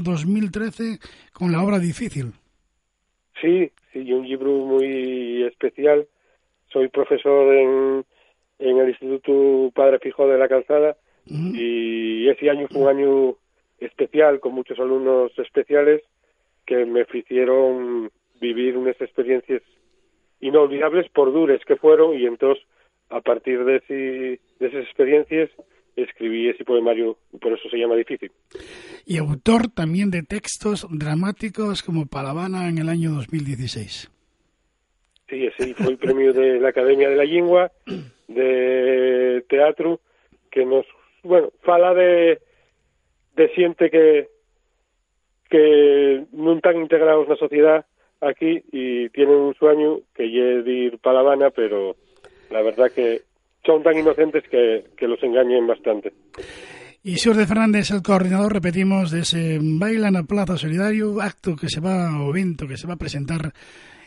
año 2013 con la obra Difícil. Sí, sí, un libro muy especial. Soy profesor en, en el Instituto Padre Fijo de la Calzada y ese año fue un año especial con muchos alumnos especiales que me hicieron vivir unas experiencias inolvidables por dures que fueron y entonces a partir de, de esas experiencias escribí ese poemario y por eso se llama difícil. Y autor también de textos dramáticos como Palavana en el año 2016. Sí, ese fue el premio de la Academia de la Lengua de Teatro que nos, bueno, fala de, de siente que que no están integrados en la sociedad aquí y tienen un sueño que es ir para La Habana, pero la verdad que son tan inocentes que, que los engañen bastante. Y de Fernández, el coordinador, repetimos, de ese Bailan a Plaza Solidario, acto que se va, o evento que se va a presentar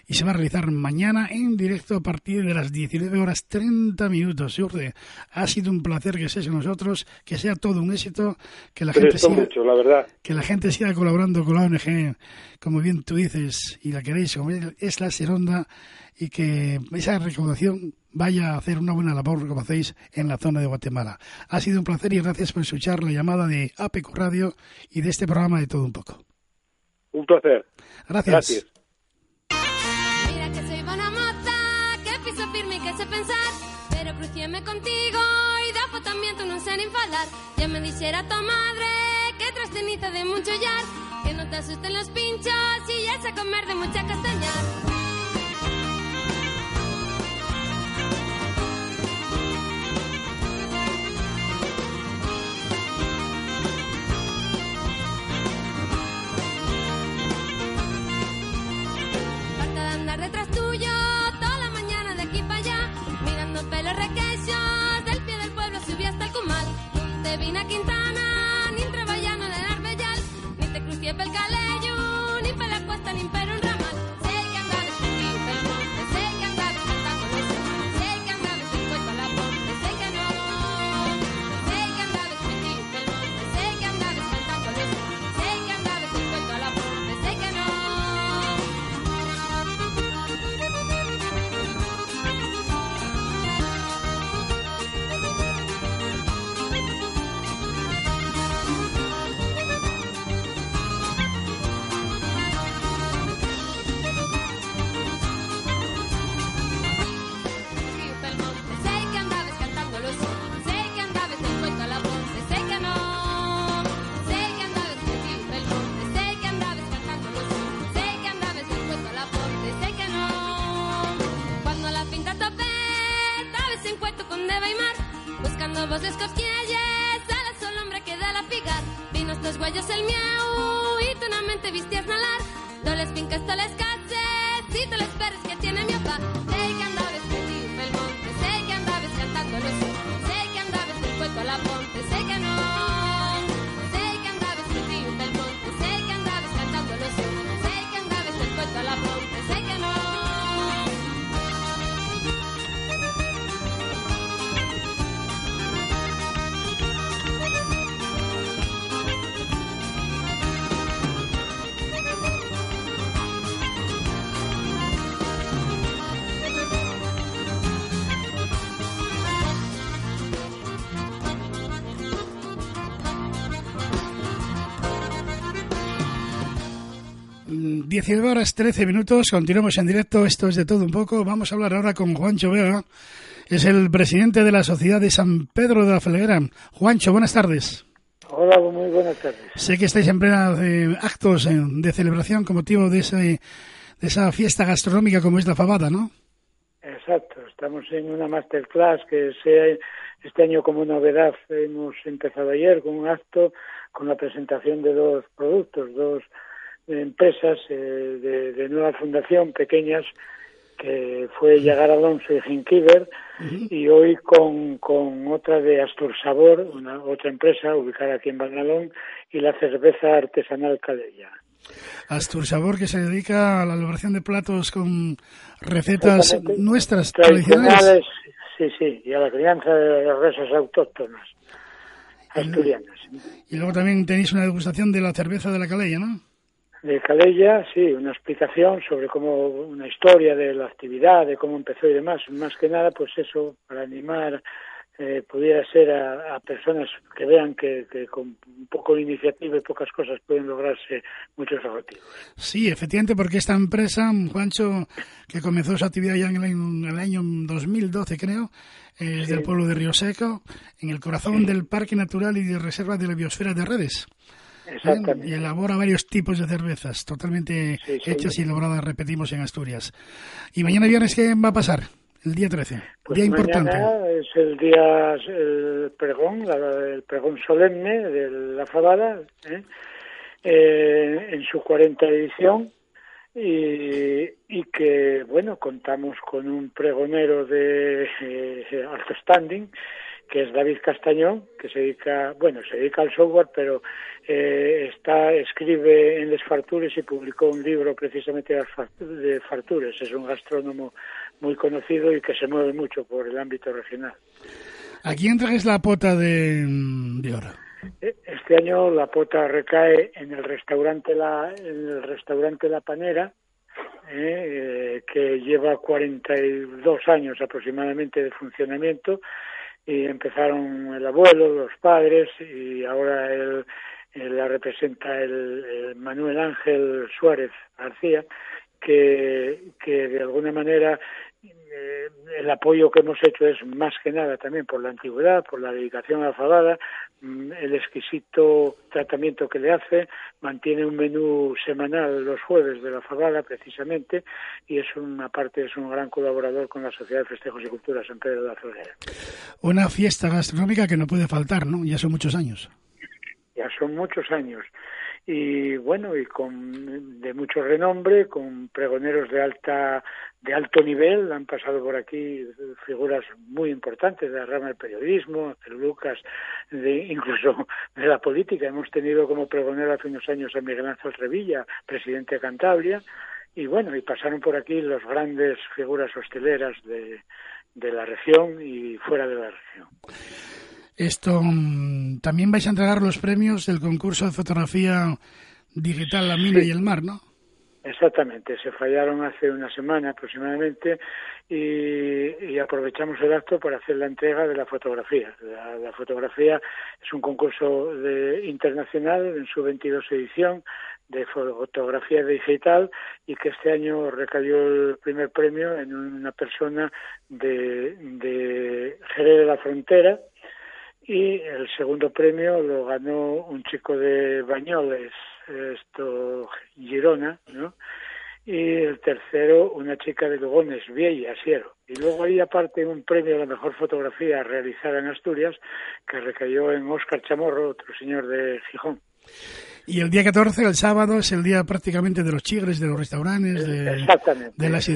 y se va a realizar mañana en directo a partir de las 19 horas 30 minutos. Urde, ha sido un placer que seas nosotros, que sea todo un éxito, que la gente siga, la verdad. que la gente siga colaborando con la ONG, como bien tú dices, y la queréis, como es la Seronda, y que esa recaudación vaya a hacer una buena labor, como hacéis, en la zona de Guatemala. Ha sido un placer y gracias por escuchar la llamada de APECO Radio y de este programa de Todo Un Poco. Un placer. Gracias. Gracias. contigo y dopo también tú no sé ni falar. Ya me dijera tu madre que tras tenita de mucho yar, que no te asusten los pinchos y ya sé comer de mucha castañar. andar detrás tuyo toda la mañana de aquí para allá, mirando pelos requechos, del pie del pueblo subí hasta el comal. No te vine a Quintana, ni trabajando en el Arbellal, ni te crucié pel Calello, ni per la costa, ni per un guayos el miau i tu una mente visties nalar, de les finques te les cases i te les perres que tiene mi papá. Sé que andaves perdido pel monte, sé que andaves cantando el oso, sé que andaves del cuento a la ponte, sé que Diecinueve horas 13 minutos, continuamos en directo, esto es de todo un poco. Vamos a hablar ahora con Juancho Vega, es el presidente de la Sociedad de San Pedro de la Felguera. Juancho, buenas tardes. Hola, muy buenas tardes. Sé que estáis en plena eh, actos eh, de celebración con motivo de, ese, de esa fiesta gastronómica como es la fabada, ¿no? Exacto, estamos en una masterclass que sea este año como novedad hemos empezado ayer con un acto con la presentación de dos productos, dos empresas eh, de, nueva fundación pequeñas que fue Llegar Alonso y Genkiver y hoy con, con otra de Astur Sabor, una otra empresa ubicada aquí en Bangalón y la cerveza artesanal Calella. Astur Sabor que se dedica a la elaboración de platos con recetas nuestras tradicionales. Sí, sí, y a la crianza de las razas autóctonas. asturianas. Y luego también tenéis una degustación de la cerveza de la Calella, ¿no? De Calella, sí, una explicación sobre cómo, una historia de la actividad, de cómo empezó y demás. Más que nada, pues eso, para animar eh, pudiera ser a, personas que vean que, con un poco de iniciativa y pocas cosas pueden lograrse muchos objetivos. Sí, efectivamente, porque esta empresa, Juancho, que comenzó su actividad ya en el, año 2012, creo, es del pueblo de Río Seco, en el corazón del Parque Natural y de Reserva de la Biosfera de Redes. Exactamente. Y elabora varios tipos de cervezas, totalmente hechas y elaboradas, repetimos, en Asturias. ¿Y mañana viernes qué va a pasar? el día 13. Pues día importante. es el día, el pregón, el pregón solemne de la Fabada, ¿eh? Eh, en su 40 edición, y, y, que, bueno, contamos con un pregonero de eh, alto standing, que es David Castañón, que se dedica, bueno, se dedica al software, pero eh, está escribe en Les Fartures y publicó un libro precisamente de Fartures. Es un gastrónomo muy conocido y que se mueve mucho por el ámbito regional. ¿A quién traes la pota de, de oro? E, este año la pota recae en el restaurante La, en el restaurante La Panera, eh, eh que lleva 42 años aproximadamente de funcionamiento y empezaron el abuelo, los padres y ahora el, la representa el, Manuel Ángel Suárez García que, que de alguna manera el apoyo que hemos hecho es más que nada también por la antigüedad, por la dedicación a la fabada, mm, el exquisito tratamiento que le hace, mantiene un menú semanal los jueves de la fabada precisamente y es una parte, es un gran colaborador con la Sociedad de Festejos y Cultura San Pedro de la Florera. Una fiesta gastronómica que no puede faltar, ¿no? Ya son muchos años. Ya son muchos años y bueno y con de mucho renombre con pregoneros de alta de alto nivel. Han pasado por aquí figuras muy importantes de la rama del periodismo Lucas de incluso de la política. Hemos tenido como pregonero hace unos años a Miguel Ángel Revilla presidente de Cantabria. Y bueno y pasaron por aquí las grandes figuras hosteleras de de la región y fuera de la región esto mm, también vais a entregar los premios del concurso de fotografía digital La Mina y el Mar, ¿no? Exactamente, se fallaron hace una semana aproximadamente y, aprovechamos el acto para hacer la entrega de la fotografía. La, fotografía es un concurso de, internacional en su 22 edición de fotografía digital y que este año recayó el primer premio en una persona de, de Jerez de la Frontera, y el segundo premio lo ganó un chico de Bañoles, esto Girona, ¿no? Y el tercero una chica de Lugones, Vieja, Siero. Y luego ahí aparte un premio a la mejor fotografía realizada en Asturias que recayó en Óscar Chamorro, otro señor de Gijón. Y el día 14, el sábado, es el día prácticamente de los chigres, de los restaurantes, de, de las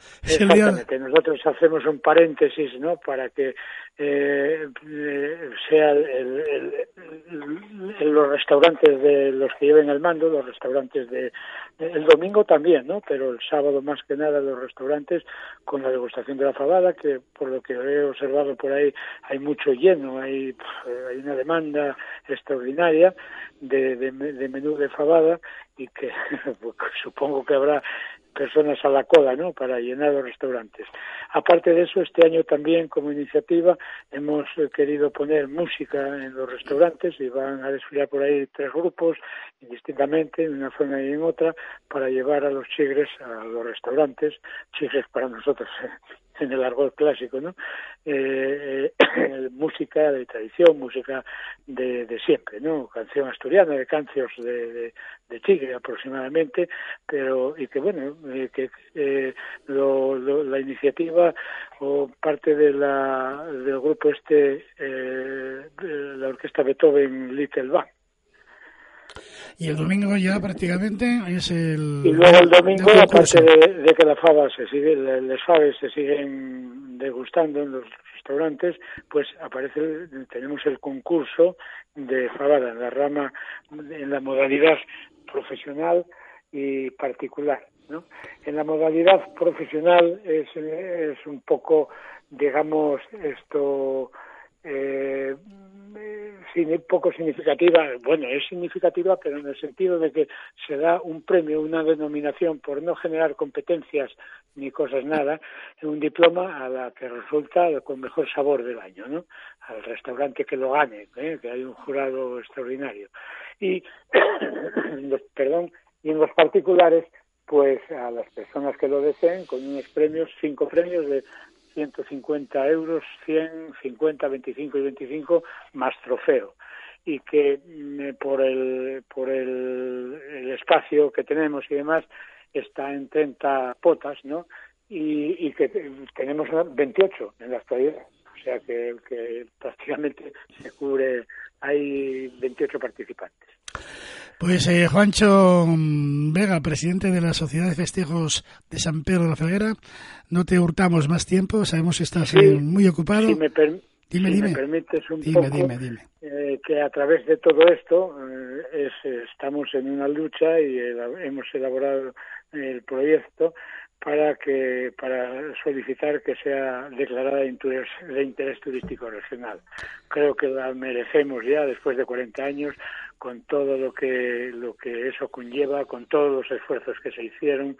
Exactamente. Nosotros hacemos un paréntesis, ¿no? Para que eh, eh, sea el, los restaurantes de los que lleven el mando, los restaurantes de el domingo también, ¿no? Pero el sábado más que nada los restaurantes con la degustación de la fabada, que por lo que he observado por ahí hay mucho lleno, hay, hay una demanda extraordinaria de, de menú de fabada y que supongo que habrá personas a la cola, ¿no? Para llenar los restaurantes. Aparte de eso, este año también como iniciativa hemos eh, querido poner música en los restaurantes y van a desfilar por ahí tres grupos indistintamente en una zona y en otra para llevar a los chigres a los restaurantes, chigres para nosotros eh, en el argot clásico, ¿no? Eh, eh, música de tradición, música de, de, siempre, ¿no? Canción asturiana, de cancios de, de, Chigre aproximadamente, pero y que bueno, eh, que eh, lo, lo, la iniciativa o parte de la, del grupo este, eh, la orquesta Beethoven Little Band, y el domingo ya prácticamente es el... Y luego el domingo, aparte de, que la fava se sigue, las faves se siguen degustando en los restaurantes, pues aparece, tenemos el concurso de fabada en la rama, en la modalidad profesional y particular. ¿no? En la modalidad profesional es, es un poco, digamos, esto... Eh, poco significativa, bueno, es significativa, pero en el sentido de que se da un premio, una denominación por no generar competencias ni cosas nada, un diploma a la que resulta con mejor sabor del año, ¿no? Al restaurante que lo gane, ¿eh? que hay un jurado extraordinario. Y, perdón, y en los particulares, pues a las personas que lo deseen, con unos premios, cinco premios de 150 euros, 100, 50, 25 y 25 más trofeo y que mm, por el por el, el, espacio que tenemos y demás está en 30 potas, ¿no? Y, y que tenemos 28 en la actualidad, o sea que, que prácticamente se cubre, hay 28 participantes. Pues eh, Juancho Vega, presidente de la Sociedad de Festejos de San Pedro de la Felguera, no te hurtamos más tiempo, sabemos que estás eh, muy ocupado. Si me, permites un poco, eh, que a través de todo esto es, estamos en una lucha y hemos elaborado el proyecto para que para solicitar que sea declarada de interés, interés turístico regional. Creo que la merecemos ya después de 40 años con todo lo que lo que eso conlleva, con todos los esfuerzos que se hicieron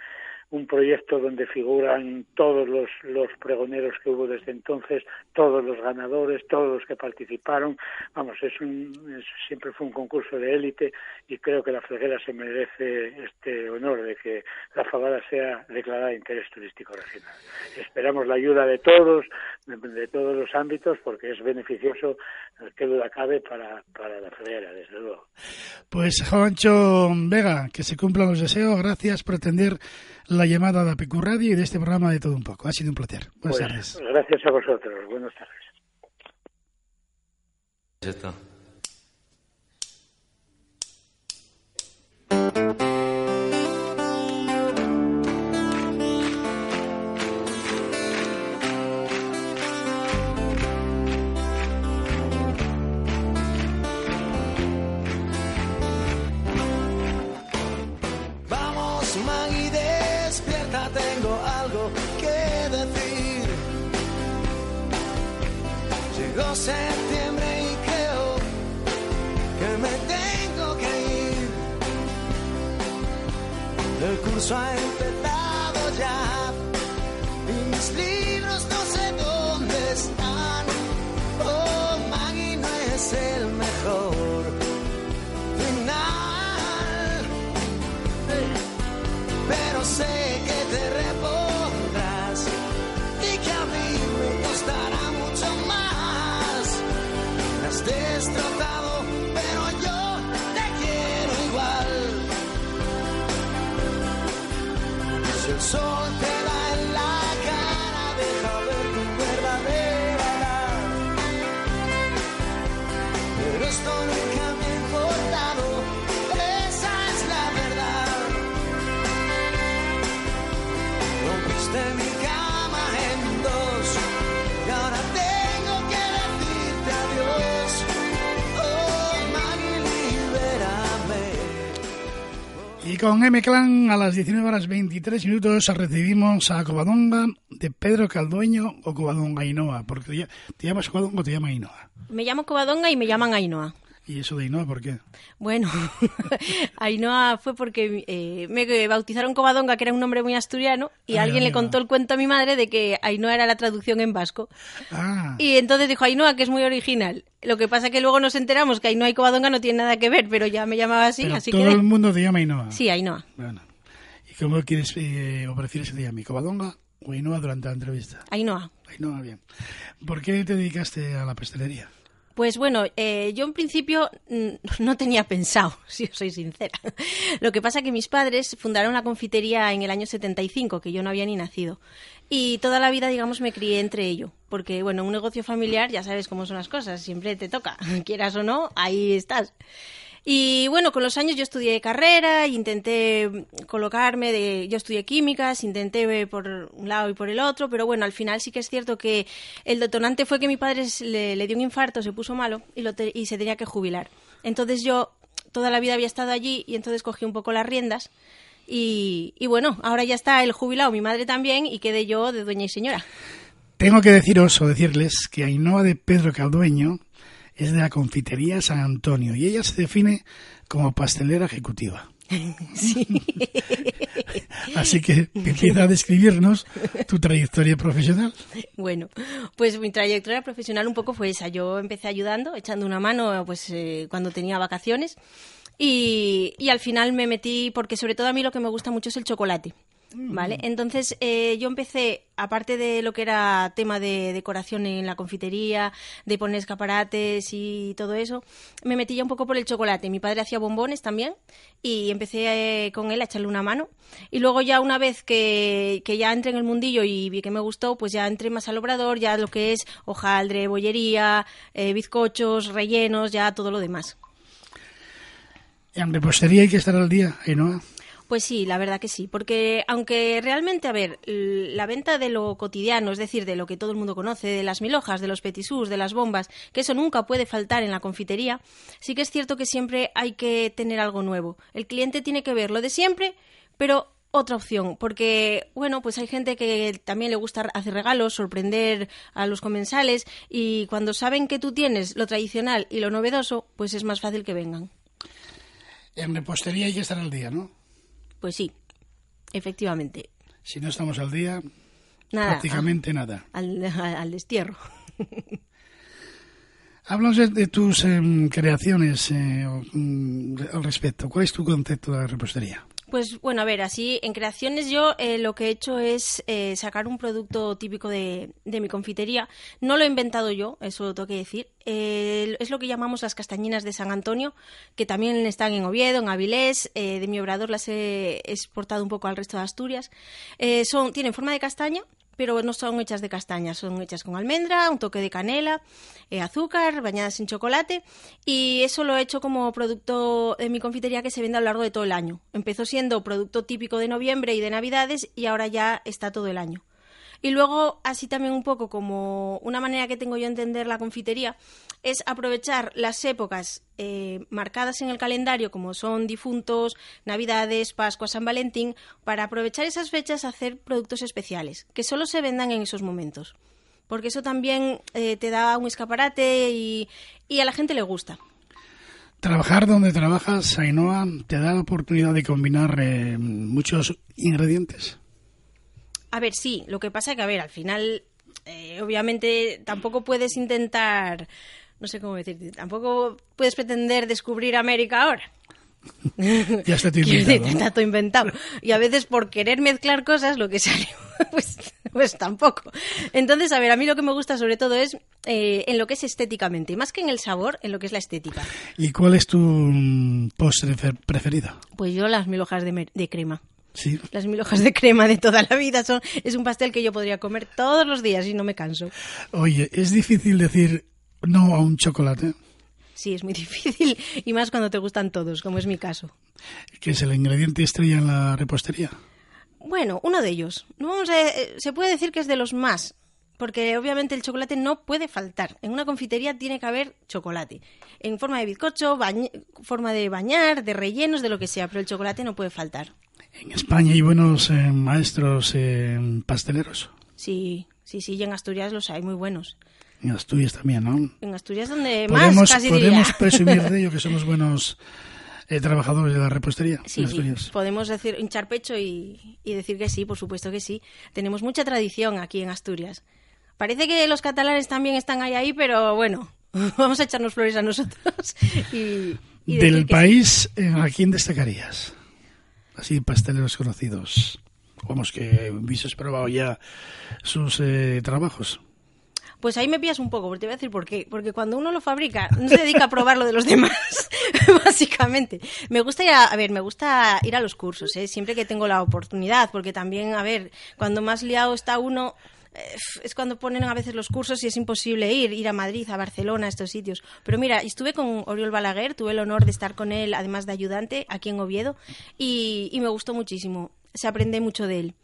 un proyecto donde figuran todos los, los pregoneros que hubo desde entonces, todos los ganadores, todos los que participaron. Vamos, es un, siempre fue un concurso de élite y creo que la Freguera se merece este honor de que la Fabada sea declarada de interés turístico regional. Esperamos la ayuda de todos, de, todos los ámbitos, porque es beneficioso, que duda cabe, para, la Freguera, desde luego. Pues, Juancho Vega, que se cumplan los deseos. Gracias por atender la llamada de APQ Radio y de este programa de todo un poco. Ha sido un placer. Buenas pues, tardes. Gracias a vosotros. Buenas tardes. Septiembre y creo que me tengo que ir. El curso ha empezado con M-Clan a las 19 horas 23 minutos recibimos a Covadonga de Pedro Caldueño o Covadonga Ainhoa, porque te, llamas Covadonga o te llaman Ainhoa. Me llamo Covadonga y me llaman Ainhoa. ¿Y eso de Ainhoa por qué? Bueno, Ainhoa fue porque eh, me bautizaron Covadonga, que era un nombre muy asturiano, y Ay, alguien le contó el cuento a mi madre de que Ainhoa era la traducción en vasco. Ah, Y entonces dijo Ainhoa, que es muy original. Lo que pasa que luego nos enteramos que Ainhoa y Covadonga no tienen nada que ver, pero ya me llamaba así, pero así todo que... el mundo te llama Ainhoa. Sí, Ainhoa. Bueno. ¿Y cómo quieres eh, o prefieres que te llame? ¿Covadonga o Ainhoa durante la entrevista? Ainhoa. Ainhoa, bien. ¿Por qué te dedicaste a la pastelería? Pues bueno, eh, yo en principio mm, no tenía pensado, si os soy sincera. Lo que pasa que mis padres fundaron la confitería en el año 75, que yo no había ni nacido. Y toda la vida, digamos, me crié entre ello. Porque, bueno, un negocio familiar, ya sabes cómo son las cosas, siempre te toca. Quieras o no, ahí estás. Y bueno, con los años yo estudié carrera, intenté colocarme, de, yo estudié químicas, intenté por un lado y por el otro, pero bueno, al final sí que es cierto que el detonante fue que mi padre le, dio un infarto, se puso malo y, lo te- y se tenía que jubilar. Entonces yo toda la vida había estado allí y entonces cogí un poco las riendas y, y bueno, ahora ya está el jubilado, mi madre también y quedé yo de dueña y señora. Tengo que deciros o decirles que Ainhoa de Pedro Caldueño es de la confitería San Antonio y ella se define como pastelera ejecutiva. Sí. Así que empieza a describirnos tu trayectoria profesional. Bueno, pues mi trayectoria profesional un poco fue esa. Yo empecé ayudando, echando una mano pues eh, cuando tenía vacaciones y, y al final me metí, porque sobre todo a mí lo que me gusta mucho es el chocolate. ¿Vale? Entonces eh, yo empecé, aparte de lo que era tema de decoración en la confitería, de poner escaparates y todo eso, me metí ya un poco por el chocolate. Mi padre hacía bombones también y empecé eh, con él a echarle una mano. Y luego ya una vez que, que ya entré en el mundillo y vi que me gustó, pues ya entré más al obrador, ya lo que es hojaldre, bollería, eh, bizcochos, rellenos, ya todo lo demás. En repostería hay que estar al día, ¿no? Pues sí, la verdad que sí, porque aunque realmente, a ver, la venta de lo cotidiano, es decir, de lo que todo el mundo conoce, de las mil hojas, de los petisús, de las bombas, que eso nunca puede faltar en la confitería, sí que es cierto que siempre hay que tener algo nuevo. El cliente tiene que ver lo de siempre, pero otra opción, porque, bueno, pues hay gente que también le gusta hacer regalos, sorprender a los comensales, y cuando saben que tú tienes lo tradicional y lo novedoso, pues es más fácil que vengan. En repostería hay que estar al día, ¿no? Pues sí, efectivamente. Si no estamos al día, Nada. prácticamente nada. al, al destierro. Háblanos de, tus em, creaciones eh, mm, al respecto. ¿Cuál es tu concepto de la repostería? Pues bueno, a ver, así en creaciones yo eh, lo que he hecho es eh, sacar un producto típico de, de mi confitería. No lo he inventado yo, eso lo tengo que decir. Eh, es lo que llamamos las castañinas de San Antonio, que también están en Oviedo, en Avilés. eh, de mi obrador las he exportado un poco al resto de Asturias. Son, tienen forma de castaña, pero no son hechas de castaña, son hechas con almendra, un toque de canela, eh, azúcar, bañadas en chocolate y eso lo he hecho como producto de mi confitería que se vende a lo largo de todo el año. Empezó siendo producto típico de noviembre y de navidades y ahora ya está todo el año. Y luego, así también un poco como una manera que tengo yo de entender la confitería, es aprovechar las épocas eh, marcadas en el calendario, como son difuntos, Navidades, Pascua, San Valentín, para aprovechar esas fechas hacer productos especiales, que solo se vendan en esos momentos. Porque eso también eh, te da un escaparate y, y a la gente le gusta. Trabajar donde trabajas, Ainhoa, te da la oportunidad de combinar eh, muchos ingredientes. A ver, sí, lo que pasa que, a ver, al final, eh, obviamente, tampoco puedes intentar, no sé cómo decirte, tampoco puedes pretender descubrir América ahora. Ya está todo inventado, ¿no? está todo inventado. Y a veces por querer mezclar cosas, lo que sale, pues, pues tampoco. Entonces, a ver, a mí lo que me gusta sobre todo es eh, en lo que es estéticamente, más que en el sabor, en lo que es la estética. ¿Y cuál es tu mm, postre fe- preferido? Pues yo las mil hojas de crema. Sí. Las mil hojas de crema de toda la vida son es un pastel que yo podría comer todos los días y no me canso. Oye, es difícil decir no a un chocolate, Sí, es muy difícil y más cuando te gustan todos, como es mi caso. que es el ingrediente estrella en la repostería. Bueno, uno de ellos. No vamos a- eh, se puede decir que es de los más, porque obviamente el chocolate no puede faltar. En una confitería tiene que haber chocolate, en forma de bizcocho, forma de bañar, de rellenos, de lo que sea, pero el chocolate no puede faltar. En España hay buenos eh, maestros eh, pasteleros. Sí, sí, sí, y en Asturias los hay muy buenos. En Asturias también, ¿no? En Asturias donde más Podemos, casi podemos diría. presumir de ello que somos buenos eh, trabajadores de la repostería Sí, en sí, Asturias. podemos decir, hinchar pecho y, y decir que sí, por supuesto que sí. Tenemos mucha tradición aquí en Asturias. Parece que los catalanes también están ahí, ahí pero bueno, vamos a echarnos flores a nosotros. Y, y Del país, eh, ¿a quién destacarías? Así, pasteleros conocidos. Vamos, que hubieses probado ya sus eh, trabajos. Pues ahí me pillas un poco, porque te voy a decir por qué. Porque cuando uno lo fabrica, no se dedica a probar lo de los demás, básicamente. Me gusta ir a, a ver, me gusta ir a los cursos, ¿eh? siempre que tengo la oportunidad, porque también, a ver, cuando más liado está uno, es cuando ponen a veces los cursos y es imposible ir, ir a Madrid, a Barcelona, a estos sitios. Pero mira, estuve con Oriol Balaguer, tuve el honor de estar con él, además de ayudante, aquí en Oviedo, y, y me gustó muchísimo. Se aprende mucho de él.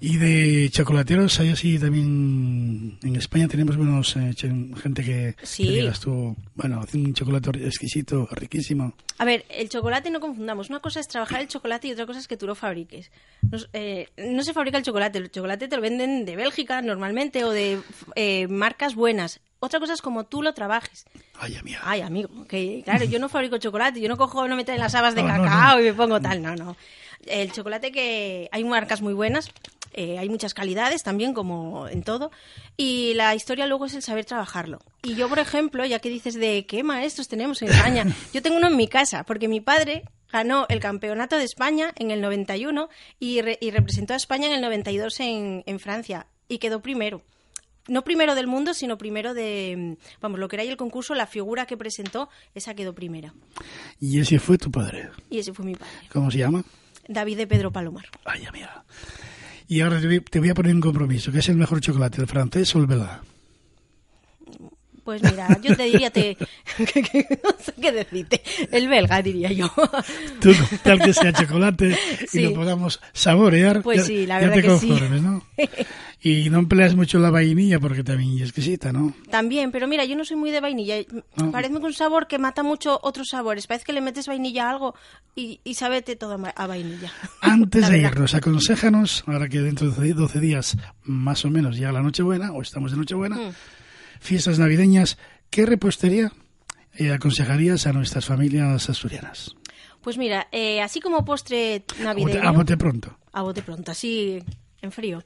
Y de chocolateros, hay así también en España tenemos buenos eh, gente que, Sí. que digas tú, bueno, hace un chocolate exquisito, riquísimo. A ver, el chocolate no confundamos. Una cosa es trabajar el chocolate y otra cosa es que tú lo fabriques. No, eh, no se fabrica el chocolate. El chocolate te lo venden de Bélgica normalmente o de eh, marcas buenas. Otra cosa es como tú lo trabajes. Ay, amiga. Ay, amigo, que claro, yo no fabrico chocolate, yo no cojo, no me traen las habas de no, cacao no. y me pongo tal, no, no. El chocolate que hay marcas muy buenas, eh, hay muchas calidades también, como en todo, y la historia luego es el saber trabajarlo. Y yo, por ejemplo, ya que dices de qué maestros tenemos en España, yo tengo uno en mi casa, porque mi padre ganó el campeonato de España en el 91 y, re- y representó a España en el 92 en, en Francia y quedó primero no primero del mundo, sino primero de, vamos, lo que era ahí el concurso, la figura que presentó, esa quedó primera. Y ese fue tu padre. Y ese fue mi padre, ¿Cómo se llama? David de Pedro Palomar. Ay, amiga. Y ahora te voy- a poner un compromiso. ¿Qué es el mejor chocolate, el francés o el belga? Pues mira, yo te diría, te, que- que- no sé qué decirte, el belga diría yo. Tú, tal que sea chocolate Sí. y lo podamos saborear, Pues ya, sí, la ya verdad te que sí. conformes, ¿no? Y no empleas mucho la vainilla porque también es exquisita, ¿no? También, pero mira, yo no soy muy de vainilla. Ah. Parece que un sabor que mata mucho otros sabores. Parece que le metes vainilla a algo y, y sabete todo a vainilla. Antes de irnos, aconséjanos, ahora que dentro de 12 días más o menos ya la Nochebuena, o estamos de Nochebuena, Mm. Fiestas navideñas, ¿qué repostería eh, aconsejarías a nuestras familias asturianas? Pues mira, eh, así como postre navideño... a bote pronto. A bote pronto, así en frío.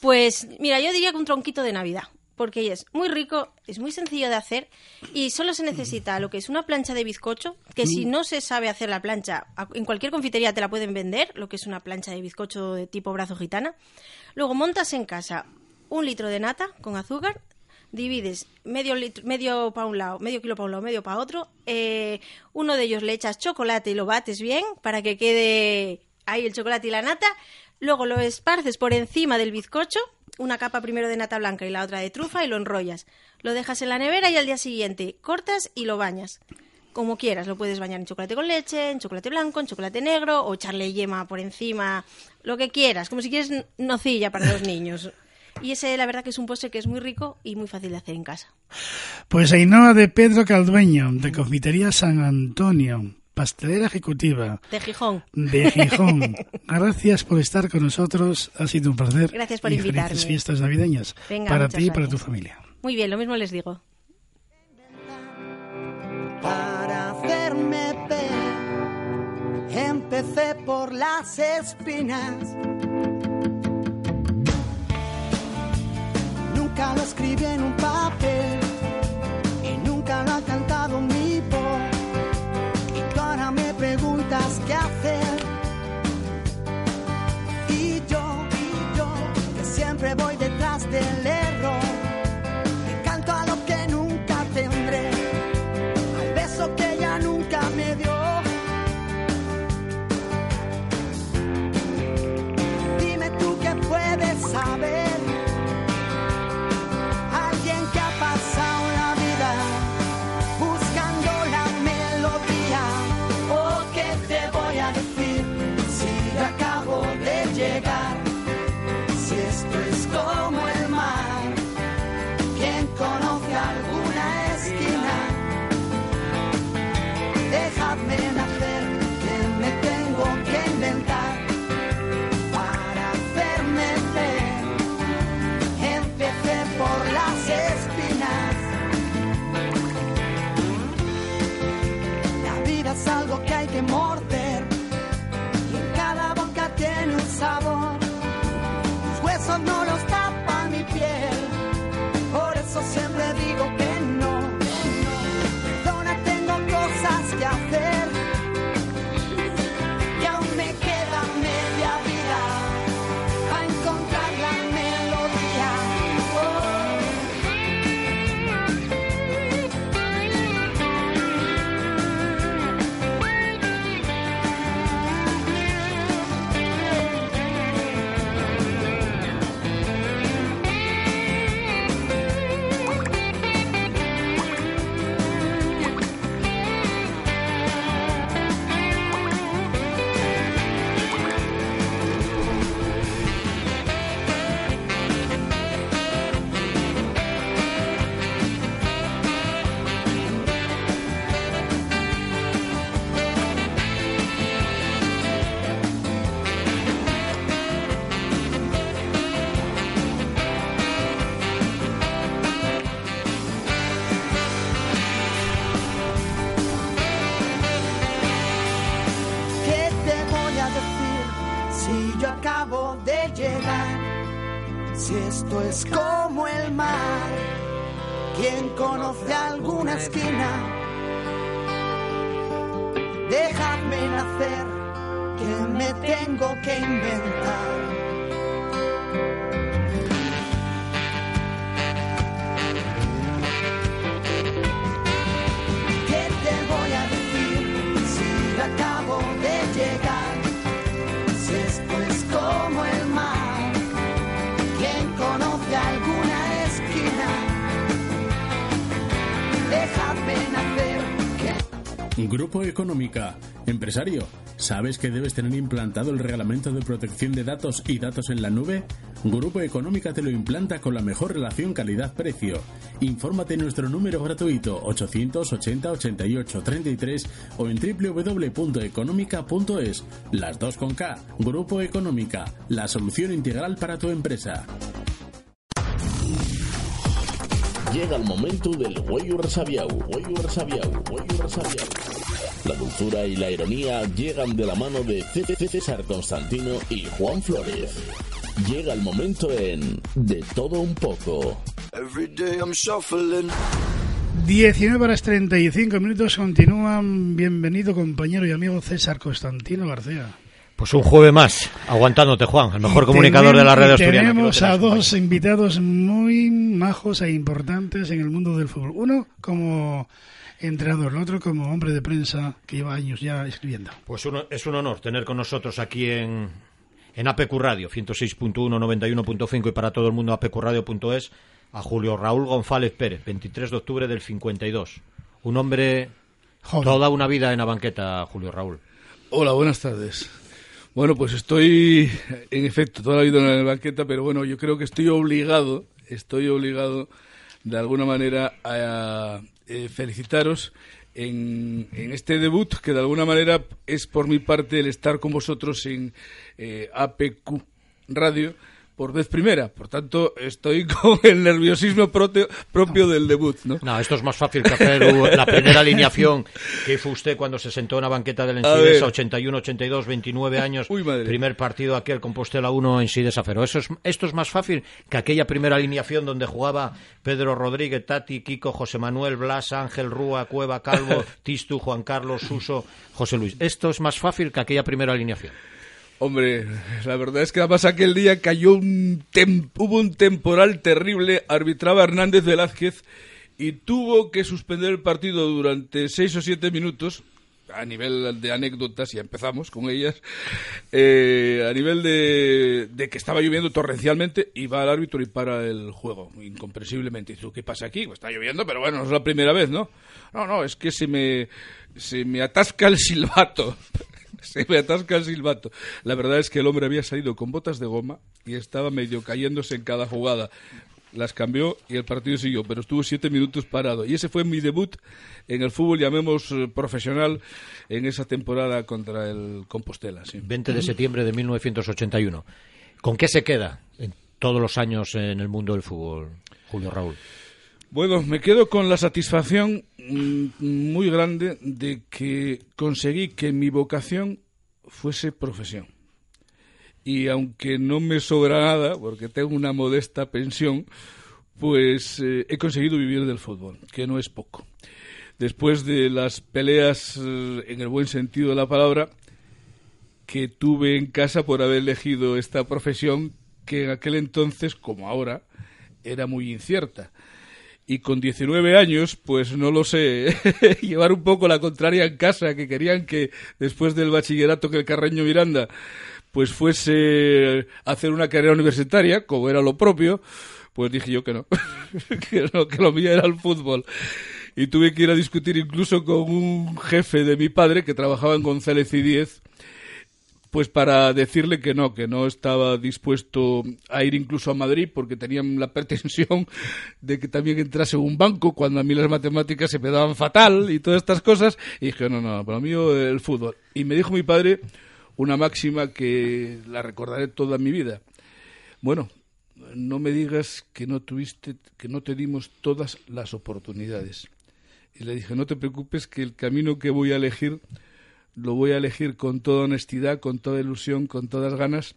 Pues mira, yo diría que un tronquito de Navidad, porque es muy rico, es muy sencillo de hacer y solo se necesita lo que es una plancha de bizcocho, que si no se sabe hacer la plancha, en cualquier confitería te la pueden vender, lo que es una plancha de bizcocho de tipo brazo gitana. Luego montas en casa un litro de nata con azúcar, divides medio litro, medio para un lado, medio kilo para un lado, medio para otro. eh, uno de ellos le echas chocolate y lo bates bien para que quede ahí el chocolate y la nata. Luego lo esparces por encima del bizcocho, una capa primero de nata blanca y la otra de trufa y lo enrollas. Lo dejas en la nevera y al día siguiente cortas y lo bañas. Como quieras, lo puedes bañar en chocolate con leche, en chocolate blanco, en chocolate negro o echarle yema por encima, lo que quieras, como si quieres nocilla para los niños. Y ese, la verdad, que es un postre que es muy rico y muy fácil de hacer en casa. Pues Ainhoa de Pedro Caldueño, de Confitería San Antonio, pastelera ejecutiva De Gijón. de Gijón. Gracias por estar con nosotros, ha sido un placer. Gracias por y invitarme. Felices fiestas navideñas Venga, para ti y para tu familia. Muy bien, lo mismo les digo. para hacerme ver. Empecé por las espinas. Nunca lo escribí en un papel ¿sabes que debes tener implantado el reglamento de protección de datos y datos en la nube? Grupo Económica te lo implanta con la mejor relación calidad-precio. Infórmate en nuestro número gratuito 880 88 33 o en www.económica.es. Las dos con K. Grupo Económica, la solución integral para tu empresa. Llega el momento del Huello Resabiau, Huello Resabiau, Huello Resabiau. La dulzura y la ironía llegan de la mano de César Constantino y Juan Flores. Llega el momento en De Todo Un Poco. Every day I'm shuffling. 19 horas 35 minutos continúan. Bienvenido, compañero y amigo César Constantino García. Pues un jueves más, aguantándote, Juan, el mejor comunicador de la red Tenemos- y asturiana. Tenemos a dos invitados muy majos e importantes en el mundo del fútbol. Uno como entrenador, el otro como hombre de prensa que lleva años ya escribiendo. Pues uno- es un honor tener con nosotros aquí en, en APQ Radio, 106.1, 91.5 y para todo el mundo apqradio.es, a Julio Raúl González Pérez, 23 de octubre del 52. Un hombre Joder. toda una vida en la banqueta, Julio Raúl. Hola, buenas tardes. Bueno, pues estoy, en efecto, toda la vida en la banqueta, pero bueno, yo creo que estoy obligado, estoy obligado de alguna manera a eh, felicitaros en, en este debut, que de alguna manera es por mi parte el estar con vosotros en eh, APQ Radio por vez primera. Por tanto, estoy con el nerviosismo propio, propio del debut, ¿no? No, esto es más fácil que hacer la primera alineación que hizo usted cuando se sentó en la banqueta del A Ensidesa, ver. 81, 82, 29 años, Uy, madre. primer partido aquel Compostela 1 en Sidesa Fero. Eso es, esto es más fácil que aquella primera alineación donde jugaba Pedro Rodríguez, Tati, Kiko, José Manuel, Blas, Ángel, Rúa, Cueva, Calvo, Tistu, Juan Carlos, Suso, José Luis. Esto es más fácil que aquella primera alineación. Hombre, la verdad es que además aquel día cayó un tem- hubo un temporal terrible, arbitraba Hernández Velázquez y tuvo que suspender el partido durante seis o siete minutos. A nivel de anécdotas, y empezamos con ellas, eh, a nivel de, de que estaba lloviendo torrencialmente, y va al árbitro y para el juego, incomprensiblemente. Dice, ¿qué pasa aquí? Está lloviendo, pero bueno, no es la primera vez, ¿no? No, no, es que se me, se me atasca el silbato. Se me atasca el silbato. La verdad es que el hombre había salido con botas de goma y estaba medio cayéndose en cada jugada. Las cambió y el partido siguió, pero estuvo siete minutos parado. Y ese fue mi debut en el fútbol, llamemos eh, profesional, en esa temporada contra el Compostela. sí. 20 de septiembre de 1981. ¿Con qué se queda en todos los años en el mundo del fútbol, Julio Raúl? Bueno, me quedo con la satisfacción mm, muy grande de que conseguí que mi vocación fuese profesión. Y aunque no me sobra nada, porque tengo una modesta pensión, pues eh, he conseguido vivir del fútbol, que no es poco. Después de las peleas, eh, en el buen sentido de la palabra, que tuve en casa por haber elegido esta profesión, que en aquel entonces, como ahora, era muy incierta y con 19 años, pues no lo sé, llevar un poco la contraria en casa, que querían que después del bachillerato que el Carreño Miranda, pues fuese a hacer una carrera universitaria, como era lo propio, pues dije yo que no, que no, que lo mío era el fútbol. Y tuve que ir a discutir incluso con un jefe de mi padre que trabajaba en González y Diez, pues para decirle que no, que no estaba dispuesto a ir incluso a Madrid porque tenían la pretensión de que también entrase en un banco cuando a mí las matemáticas se me daban fatal y todas estas cosas. Y dije, no, no, para mí el fútbol. Y me dijo mi padre una máxima que la recordaré toda mi vida. Bueno, no me digas que no tuviste, que no te dimos todas las oportunidades. Y le dije, no te preocupes que el camino que voy a elegir lo voy a elegir con toda honestidad, con toda ilusión, con todas ganas.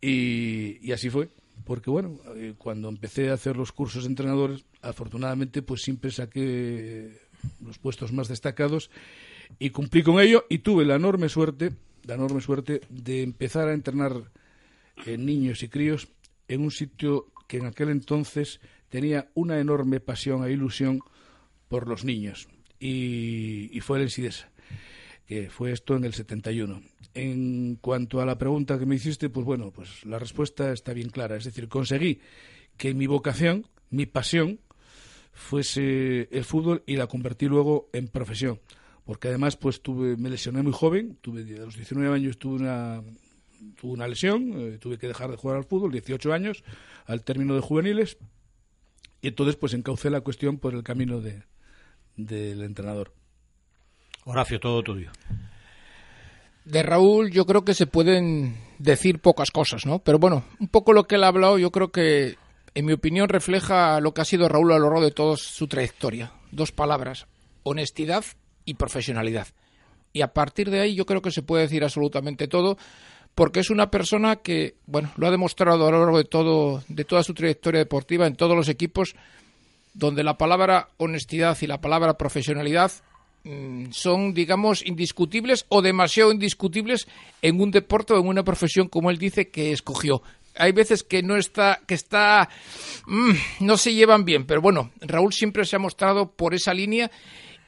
Y, así fue. Porque bueno, eh, cuando empecé a hacer los cursos de entrenadores, afortunadamente pues siempre saqué los puestos más destacados y cumplí con ello y tuve la enorme suerte, la enorme suerte de empezar a entrenar niños y críos en un sitio que en aquel entonces tenía una enorme pasión e ilusión por los niños. Y, y fue el Ensidesa fue esto en el 71. En cuanto a la pregunta que me hiciste, pues bueno, pues la respuesta está bien clara. Es decir, conseguí que mi vocación, mi pasión, fuese el fútbol y la convertí luego en profesión. Porque además, pues tuve, me lesioné muy joven, tuve a los 19 años tuve una, tuve una lesión, eh, tuve que dejar de jugar al fútbol, 18 años, al término de juveniles, y entonces pues encaucé la cuestión por el camino de, del entrenador. Horacio, todo tuyo. De Raúl yo creo que se pueden decir pocas cosas, ¿no? Pero bueno, un poco lo que él ha hablado yo creo que, en mi opinión, refleja lo que ha sido Raúl a lo largo de toda su trayectoria. Dos palabras, honestidad y profesionalidad. Y a partir de ahí yo creo que se puede decir absolutamente todo, porque es una persona que, bueno, lo ha demostrado a lo largo de, todo, de toda su trayectoria deportiva en todos los equipos, donde la palabra honestidad y la palabra profesionalidad son, digamos, indiscutibles o demasiado indiscutibles en un deporte o en una profesión como él dice que escogió. Hay veces que no está, que está, mm, no se llevan bien, pero bueno, Raúl siempre se ha mostrado por esa línea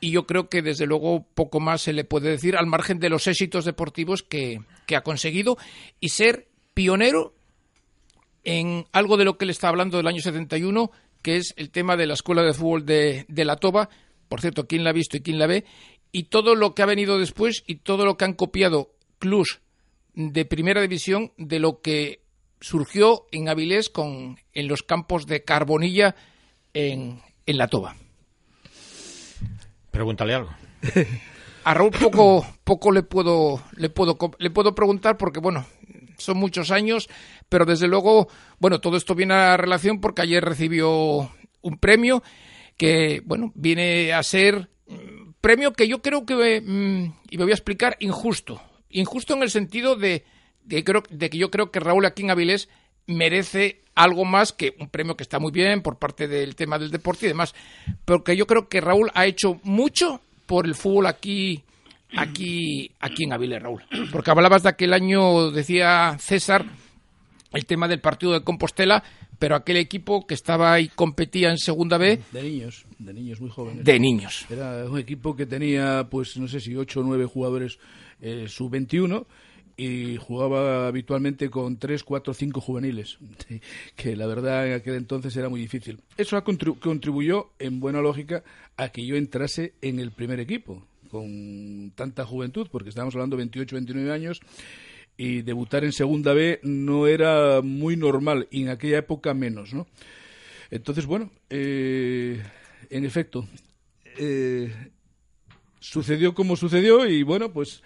y yo creo que desde luego poco más se le puede decir al margen de los éxitos deportivos que, que ha conseguido y ser pionero en algo de lo que le está hablando del año 71, que es el tema de la Escuela de Fútbol de, de la Toba. Por cierto, quién la ha visto y quién la ve. Y todo lo que ha venido después y todo lo que han copiado clubs de primera división de lo que surgió en Avilés con, en los campos de Carbonilla en, en la Toba. Pregúntale algo. A Raúl poco, poco le puedo, le puedo, le puedo preguntar porque bueno, son muchos años, pero desde luego, bueno, todo esto viene a relación porque ayer recibió un premio que, bueno, viene a ser mm, premio que yo creo que, mm, y me voy a explicar, injusto. Injusto en el sentido de, de, creo, de que yo creo que Raúl aquí en Avilés merece algo más que un premio que está muy bien por parte del tema del deporte y demás, porque yo creo que Raúl ha hecho mucho por el fútbol aquí aquí aquí en Avilés, Raúl. Porque hablabas de aquel año, decía César, el tema del partido de Compostela, pero aquel equipo que estaba y competía en Segunda B De niños, de niños muy jóvenes. de niños. Era un equipo que tenía, pues no sé si ocho o nueve jugadores eh, sub-21 y jugaba habitualmente con tres, cuatro, cinco juveniles, que la verdad en aquel entonces era muy difícil. Eso contribuyó, en buena lógica, a que yo entrase en el primer equipo con tanta juventud, porque estábamos hablando de 28, 29 años, y debutar en Segunda B no era muy normal, y en aquella época menos, ¿no? Entonces, bueno, eh, en efecto, eh, sucedió como sucedió y bueno, pues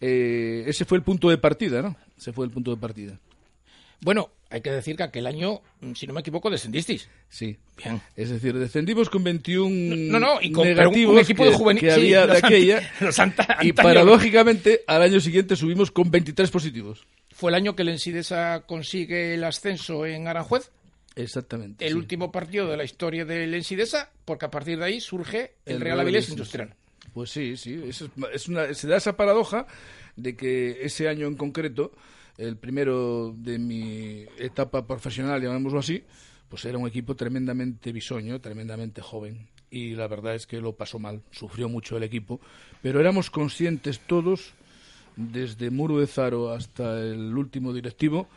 eh, ese fue el punto de partida, ¿no? Ese fue el punto de partida. Bueno, hay que decir que aquel año, mm, si no me equivoco, descendisteis. Sí. Bien. Es decir, descendimos con 21 No, no, y con un- equipo que, de juvenil que sí, había de los ant- aquella los anta- y paradójicamente al año siguiente subimos con 23 positivos. Fue el año que el Ensidesa consigue el ascenso en Aranjuez, Exactamente. el sí. último partido de la historia del Ensidesa, porque a partir de ahí surge el, Real Avilés Industrial. Pues sí, sí. eso es, es una, se da esa paradoja de que ese año en concreto, el primero de mi etapa profesional, llamémoslo así, pues era un equipo tremendamente bisoño, tremendamente joven. Y la verdad es que lo pasó mal, sufrió mucho el equipo. Pero éramos conscientes todos, desde Muro de Zaro hasta el último directivo,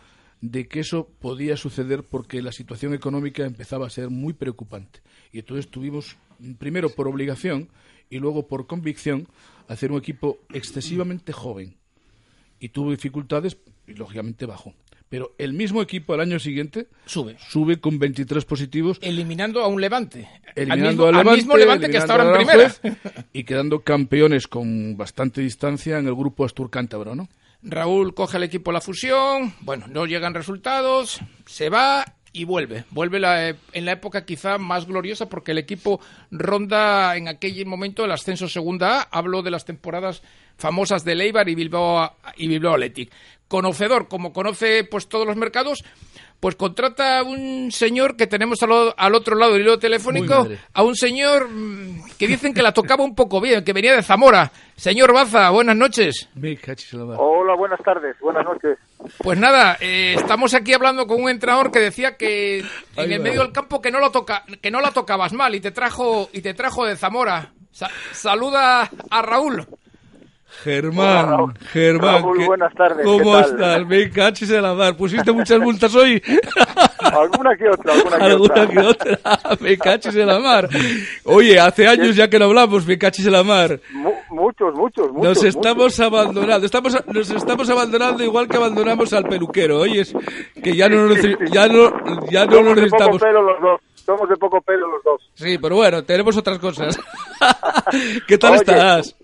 de que eso podía suceder porque la situación económica empezaba a ser muy preocupante. Y entonces tuvimos, primero por obligación y luego por convicción, hacer un equipo excesivamente joven. Y tuvo dificultades y lógicamente bajó. Pero el mismo equipo al año siguiente Sube. sube con 23 positivos, Eliminando a un Levante. eliminando al mismo, al al mismo Levante que está ahora en primera. Y quedando campeones con bastante distancia en el grupo Astur Cántabro, ¿no? Raúl coge al equipo la fusión, bueno, no llegan resultados, se va y vuelve. Vuelve la- en la época quizá más gloriosa porque el equipo ronda en aquel momento el ascenso segunda A. Hablo de las temporadas famosas de Leibar y Bilbao, y Bilbao Athletic. conocedor, como conoce pues todos los mercados, pues contrata a un señor que tenemos al, al otro lado del hilo telefónico, a un señor mm, que dicen que la tocaba un poco bien, que venía de Zamora. Señor Baza, buenas noches. Hola, buenas tardes, buenas noches. Pues nada, eh, estamos aquí hablando con un entrenador que decía que en el medio del campo que no lo toca, que no la tocabas mal y te trajo y te trajo de Zamora. Sa- saluda a Raúl. Germán, Hola, Raúl. Germán. Raúl, ¿qué- buenas tardes, ¿Cómo ¿qué tal? estás? Me cachis en la mar. ¿Pusiste muchas multas hoy? Alguna que otra, alguna que Alguna otra. que otra. Me cachis en la mar. Oye, hace años ya que no hablamos, me cachis en la mar. Mu- muchos, muchos, muchos. Nos estamos muchos. abandonando, estamos, nos estamos abandonando igual que abandonamos al peluquero. Oyes, que ya no, nece- ya no, ya no poco necesitamos. pelo los dos. Somos de poco pelo los dos. Sí, pero bueno, tenemos otras cosas. ¿Qué tal Oye, estás?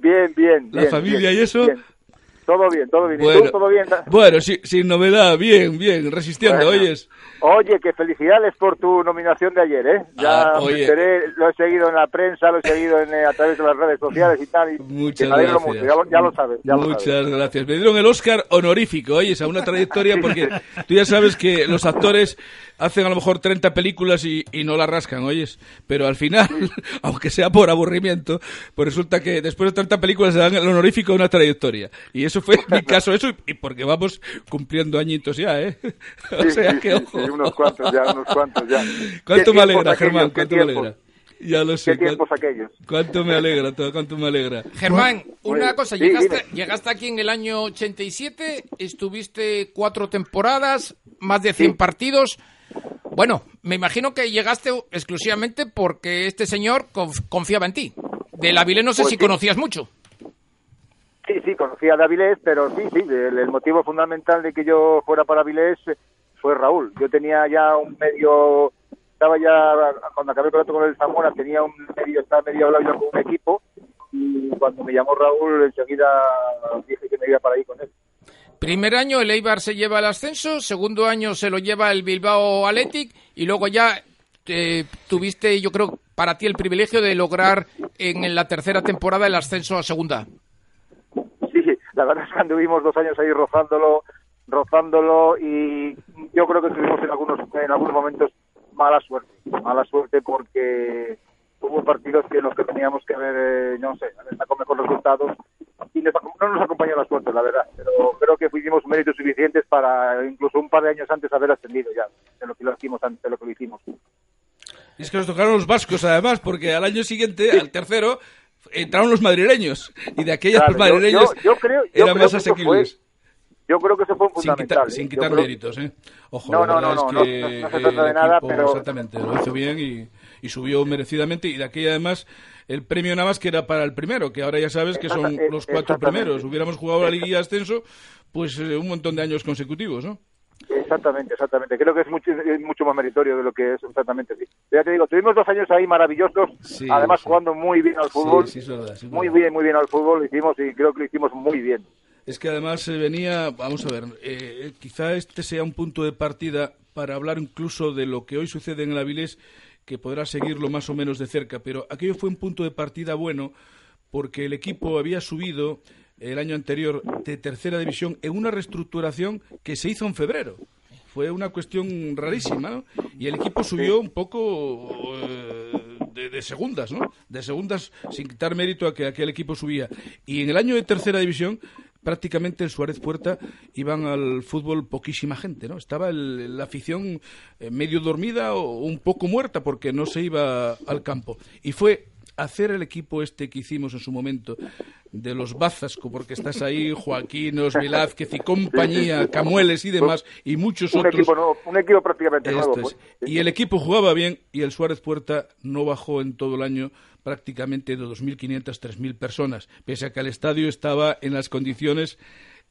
Bien, bien. ¿La bien, familia bien, y eso? bien. Todo bien, todo bien. ¿Y Bueno, tú, todo bien? bueno sí- sin novedad, bien, bien, resistiendo, Bueno. oyes. Oye, que felicidades por tu nominación de ayer, ¿eh? Ya Ah, me enteré, lo he seguido en la prensa, lo he seguido en, eh, a través de las redes sociales y tal. Y Muchas gracias. mucho, ya lo, ya lo sabes. Ya lo Muchas sabes. gracias. Me dieron el Oscar honorífico, oyes, a una trayectoria porque tú ya sabes que los actores hacen a lo mejor 30 películas y, y no la rascan, oyes. Pero al final, aunque sea por aburrimiento, pues resulta que después de 30 películas se dan el honorífico a una trayectoria. Y eso fue mi caso, eso, y porque vamos cumpliendo añitos ya, ¿eh? O Sí, sea sí, que, sí, ojo. sí, unos cuantos ya, unos cuantos ya. ¿Cuánto ¿Qué me alegra, aquellos, Germán? qué ¿Cuánto me alegra? Ya lo sé. ¿Qué tiempos cuánto- aquellos? ¿Cuánto me alegra todo? ¿Cuánto me alegra? Germán, una cosa, Sí, llegaste, llegaste aquí en el año 87, estuviste cuatro temporadas, más de 100 partidos. Bueno, me imagino que llegaste exclusivamente porque este señor conf- confiaba en ti. Del Avilés no sé Pues si sí. conocías mucho. Sí, sí, conocí a Avilés, pero sí, sí, el, el motivo fundamental de que yo fuera para Avilés fue Raúl. Yo tenía ya un medio, estaba ya, cuando acabé el contrato con el Zamora, tenía un medio, estaba medio hablado ya con un equipo, y cuando me llamó Raúl, enseguida dije que me iba para ahí con él. Primer año el Eibar se lleva el ascenso, segundo año se lo lleva el Bilbao Athletic y luego ya eh, tuviste, yo creo, para ti el privilegio de lograr en la tercera temporada el ascenso a segunda. La verdad es que anduvimos dos años ahí rozándolo, rozándolo y yo creo que tuvimos en algunos, en algunos momentos mala suerte, mala suerte porque hubo partidos que en los que teníamos que haber, eh, no sé, haber mejor resultados y no nos acompañó la suerte, la verdad, pero creo que hicimos méritos suficientes para incluso un par de años antes haber ascendido ya, de lo que lo hicimos antes, de lo que lo hicimos. Es que nos tocaron los vascos, además, porque al año siguiente, al tercero, entraron los madrileños. Y de aquellas Claro, yo- madrileños yo- yo creo- eran creo más asequibles. Yo creo que eso fue Sin fundamental. quitar, ¿eh? sin quitar creo- méritos, ¿eh? Ojo, No, la no, es que no, no se trata de nada, equipo, pero- Exactamente, lo hizo bien y, y subió merecidamente. Y de aquella, además, el premio nada más que era para el primero, que ahora ya sabes que son los cuatro primeros. Hubiéramos jugado la Liga Ascenso, pues eh, un montón de años consecutivos, ¿no? Exactamente, exactamente. Creo que es mucho, es mucho más meritorio de lo que es exactamente. Sí. Ya te digo, tuvimos dos años ahí maravillosos, Sí, además sí. jugando muy bien al fútbol, Sí, sí, es verdad, muy verdad. bien, muy bien al fútbol lo hicimos y creo que lo hicimos muy bien. Es que además se venía, vamos a ver, eh, quizá este sea un punto de partida para hablar incluso de lo que hoy sucede en el Avilés, que podrá seguirlo más o menos de cerca, pero aquello fue un punto de partida bueno porque el equipo había subido el año anterior de tercera división en una reestructuración que se hizo en febrero. Fue una cuestión rarísima, ¿no? Y el equipo subió un poco eh, de, segundas, ¿no? De segundas sin quitar mérito a que aquel equipo subía. Y en el año de tercera división prácticamente en Suárez Puerta iban al fútbol poquísima gente, ¿no? Estaba el- la afición eh, medio dormida o un poco muerta porque no se iba al campo. Y fue hacer el equipo este que hicimos en su momento de los Bazas, porque estás ahí, Joaquinos, Velázquez y compañía, Camueles y demás, y muchos Un otros. equipo nuevo, un equipo prácticamente Esto nuevo. es. pues. Y el equipo jugaba bien y el Suárez Puerta no bajó en todo el año prácticamente de 2.500 3.000 personas, pese a que el estadio estaba en las condiciones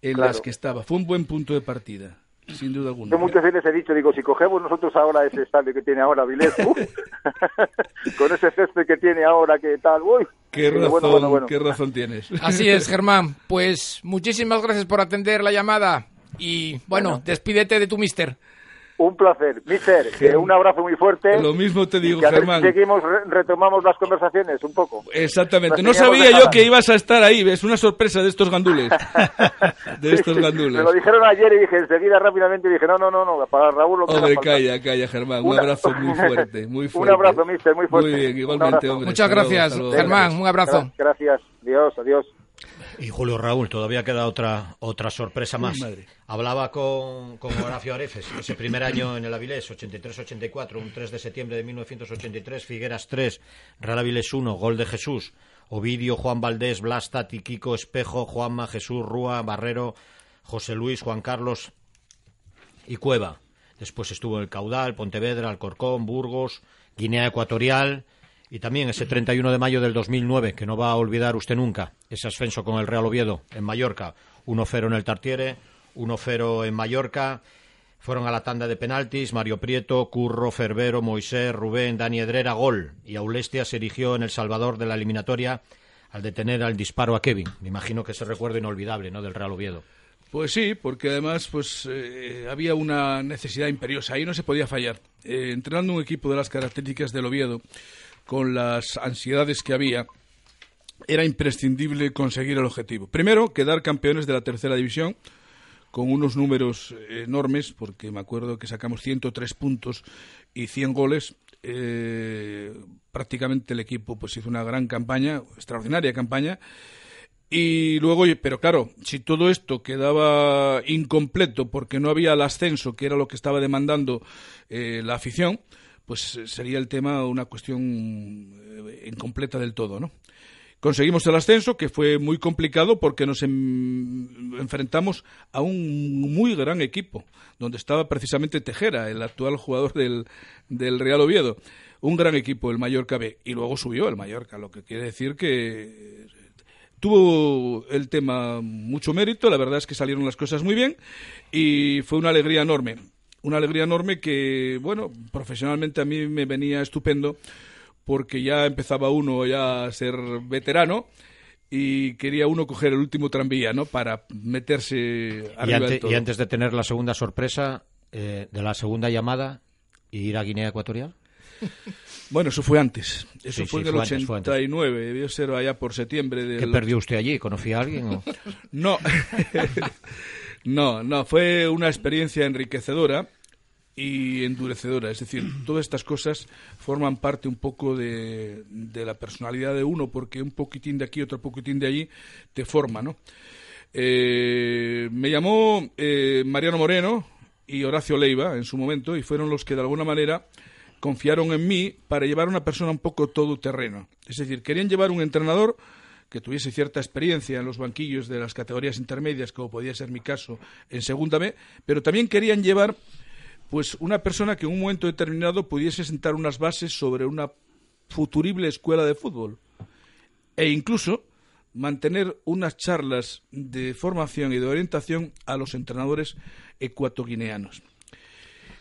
en Claro. las que estaba. Fue un buen punto de partida, sin duda alguna. Yo muchas veces he dicho, digo, si cogemos nosotros ahora ese estadio que tiene ahora Vilés, con ese césped que tiene ahora, que tal, uy. Qué razón, bueno, bueno, bueno. qué razón tienes. Así es, Germán. Pues muchísimas gracias por atender la llamada y bueno, despídete de tu mister. Un placer. Mister, eh, un abrazo muy fuerte. Lo mismo te digo, Y Germán. seguimos, re- retomamos las conversaciones un poco. Exactamente. No sabía yo que ibas a estar ahí. Es una sorpresa de estos gandules. De estos Me gandules. lo dijeron ayer y dije enseguida rápidamente y dije, no, no, no, no, para Raúl lo que Hombre, calla, calla, Germán. Un abrazo muy fuerte, muy Un fuerte. abrazo, mister, muy fuerte. Muy bien, Un igualmente, hombre. Muchas Hasta luego, gracias, hasta luego. Germán. Un abrazo. Gracias. Adiós, adiós. Y Julio Raúl, todavía queda otra otra sorpresa más. madre. Hablaba con, con Horacio Arefes, ese primer año en el Avilés, 83-84, un 3 de septiembre de 1983, Figueras 3, Real Avilés 1, gol de Jesús, Ovidio, Juan Valdés, Blas, Tati, Kiko, Espejo, Juanma, Jesús, Rúa, Barrero, José Luis, Juan Carlos y Cueva. Después estuvo el Caudal, Pontevedra, Alcorcón, Burgos, Guinea Ecuatorial y también ese 31 de mayo del 2009, que no va a olvidar usted nunca, ese ascenso con el Real Oviedo en Mallorca, 1-0 en el Tartiere, 1-0 en Mallorca. Fueron a la tanda de penaltis, Mario Prieto, Curro, Ferbero, Moisés, Rubén, Dani Edrera, gol. Y Aulestia se erigió en El Salvador de la eliminatoria al detener al disparo a Kevin. Me imagino que ese recuerdo inolvidable, ¿no?, del Real Oviedo. Pues sí, porque además pues eh, había una necesidad imperiosa, ahí no se podía fallar. Eh, entrenando un equipo de las características del Oviedo, con las ansiedades que había, era imprescindible conseguir el objetivo. Primero, quedar campeones de la tercera división, con unos números enormes, porque me acuerdo que sacamos 103 puntos y 100 goles. Eh, prácticamente el equipo pues hizo una gran campaña, extraordinaria campaña. Y luego, pero claro, si todo esto quedaba incompleto porque no había el ascenso, que era lo que estaba demandando eh, la afición, pues eh, sería el tema una cuestión eh, incompleta del todo, ¿no? Conseguimos el ascenso, que fue muy complicado porque nos em- enfrentamos a un muy gran equipo, donde estaba precisamente Tejera, el actual jugador del, del Real Oviedo. Un gran equipo, el Mallorca B. Y luego subió el Mallorca, lo que quiere decir que tuvo el tema mucho mérito, la verdad es que salieron las cosas muy bien y fue una alegría enorme. Una alegría enorme que, bueno, profesionalmente a mí me venía estupendo porque ya empezaba uno ya a ser veterano y quería uno coger el último tranvía, ¿no? Para meterse Y, arriba ante- todo. y antes de tener la segunda sorpresa, eh, de la segunda llamada, y ir a Guinea Ecuatorial. Bueno, eso fue antes. Eso Sí, fue sí, en el fue antes, fue antes. 89, debió ser allá por septiembre del ¿Qué perdió usted allí? ¿Conocía a alguien? o? No, no, no, fue una experiencia enriquecedora y endurecedora. Es decir, todas estas cosas forman parte un poco de, de la personalidad de uno, porque un poquitín de aquí, otro poquitín de allí, te forma, ¿no? Eh, me llamó eh, Mariano Moreno y Horacio Leiva en su momento y fueron los que de alguna manera confiaron en mí para llevar a una persona un poco todoterreno. Es decir, querían llevar un entrenador que tuviese cierta experiencia en los banquillos de las categorías intermedias, como podía ser mi caso en Segunda B, pero también querían llevar pues una persona que en un momento determinado pudiese sentar unas bases sobre una futurible escuela de fútbol e incluso mantener unas charlas de formación y de orientación a los entrenadores ecuatoguineanos.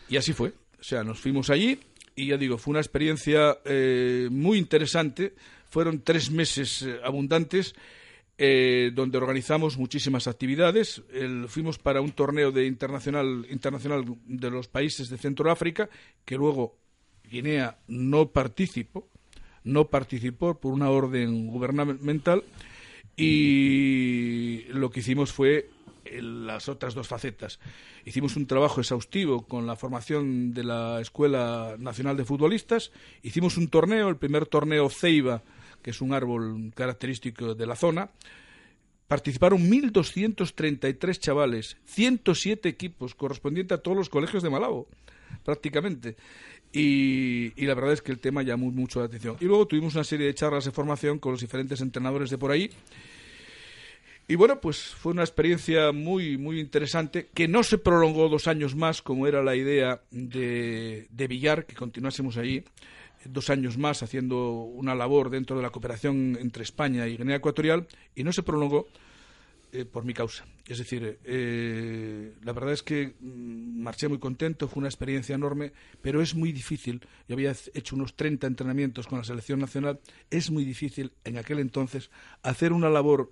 Y así fue. O sea, nos fuimos allí y ya digo, fue una experiencia eh, muy interesante. Fueron tres meses eh, abundantes eh, donde organizamos muchísimas actividades. Fuimos para un torneo de internacional, internacional de los países de Centroáfrica, que luego Guinea no participó, no participó por una orden gubernamental y lo que hicimos fue eh, las otras dos facetas. Hicimos un trabajo exhaustivo con la formación de la Escuela Nacional de Futbolistas, hicimos un torneo, el primer torneo Ceiba, que es un árbol característico de la zona, participaron 1.233 chavales, 107 equipos, correspondiente a todos los colegios de Malabo, prácticamente. Y, la verdad es que el tema llamó mucho la atención. Y luego tuvimos una serie de charlas de formación con los diferentes entrenadores de por ahí. Y bueno, pues fue una experiencia muy, muy interesante, que no se prolongó dos años más, como era la idea de, de Villar, que continuásemos allí dos años más haciendo una labor dentro de la cooperación entre España y Guinea Ecuatorial, y no se prolongó eh, por mi causa. Es decir, eh, la verdad es que mm, marché muy contento, fue una experiencia enorme, pero es muy difícil. Yo había hecho unos 30 entrenamientos con la selección nacional. Es muy difícil en aquel entonces hacer una labor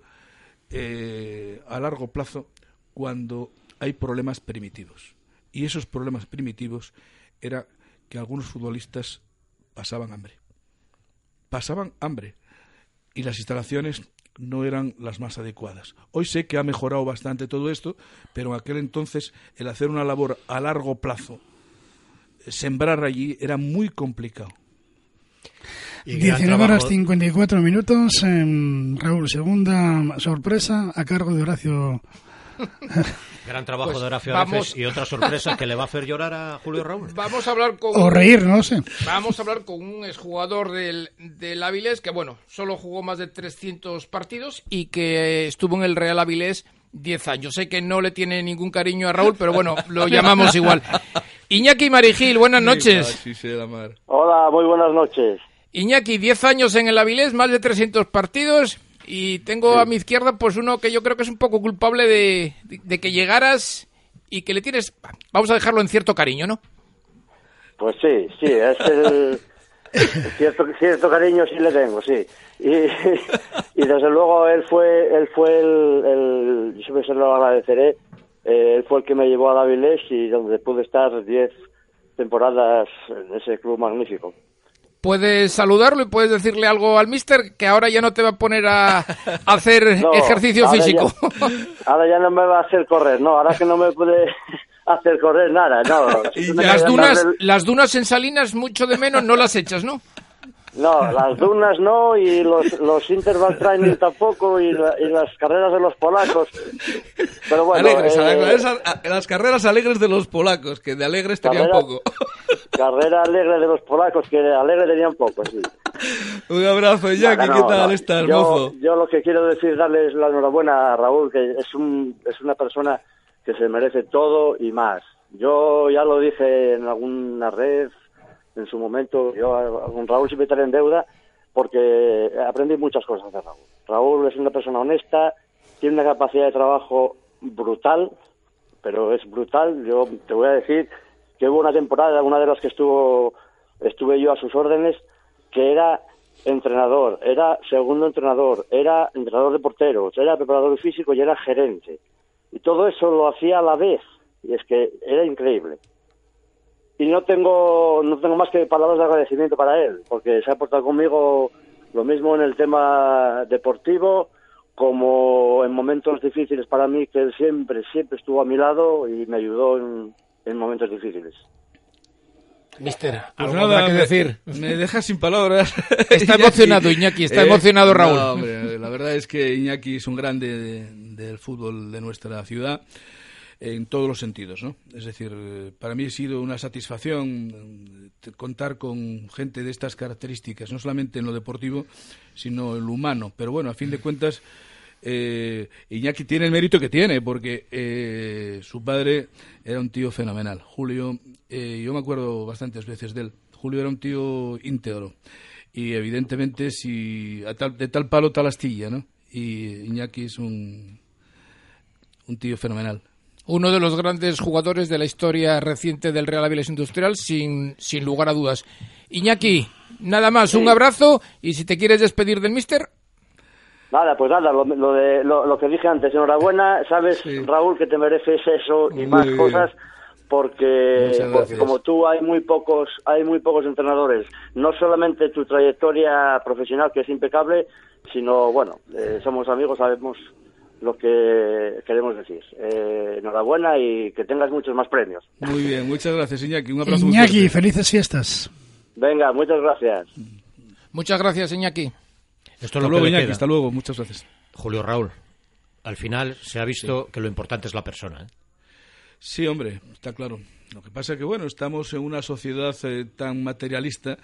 eh, a largo plazo cuando hay problemas primitivos. Y esos problemas primitivos era que algunos futbolistas pasaban hambre. Pasaban hambre. Y las instalaciones no eran las más adecuadas. Hoy sé que ha mejorado bastante todo esto, pero en aquel entonces el hacer una labor a largo plazo, sembrar allí, era muy complicado. 19 horas 54 minutos. Raúl, segunda sorpresa a cargo de Horacio. Gran trabajo Pues de Horacio vamos- y otra sorpresa que le va a hacer llorar a Julio Raúl. Vamos a hablar con... O reír, no lo sé. Vamos a hablar con un exjugador del, del Avilés que, bueno, solo jugó más de 300 partidos y que estuvo en el Real Avilés 10 años. Sé que no le tiene ningún cariño a Raúl, pero bueno, lo llamamos igual. Iñaki Marijil, buenas noches. Hola, muy buenas noches. Iñaki, 10 años en el Avilés, más de 300 partidos y tengo a mi izquierda pues uno que yo creo que es un poco culpable de, de- que llegaras y que le tienes, vamos a dejarlo en cierto cariño, ¿no? Pues sí, sí, es el... cierto, cierto cariño sí le tengo, sí. Y, desde luego él fue, él fue el, el yo siempre se lo agradeceré, eh, él fue el que me llevó a Davilés y donde pude estar 10 temporadas en ese club magnífico. Puedes saludarlo y puedes decirle algo al mister que ahora ya no te va a poner a, a hacer No, ejercicio ahora físico. ya- ahora ya no me va a hacer correr, no, ahora que no me puede hacer correr nada, no. las dunas, las dunas en Salinas mucho de menos no las echas, ¿no? No, las dunas no y los, los interval training tampoco y, la- y las carreras de los polacos. Pero bueno, Alegres, eh, alegres, las carreras alegres de los polacos, que de alegres tenían poco. carrera alegre de los polacos que alegre tenían poco, sí. Un abrazo, Jackie, No, ¿qué no, tal no. estás, yo, mozo? Yo lo que quiero decir, darles la enhorabuena a Raúl, que es, un, es una persona que se merece todo y más. Yo ya lo dije en alguna red en su momento, yo con Raúl siempre estaré en deuda porque aprendí muchas cosas de Raúl. Raúl es una persona honesta, tiene una capacidad de trabajo brutal, pero es brutal. Yo te voy a decir que hubo una temporada, una de las que estuvo estuve yo a sus órdenes, que era entrenador, era segundo entrenador, era entrenador de porteros, era preparador físico y era gerente. Y todo eso lo hacía a la vez. Y es que era increíble. Y no tengo, no tengo más que palabras de agradecimiento para él, porque se ha portado conmigo lo mismo en el tema deportivo, como en momentos difíciles para mí, que él siempre, siempre estuvo a mi lado y me ayudó en, en momentos difíciles. Mister, Pues nada, que me, decir. me deja sin palabras. Está emocionado, Iñaki, está emocionado Raúl. no, hombre, la verdad es que Iñaki es un grande de- del fútbol de nuestra ciudad en todos los sentidos, ¿no? Es decir, para mí ha sido una satisfacción eh, contar con gente de estas características, no solamente en lo deportivo, sino en lo humano. Pero bueno, a fin de cuentas, eh, Iñaki tiene el mérito que tiene, porque eh, su padre era un tío fenomenal. Julio, eh, yo me acuerdo bastantes veces de él. Julio era un tío íntegro. Y evidentemente, si a tal- de tal palo, tal astilla, ¿no? Y Iñaki es un, un tío fenomenal. Uno de los grandes jugadores de la historia reciente del Real Avilés Industrial, sin, sin lugar a dudas. Iñaki, nada más, un abrazo y si te quieres despedir del mister, Nada, pues nada, lo, lo de, lo, lo que dije antes, enhorabuena, sabes, Raúl, que te mereces eso y Muy más bien. cosas, porque, gracias. como tú hay muy pocos, hay muy pocos entrenadores. No solamente tu trayectoria profesional que es impecable, sino bueno, eh, somos amigos, sabemos lo que queremos decir. Eh, enhorabuena y que tengas muchos más premios. Muy bien, muchas gracias, Iñaki. Un abrazo Iñaki, felices fiestas. Venga, muchas gracias. muchas gracias, Iñaki. Esto es Hasta lo luego, Iñaki. queda. Hasta luego. Muchas gracias. Julio Raúl, al final se ha visto que lo importante es la persona. ¿eh? Sí, hombre, está claro. Lo que pasa es que, bueno, estamos en una sociedad eh, tan materialista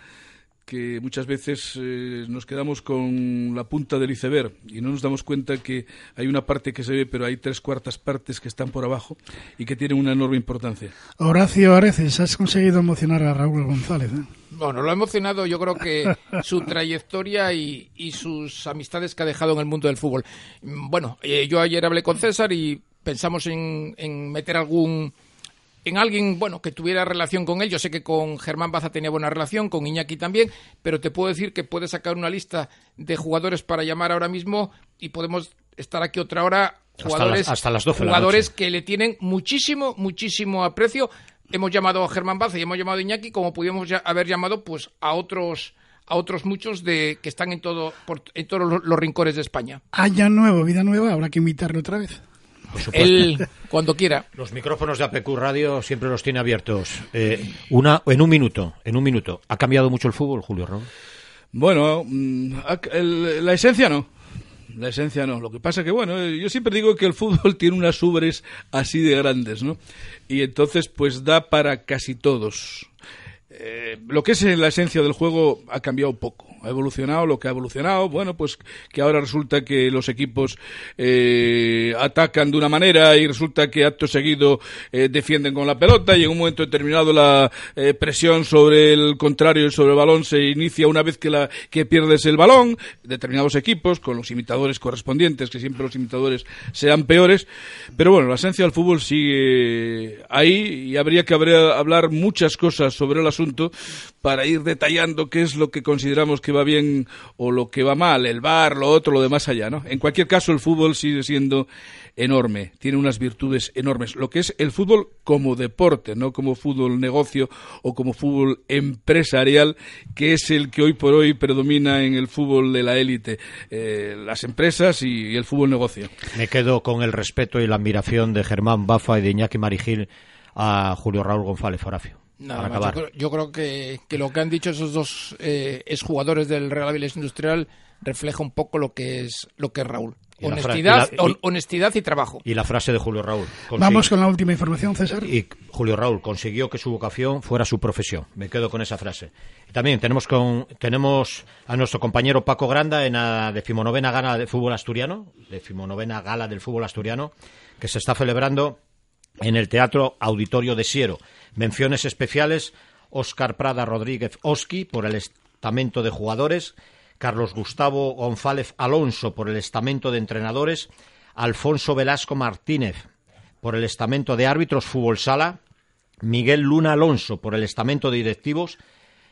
que muchas veces eh, nos quedamos con la punta del iceberg y no nos damos cuenta que hay una parte que se ve, pero hay tres cuartas partes que están por abajo y que tienen una enorme importancia. Horacio Areces, has conseguido emocionar a Raúl González. ¿eh? Bueno, lo ha emocionado yo creo que su trayectoria y, y sus amistades que ha dejado en el mundo del fútbol. Bueno, eh, yo ayer hablé con César y pensamos en, en meter algún en alguien, bueno, que tuviera relación con él. Yo sé que con Germán Baza tenía buena relación, con Iñaki también, pero te puedo decir que puedes sacar una lista de jugadores para llamar ahora mismo y podemos estar aquí otra hora jugadores, las- hasta las 12 de la jugadores que le tienen muchísimo, muchísimo aprecio. Hemos llamado a Germán Baza y hemos llamado a Iñaki, como pudimos ya haber llamado pues a otros a otros muchos de que están en todo por- en todos los, los rincones de España. Año nuevo, vida nueva, habrá que invitarlo otra vez. Por supuesto. Él cuando quiera. Los micrófonos de APQ Radio siempre los tiene abiertos. Eh, una, en un minuto, en un minuto. ¿Ha cambiado mucho el fútbol, Julio Raúl? Bueno, mm, la esencia no. La esencia no. Lo que pasa que, bueno, eh, yo siempre digo que el fútbol tiene unas ubres así de grandes, ¿no? Y entonces, pues da para casi todos. Eh, lo que es la esencia del juego ha cambiado poco. Ha evolucionado lo que ha evolucionado. Bueno, pues que ahora resulta que los equipos eh, atacan de una manera y resulta que acto seguido eh, defienden con la pelota y en un momento determinado la eh, presión sobre el contrario y sobre el balón se inicia una vez que, la, que pierdes el balón. Determinados equipos con los imitadores correspondientes, que siempre los imitadores sean peores. Pero bueno, la esencia del fútbol sigue ahí y habría que hablar muchas cosas sobre el asunto para ir detallando qué es lo que consideramos que va bien o lo que va mal, el bar, lo otro, lo de más allá, ¿no? En cualquier caso, el fútbol sigue siendo enorme, tiene unas virtudes enormes. Lo que es el fútbol como deporte, no como fútbol negocio o como fútbol empresarial, que es el que hoy por hoy predomina en el fútbol de la élite, eh, las empresas y el fútbol negocio. Me quedo con el respeto y la admiración de Germán Bafa y de Iñaki Marigil a Julio Raúl González Forafio. Nada para más, yo creo, yo creo que, que lo que han dicho esos dos eh, exjugadores del Real Avilés Industrial refleja un poco lo que es lo que es Raúl. Y Honestidad, y la- y- hon- honestidad y trabajo. Y la frase de Julio Raúl. Vamos con la última información, César. Y Julio Raúl consiguió que su vocación fuera su profesión. Me quedo con esa frase. Y también tenemos, con, tenemos a nuestro compañero Paco Granda en la decimonovena gala de fútbol asturiano, decimonovena gala del fútbol asturiano, que se está celebrando en el Teatro Auditorio de Siero. Menciones especiales, Óscar Prada Rodríguez Oski por el estamento de jugadores, Carlos Gustavo González Alonso por el estamento de entrenadores, Alfonso Velasco Martínez por el estamento de árbitros Fútbol Sala, Miguel Luna Alonso por el estamento de directivos.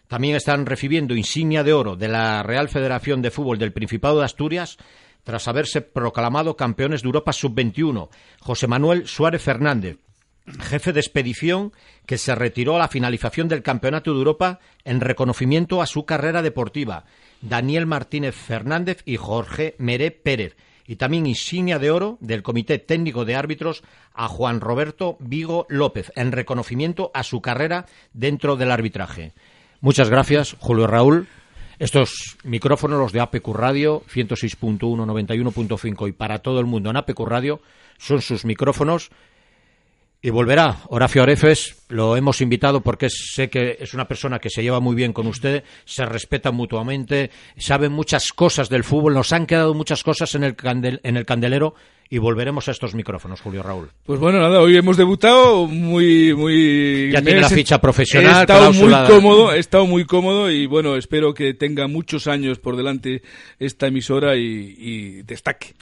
También están recibiendo insignia de oro de la Real Federación de Fútbol del Principado de Asturias tras haberse proclamado campeones de Europa Sub-21. José Manuel Suárez Fernández, jefe de expedición que se retiró a la finalización del Campeonato de Europa en reconocimiento a su carrera deportiva. Daniel Martínez Fernández y Jorge Meré Pérez. Y también insignia de oro del Comité Técnico de Árbitros a Juan Roberto Vigo López en reconocimiento a su carrera dentro del arbitraje. Muchas gracias, Julio Raúl. Estos micrófonos, los de APQ Radio, 106.1, 91.5 y para todo el mundo en APQ Radio, son sus micrófonos. Y volverá Horacio Arefes, lo hemos invitado porque sé que es una persona que se lleva muy bien con usted, se respetan mutuamente, saben muchas cosas del fútbol, nos han quedado muchas cosas en el, candel- en el candelero y volveremos a estos micrófonos, Julio Raúl. Pues bueno, nada, hoy hemos debutado muy, muy... Ya tiene la ficha profesional, He estado muy cómodo, he estado muy cómodo y bueno, espero que tenga muchos años por delante esta emisora y, y destaque.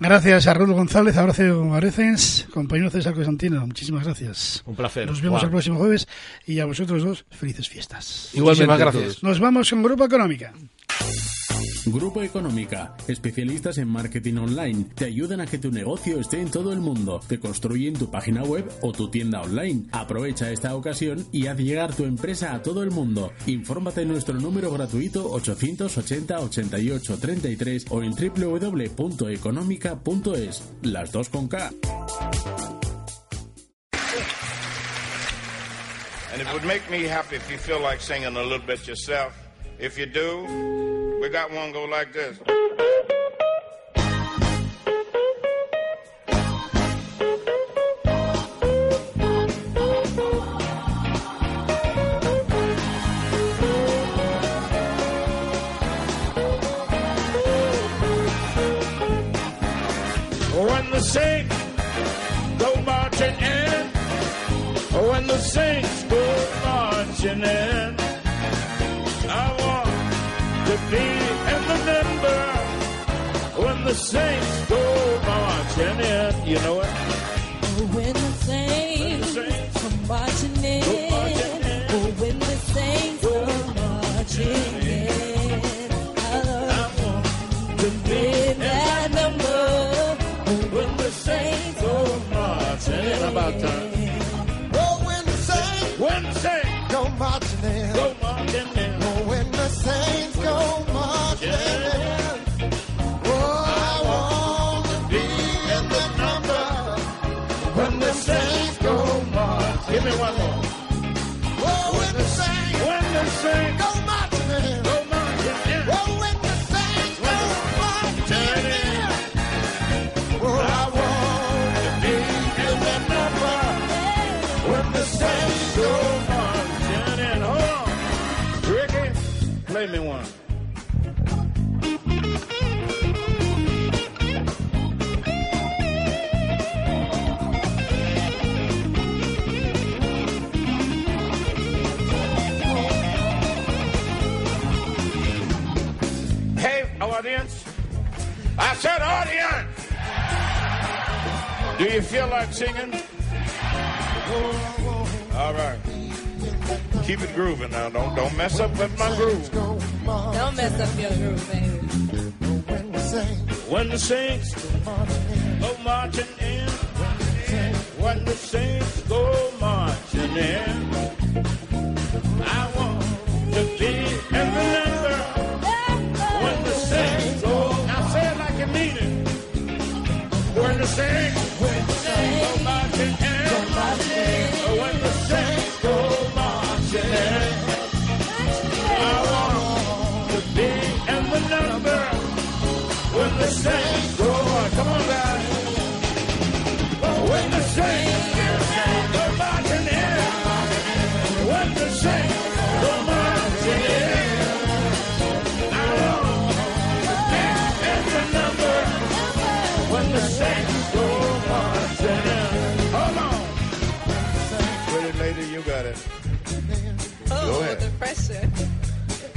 Gracias a Raúl González, a Horacio Areces, compañero César Constantino. Muchísimas gracias. Un placer. Nos vemos Juan. el próximo jueves y a vosotros dos, felices fiestas. Igualmente Muchísimas gracias. Nos vamos con Grupo Económica. Grupo Económica, especialistas en marketing online, te ayudan a que tu negocio esté en todo el mundo, te construyen tu página web o tu tienda online. Aprovecha esta ocasión y haz llegar tu empresa a todo el mundo. Infórmate en nuestro número gratuito 880 88 33 o en www.económica.es. Las dos con K. And it would make me happy if you singing a little bit yourself. If you do, we got one go like this. When the saints go marching in, when the saints go marching in, I want to be in the number when the saints go marching in. You know it? When the saints come marching in, oh, when the saints come marching in, I love to be in that number. Oh, when the about time. Oh, when the saints When the saints go marching in. go marching in. Oh, when the saints play me one. Hey, audience. I said audience. Do you feel like singing? Keep it grooving now. Don't don't mess up with my groove. Don't mess up your groove, baby. when the saints When the saints go marching in, when the saints go marching in, The saints go marching in, when the saints go marching in, I want to be in the number. When the saints go marching in, hold on. Pretty lady, you got it. Oh, Go ahead. the pressure.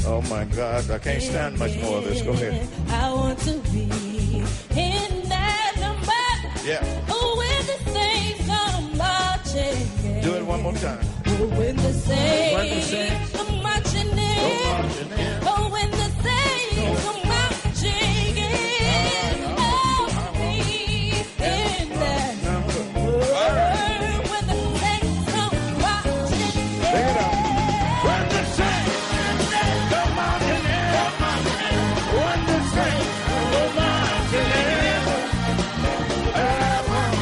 Oh my God, I can't stand much more of this. Go ahead. I want to be in that number. Yeah, one more time. Oh, when the saints, When the saints come marching in. Go marching in. Oh, when the saints come marching in. Oh, be in that Number. number. All right. When the saints marching in. Pick it up. When the saints marching in, when the saints marching in, I want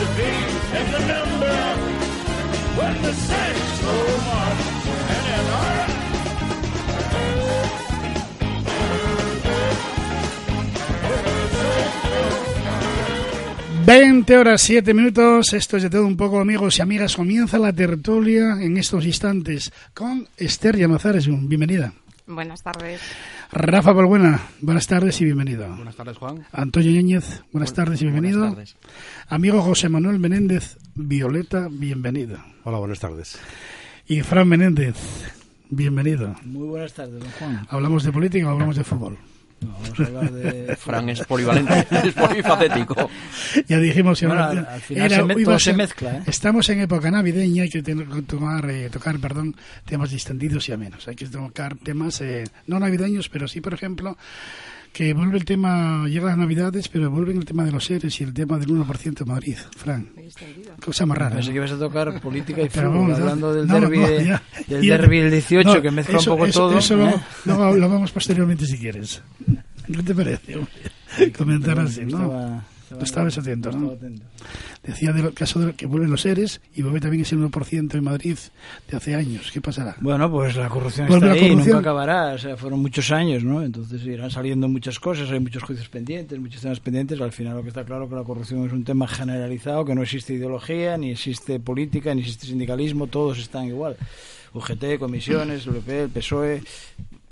to be in the number. When the saints go marching in, all right. 20 horas 7 minutos, esto es de todo un poco amigos y amigas, comienza la tertulia en estos instantes con Esther Llamazares, bienvenida. Buenas tardes. Rafa Balbuena, buenas tardes y bienvenido. Buenas tardes, Juan. Antonio Ñéñez, buenas tardes y bienvenido. Buenas tardes. Amigo José Manuel Menéndez, Violeta, bienvenido. Hola, buenas tardes. Y Fran Menéndez, bienvenido. Muy buenas tardes, don Juan. ¿Hablamos de política o hablamos de fútbol? No, vamos a hablar de... Fran es polivalente, es polifacético. Ya dijimos que Bueno, al final se me- todo se mezcla, ¿eh? Estamos en época navideña, hay que tener- tomar, eh, tocar perdón, temas distendidos y amenos. Hay que tocar temas eh, no navideños, pero sí, por ejemplo, que vuelve el tema, llega las navidades, pero vuelve el tema de los seres y el tema del 1% de Madrid. Fran, cosa más rara. Pensé ¿no? que ibas a tocar política y Pero fútbol, vamos, no, hablando del no, derbi no, del derbi del 18, No, que mezcla eso- un poco eso- todo. Eso ¿eh? lo, lo- lo vamos posteriormente si quieres. ¿Qué te parece? Comentar así, ¿no? estaba- No estabas atento, estaba ¿no? atento. Decía del caso de que vuelven los seres y vuelve también ese 1% en Madrid de hace años. ¿Qué pasará? Bueno, pues la corrupción Vuelve está la ahí, corrupción. nunca acabará. O sea, fueron muchos años, ¿no? Entonces irán saliendo muchas cosas, hay muchos juicios pendientes, muchos temas pendientes. Al final lo que está claro es que la corrupción es un tema generalizado, que no existe ideología, ni existe política, ni existe sindicalismo, todos están igual. UGT, comisiones, el PP, el PSOE.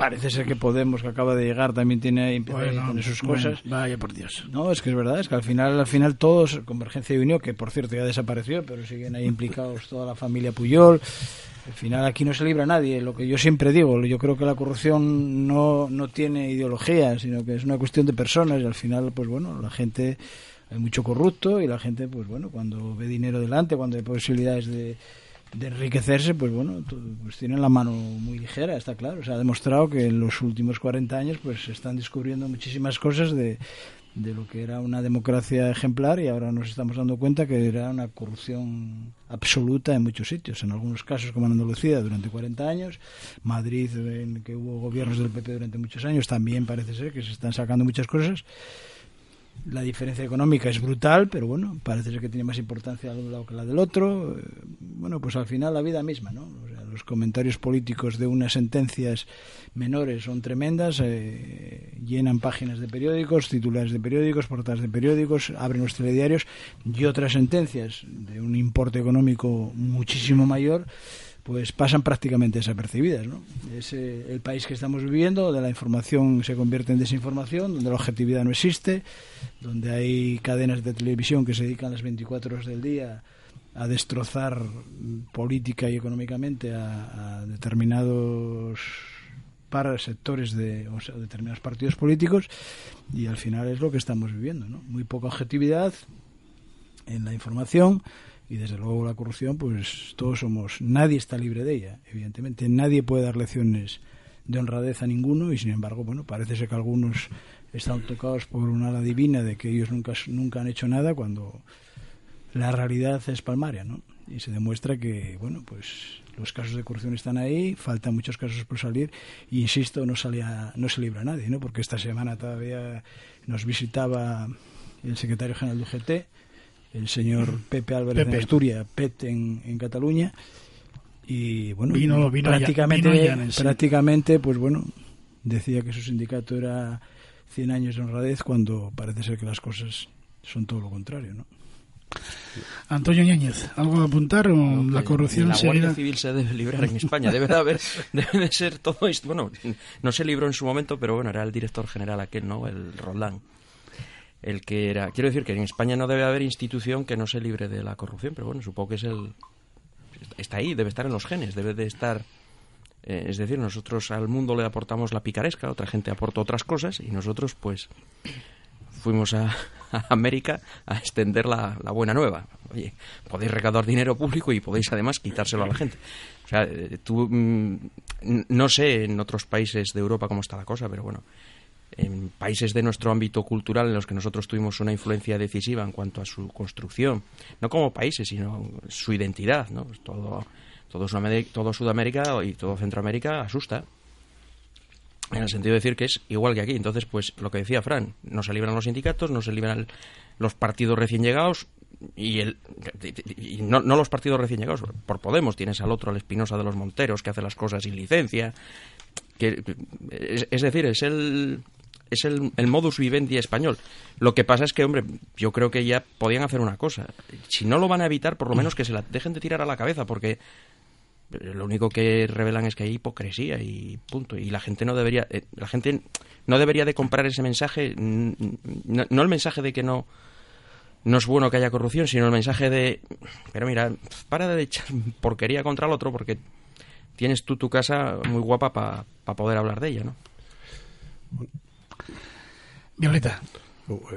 Parece ser que Podemos, que acaba de llegar, también tiene Bueno, con sus bueno, cosas. vaya por Dios. No, es que es verdad, es que al final, al final todos, Convergencia y Unión, que por cierto ya desapareció, pero siguen ahí implicados toda la familia Puyol. Al final aquí no se libra nadie, lo que yo siempre digo, yo creo que la corrupción no, no tiene ideología, sino que es una cuestión de personas y al final, pues bueno, la gente, hay mucho corrupto y la gente, pues bueno, cuando ve dinero delante, cuando hay posibilidades de, de enriquecerse, pues bueno, pues tienen la mano muy ligera, está claro. Se ha demostrado que en los últimos 40 años pues se están descubriendo muchísimas cosas de, de lo que era una democracia ejemplar y ahora nos estamos dando cuenta que era una corrupción absoluta en muchos sitios. En algunos casos, como en Andalucía, durante 40 años. Madrid, en que hubo gobiernos del PP durante muchos años, también parece ser que se están sacando muchas cosas. La diferencia económica es brutal, pero bueno, parece ser que tiene más importancia de un lado que la del otro. Eh, Bueno, pues al final la vida misma, ¿no? O sea, los comentarios políticos de unas sentencias menores son tremendas, eh, llenan páginas de periódicos, titulares de periódicos, portadas de periódicos, abren los telediarios y otras sentencias de un importe económico muchísimo mayor pues pasan prácticamente desapercibidas. ¿no? Es eh, el país que estamos viviendo, donde la información se convierte en desinformación, donde la objetividad no existe, donde hay cadenas de televisión que se dedican las 24 horas del día a destrozar política y económicamente a, a determinados para sectores de o sea, determinados partidos políticos y al final es lo que estamos viviendo ¿no? muy poca objetividad en la información y desde luego la corrupción pues todos somos nadie está libre de ella evidentemente. Nadie puede dar lecciones de honradez a ninguno y sin embargo bueno parece ser que algunos están tocados por una ala divina de que ellos nunca nunca han hecho nada cuando la realidad es palmaria no y se demuestra que bueno pues los casos de corrupción están ahí faltan muchos casos por salir y insisto no salía no se libra nadie no porque esta semana todavía nos visitaba el secretario general del UGT el señor Pepe Álvarez Pepe. en Asturias, PET en, en Cataluña. Y bueno, Vino- vino prácticamente, vino sí. prácticamente, pues bueno, decía que su sindicato era 100 años de honradez cuando parece ser que las cosas son todo lo contrario, ¿no? Antonio Ñañez, ¿algo a apuntar? o la corrupción la Guardia seguirá? Civil se debe librar en España. Debe de haber, debe de ser todo esto. Bueno, no se libró en su momento, pero bueno, era el director general aquel, ¿no? El Roldán. El que era. Quiero decir que en España no debe haber institución que no se libre de la corrupción, pero bueno, supongo que es el. Está ahí, debe estar en los genes, debe de estar. eh, es decir, nosotros al mundo le aportamos la picaresca, otra gente aporta otras cosas y nosotros, pues, fuimos a, a América a extender la, buena nueva. Oye, podéis recaudar dinero público y podéis además quitárselo a la gente. O sea, eh, tú, mm, no sé en otros países de Europa cómo está la cosa, pero bueno, en países de nuestro ámbito cultural en los que nosotros tuvimos una influencia decisiva en cuanto a su construcción, no como países, sino su identidad, ¿no? Pues todo, todo, Sudamérica, todo Sudamérica y todo Centroamérica asusta. En el sentido de decir que es igual que aquí. Entonces, pues lo que decía Fran, no se libran los sindicatos, no se libran los partidos recién llegados y, el, y no, no los partidos recién llegados. Por Podemos tienes al otro, al Espinosa de los Monteros, que hace las cosas sin licencia. Que, es, es decir, es el es el, el modus vivendi español. Lo que pasa es que, hombre, yo creo que ya podían hacer una cosa. Si no lo van a evitar, por lo menos que se la dejen de tirar a la cabeza, porque lo único que revelan es que hay hipocresía y punto y la gente no debería eh, la gente no debería de comprar ese mensaje mm, no, no el mensaje de que no no es bueno que haya corrupción sino el mensaje de pero mira para de echar porquería contra el otro porque tienes tú tu casa muy guapa para poder hablar de ella no Violeta.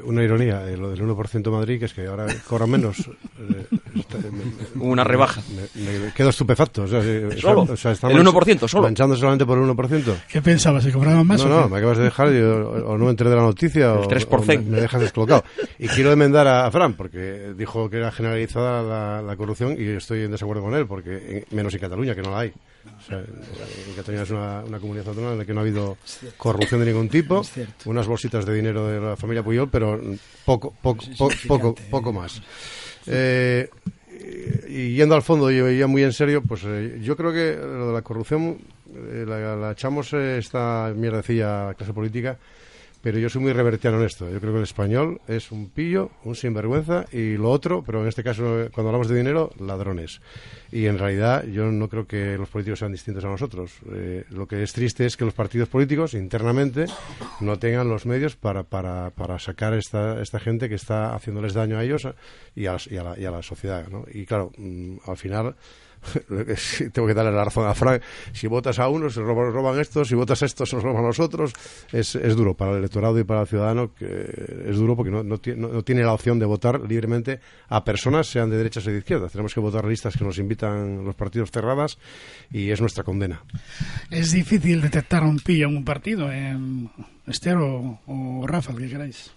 Una ironía, eh, lo del 1% Madrid, que es que ahora cobran menos. eh, está- me- me- Una rebaja. Me, me quedo estupefacto. O sea, Solo. o sea, está El manch- 1% solo. Manchando solamente por el 1%. ¿Qué pensabas? ¿Se cobraban más? No, o no, qué? me acabas de dejar y, o, no me enteré de la noticia El o, 3%. o me, me dejas descolocado. Y quiero enmendar a, a Fran, porque dijo que era generalizada la, la corrupción y estoy en desacuerdo con él, porque en- menos en Cataluña, que no la hay. O sea, en Cataluña es una, una comunidad autónoma en la que no ha habido corrupción de ningún tipo, unas bolsitas de dinero de la familia Puyol, pero poco, poco, po- poco, poco más. Eh, y yendo al fondo y ya muy en serio, pues eh, yo creo que lo de la corrupción eh, la, la echamos eh, esta mierdecilla clase política, pero yo soy muy revertiano en esto. Yo creo que el español es un pillo, un sinvergüenza y lo otro, pero en este caso, cuando hablamos de dinero, ladrones. Y en realidad yo no creo que los políticos sean distintos a nosotros. Eh, lo que es triste es que los partidos políticos internamente no tengan los medios para, para, para sacar esta, esta gente que está haciéndoles daño a ellos y a, la, y a la sociedad. ¿no? Y claro, mm, al final tengo que darle la razón a Frank. Si votas a uno, se roban, roban estos. Si votas a estos, se roban los otros. Es, es duro para el electorado y para el ciudadano. Que es duro porque no, no- no tiene la opción de votar libremente a personas, sean de derechas o de izquierdas. Tenemos que votar listas que nos invitan los partidos cerradas y es nuestra condena. Es difícil detectar un pillo en un partido, eh, Esther o, o Rafa, el que queráis.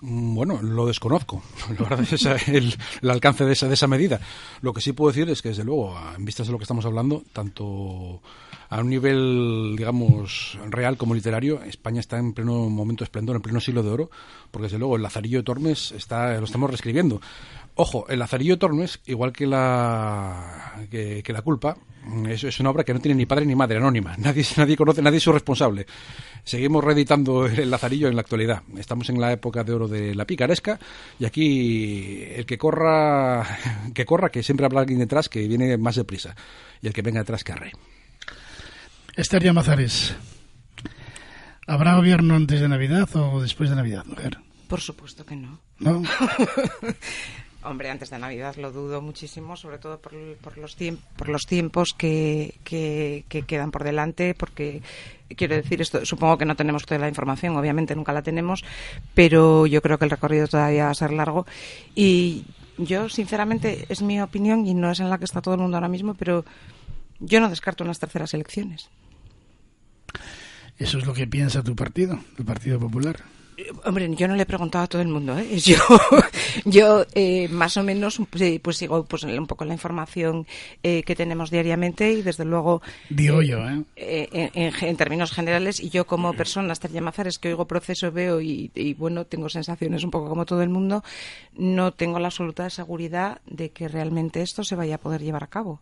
Mm, Bueno, lo desconozco. La verdad es el, el alcance de esa, de esa medida. Lo que sí puedo decir es que, desde luego, en vistas de lo que estamos hablando, tanto a un nivel, digamos, real como literario, España está en pleno momento de esplendor, en pleno siglo de oro, porque, desde luego, el Lazarillo de Tormes está, lo estamos reescribiendo. Ojo, el Lazarillo de Tormes, igual que la, que, que la culpa, es, es una obra que no tiene ni padre ni madre, anónima. Nadie, nadie conoce, nadie es su responsable. Seguimos reeditando el Lazarillo en la actualidad. Estamos en la época de oro de la picaresca y aquí el que corra, que corra, que siempre habrá alguien detrás que viene más deprisa y el que venga detrás que arre. Esther Llamazares, ¿habrá gobierno antes de Navidad o después de Navidad, mujer? Por supuesto que no. ¿No? Hombre, antes de Navidad lo dudo muchísimo, sobre todo por, por los, tiemp- por los tiempos que, que, que quedan por delante, porque quiero decir esto, supongo que no tenemos toda la información, obviamente nunca la tenemos, pero yo creo que el recorrido todavía va a ser largo y yo, sinceramente, es mi opinión y no es en la que está todo el mundo ahora mismo, pero yo no descarto unas terceras elecciones. Eso es lo que piensa tu partido, el Partido Popular. Hombre, yo no le he preguntado a todo el mundo, ¿eh? Yo, yo eh, más o menos pues, pues sigo pues, un poco la información eh, que tenemos diariamente y desde luego... Digo yo, ¿eh? eh, en, en- en términos generales, y yo como persona, Esther Llamazares, que oigo proceso, veo y, y, bueno, tengo sensaciones un poco como todo el mundo, no tengo la absoluta seguridad de que realmente esto se vaya a poder llevar a cabo.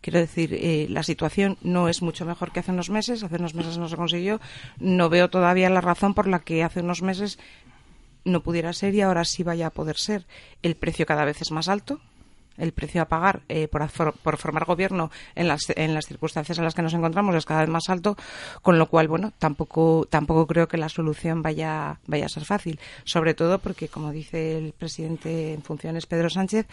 Quiero decir, eh, la situación no es mucho mejor que hace unos meses. Hace unos meses no se consiguió. No veo todavía la razón por la que hace unos meses no pudiera ser y ahora sí vaya a poder ser. El precio cada vez es más alto. El precio a pagar eh, por, formar gobierno en las, circunstancias en las que nos encontramos es cada vez más alto, con lo cual, bueno, tampoco, tampoco creo que la solución vaya a ser fácil. Sobre todo porque, como dice el presidente en funciones, Pedro Sánchez,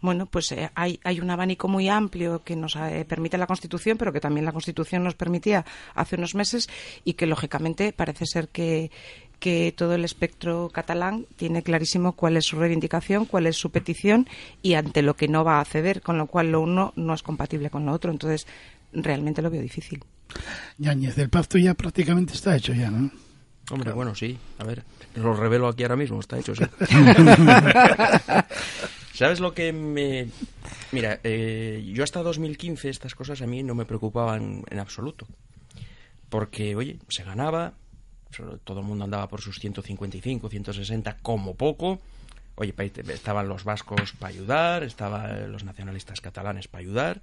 bueno, pues eh, hay, hay un abanico muy amplio que nos eh, permite la Constitución, pero que también la Constitución nos permitía hace unos meses y que, lógicamente, parece ser que, que todo el espectro catalán tiene clarísimo cuál es su reivindicación, cuál es su petición y ante lo que no va a ceder, con lo cual lo uno no es compatible con lo otro. Entonces, realmente lo veo difícil. Yáñez, el pacto ya prácticamente está hecho ya, ¿no? Hombre, bueno, sí. A ver, lo revelo aquí ahora mismo, está hecho, sí. ¿Sabes lo que me...? Mira, eh, yo hasta 2015 estas cosas a mí no me preocupaban en absoluto. Porque, oye, se ganaba, todo el mundo andaba por sus 155, 160, como poco. Oye, estaban los vascos para ayudar, estaban los nacionalistas catalanes para ayudar.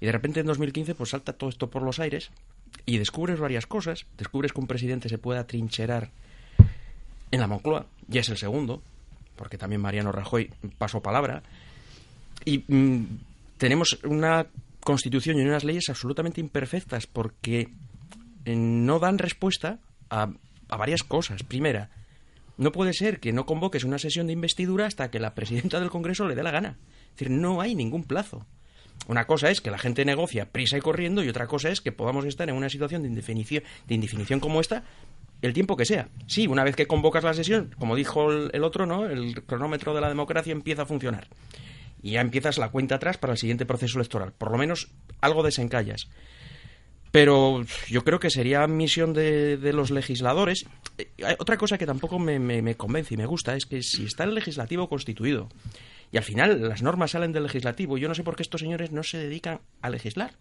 Y de repente en 2015 pues salta todo esto por los aires y descubres varias cosas. Descubres que un presidente se puede atrincherar en la Moncloa, ya es el segundo, porque también Mariano Rajoy pasó palabra. Y mm, tenemos una constitución y unas leyes absolutamente imperfectas porque eh, no dan respuesta a, a varias cosas. Primera, no puede ser que no convoques una sesión de investidura hasta que la presidenta del Congreso le dé la gana. Es decir, no hay ningún plazo. Una cosa es que la gente negocia prisa y corriendo y otra cosa es que podamos estar en una situación de indefinición, de indefinición como esta el tiempo que sea. Sí, una vez que convocas la sesión, como dijo el, otro, ¿no? El cronómetro de la democracia empieza a funcionar. Y ya empiezas la cuenta atrás para el siguiente proceso electoral. Por lo menos algo desencallas. Pero yo creo que sería misión de, los legisladores. Eh, otra cosa que tampoco me- me convence y me gusta es que si está el legislativo constituido y al final las normas salen del legislativo, yo no sé por qué estos señores no se dedican a legislar.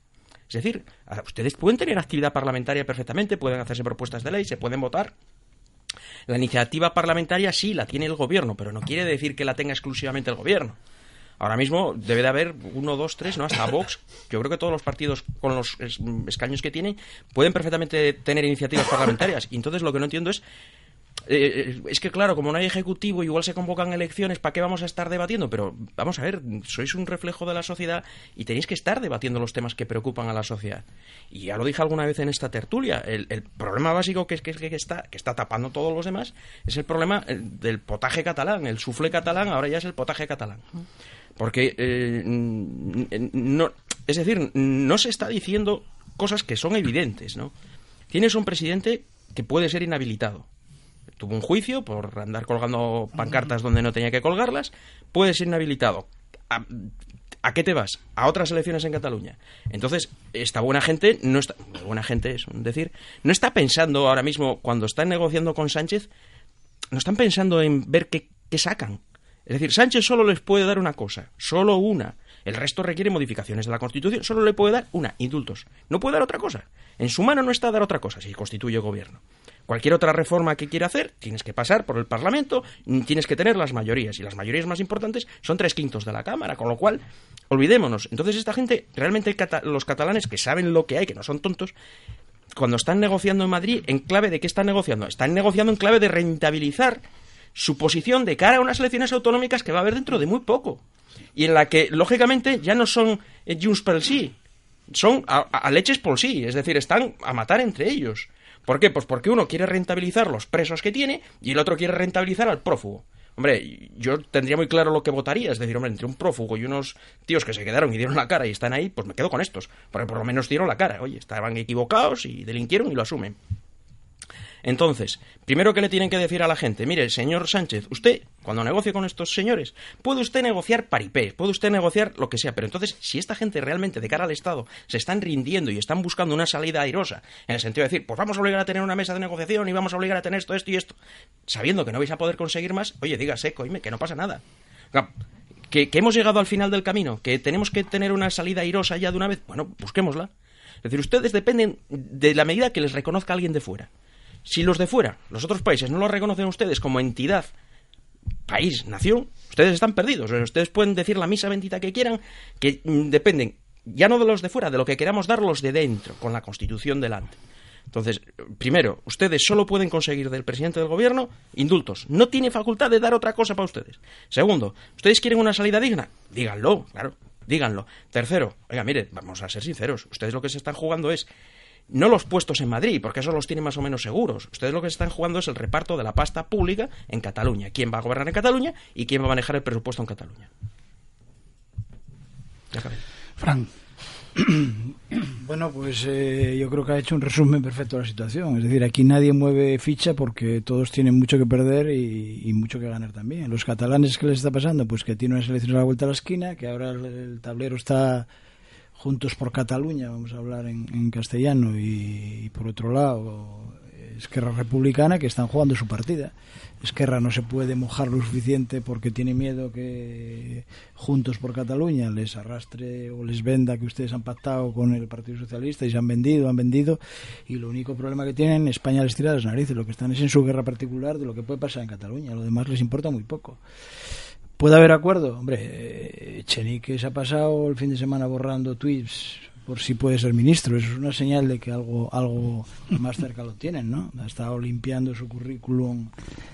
Es decir, ustedes pueden tener actividad parlamentaria perfectamente, pueden hacerse propuestas de ley, se pueden votar. La iniciativa parlamentaria sí la tiene el gobierno, pero no quiere decir que la tenga exclusivamente el gobierno. Ahora mismo debe de haber uno, dos, tres, ¿no? Hasta Vox. Yo creo que todos los partidos con los es- escaños que tienen pueden perfectamente tener iniciativas parlamentarias. Y entonces lo que no entiendo es eh, eh, es que claro, como no hay ejecutivo, igual se convocan elecciones, ¿para qué vamos a estar debatiendo? Pero vamos a ver, sois un reflejo de la sociedad y tenéis que estar debatiendo los temas que preocupan a la sociedad. Y ya lo dije alguna vez en esta tertulia, el, problema básico que, es, que, que está, que está tapando todos los demás es el problema eh, del potaje catalán, el suflé catalán, ahora ya es el potaje catalán. Porque, no, es decir, no se está diciendo cosas que son evidentes, ¿no? Tienes un presidente que puede ser inhabilitado. Tuvo un juicio por andar colgando pancartas donde no tenía que colgarlas. Puede ser inhabilitado. ¿A, qué te vas? A otras elecciones en Cataluña. Entonces, esta buena gente no está. Buena gente es decir. No está pensando ahora mismo, cuando está negociando con Sánchez, no están pensando en ver qué, qué sacan. Es decir, Sánchez solo les puede dar una cosa, solo una. El resto requiere modificaciones de la Constitución, solo le puede dar una, indultos. No puede dar otra cosa. En su mano no está dar otra cosa si constituye gobierno. Cualquier otra reforma que quiera hacer, tienes que pasar por el Parlamento, mm, tienes que tener las mayorías. Y las mayorías más importantes son tres quintos de la Cámara, con lo cual, olvidémonos. Entonces, esta gente, realmente los catalanes que saben lo que hay, que no son tontos, cuando están negociando en Madrid, ¿en clave de qué están negociando? Están negociando en clave de rentabilizar su posición de cara a unas elecciones autonómicas que va a haber dentro de muy poco. Y en la que, lógicamente, ya no son eh, Junts pel sí, son a- a leches por sí, es decir, están a matar entre ellos. ¿Por qué? Pues porque uno quiere rentabilizar los presos que tiene y el otro quiere rentabilizar al prófugo. Hombre, yo tendría muy claro lo que votaría, es decir, hombre, entre un prófugo y unos tíos que se quedaron y dieron la cara y están ahí, pues me quedo con estos, porque por lo menos dieron la cara. Oye, estaban equivocados y delinquieron y lo asumen. Entonces, primero que le tienen que decir a la gente, mire, señor Sánchez, usted, cuando negocie con estos señores, puede usted negociar paripé, puede usted negociar lo que sea, pero entonces, si esta gente realmente de cara al Estado se están rindiendo y están buscando una salida airosa, en el sentido de decir, pues vamos a obligar a tener una mesa de negociación y vamos a obligar a tener esto, esto y esto, sabiendo que no vais a poder conseguir más, oye, dígase, coime, que no pasa nada. Que, que hemos llegado al final del camino, que tenemos que tener una salida airosa ya de una vez, bueno, busquémosla. Es decir, ustedes dependen de la medida que les reconozca alguien de fuera. Si los de fuera, los otros países, no los reconocen ustedes como entidad, país, nación, ustedes están perdidos. Ustedes pueden decir la misa bendita que quieran, que mm, dependen ya no de los de fuera, de lo que queramos dar los de dentro, con la Constitución delante. Entonces, primero, ustedes solo pueden conseguir del presidente del gobierno indultos. No tiene facultad de dar otra cosa para ustedes. Segundo, ¿ustedes quieren una salida digna? Díganlo, claro, díganlo. Tercero, oiga, mire, vamos a ser sinceros. Ustedes lo que se están jugando es no los puestos en Madrid, porque eso los tienen más o menos seguros. Ustedes lo que están jugando es el reparto de la pasta pública en Cataluña. ¿Quién va a gobernar en Cataluña y quién va a manejar el presupuesto en Cataluña? Ya acabé. Fran. Bueno, pues eh, yo creo que ha hecho un resumen perfecto de la situación. Es decir, aquí nadie mueve ficha porque todos tienen mucho que perder y, y mucho que ganar también. Los catalanes, ¿qué les está pasando? Pues que tienen unas elecciones a la vuelta de la esquina, que ahora el, el tablero está juntos por Cataluña, vamos a hablar en, castellano, y, y por otro lado Esquerra Republicana, que están jugando su partida. Esquerra no se puede mojar lo suficiente porque tiene miedo que Juntos por Cataluña les arrastre o les venda que ustedes han pactado con el Partido Socialista y se han vendido, han vendido, y lo único problema que tienen, España les tira las narices, lo que están es en su guerra particular de lo que puede pasar en Cataluña, lo demás les importa muy poco. ¿Puede haber acuerdo? Hombre, eh, Echenique se ha pasado el fin de semana borrando tweets por si puede ser ministro. Eso es una señal de que algo, algo más cerca lo tienen, ¿no? Ha estado limpiando su currículum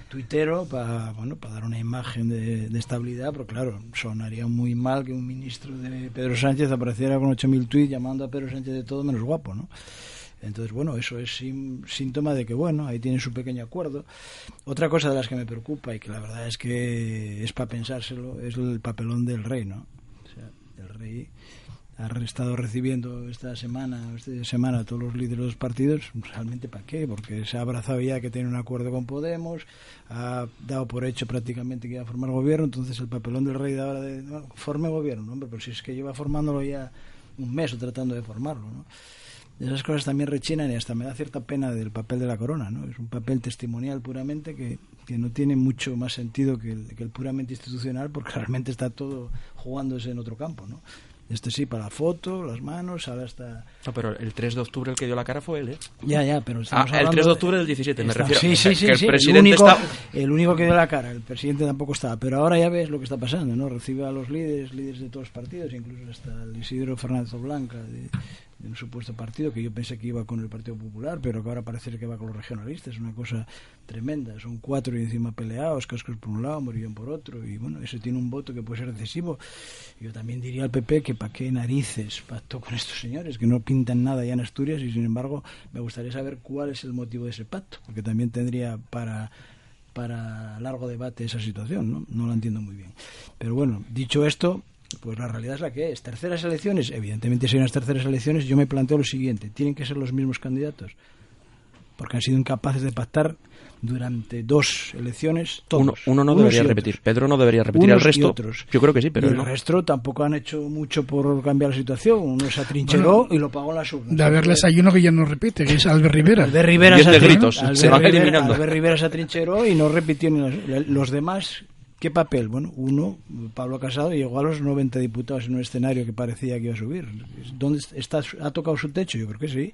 tuitero para bueno, para dar una imagen de, de estabilidad, pero claro, sonaría muy mal que un ministro de Pedro Sánchez apareciera con 8.000 tweets llamando a Pedro Sánchez de todo menos guapo, ¿no? Entonces, bueno, eso es síntoma de que, bueno, ahí tienen su pequeño acuerdo. Otra cosa de las que me preocupa y que la verdad es que es para pensárselo es el papelón del rey, ¿no? O sea, el rey ha estado recibiendo esta semana, esta semana a todos los líderes de los partidos, realmente para qué, porque se ha abrazado ya que tiene un acuerdo con Podemos, ha dado por hecho prácticamente que iba a formar gobierno, entonces el papelón del rey de ahora de bueno, forme gobierno, ¿no? hombre, pero si es que lleva formándolo ya un mes o tratando de formarlo, ¿no? Esas cosas también rechinan y hasta me da cierta pena del papel de la corona, ¿no? Es un papel testimonial puramente que, que no tiene mucho más sentido que el, que el puramente institucional porque realmente está todo jugándose en otro campo, ¿no? Este sí, para la foto, las manos, ahora está... No, pero el 3 de octubre el que dio la cara fue él, ¿eh? Ya, ya, pero estamos Ah, el hablando 3 de octubre del 17, me refiero. Sí, sí, sí, que el sí, presidente único, está... el único que dio la cara, el presidente tampoco estaba. Pero ahora ya ves lo que está pasando, ¿no? Recibe a los líderes, líderes de todos los partidos, incluso hasta el Isidro Fernández Blanca de, de un supuesto partido que yo pensé que iba con el Partido Popular, pero que ahora parece que va con los regionalistas. Es una cosa tremenda. Son cuatro y encima peleados, Cascos por un lado, Morillón por otro. Y bueno, eso tiene un voto que puede ser decisivo. Yo también diría al PP que para qué narices pactó con estos señores, que no pintan nada ya en Asturias y sin embargo me gustaría saber cuál es el motivo de ese pacto, porque también tendría para para largo debate esa situación, ¿no? No lo entiendo muy bien. Pero bueno, dicho esto, pues la realidad es la que es. Terceras elecciones, evidentemente si hay unas terceras elecciones, yo me planteo lo siguiente, ¿tienen que ser los mismos candidatos? porque han sido incapaces de pactar durante dos elecciones todos. Uno, uno no unos debería otros. repetir. Pedro no debería repetir. Unos el y resto, otros. yo creo que sí, pero y el no. resto tampoco han hecho mucho por cambiar la situación. Uno se atrincheró Bueno, y lo pagó en las urnas. De haberles hay uno que ya no repite, que es Albert Rivera. Albert Rivera, se gritos, Albert se van Rivera- eliminando. Albert Rivera se atrincheró y no repitió ni las- los demás. ¿Qué papel? Bueno, uno, Pablo Casado, llegó a los 90 diputados en un escenario que parecía que iba a subir. ¿Dónde está, ¿Ha tocado su techo? Yo creo que sí.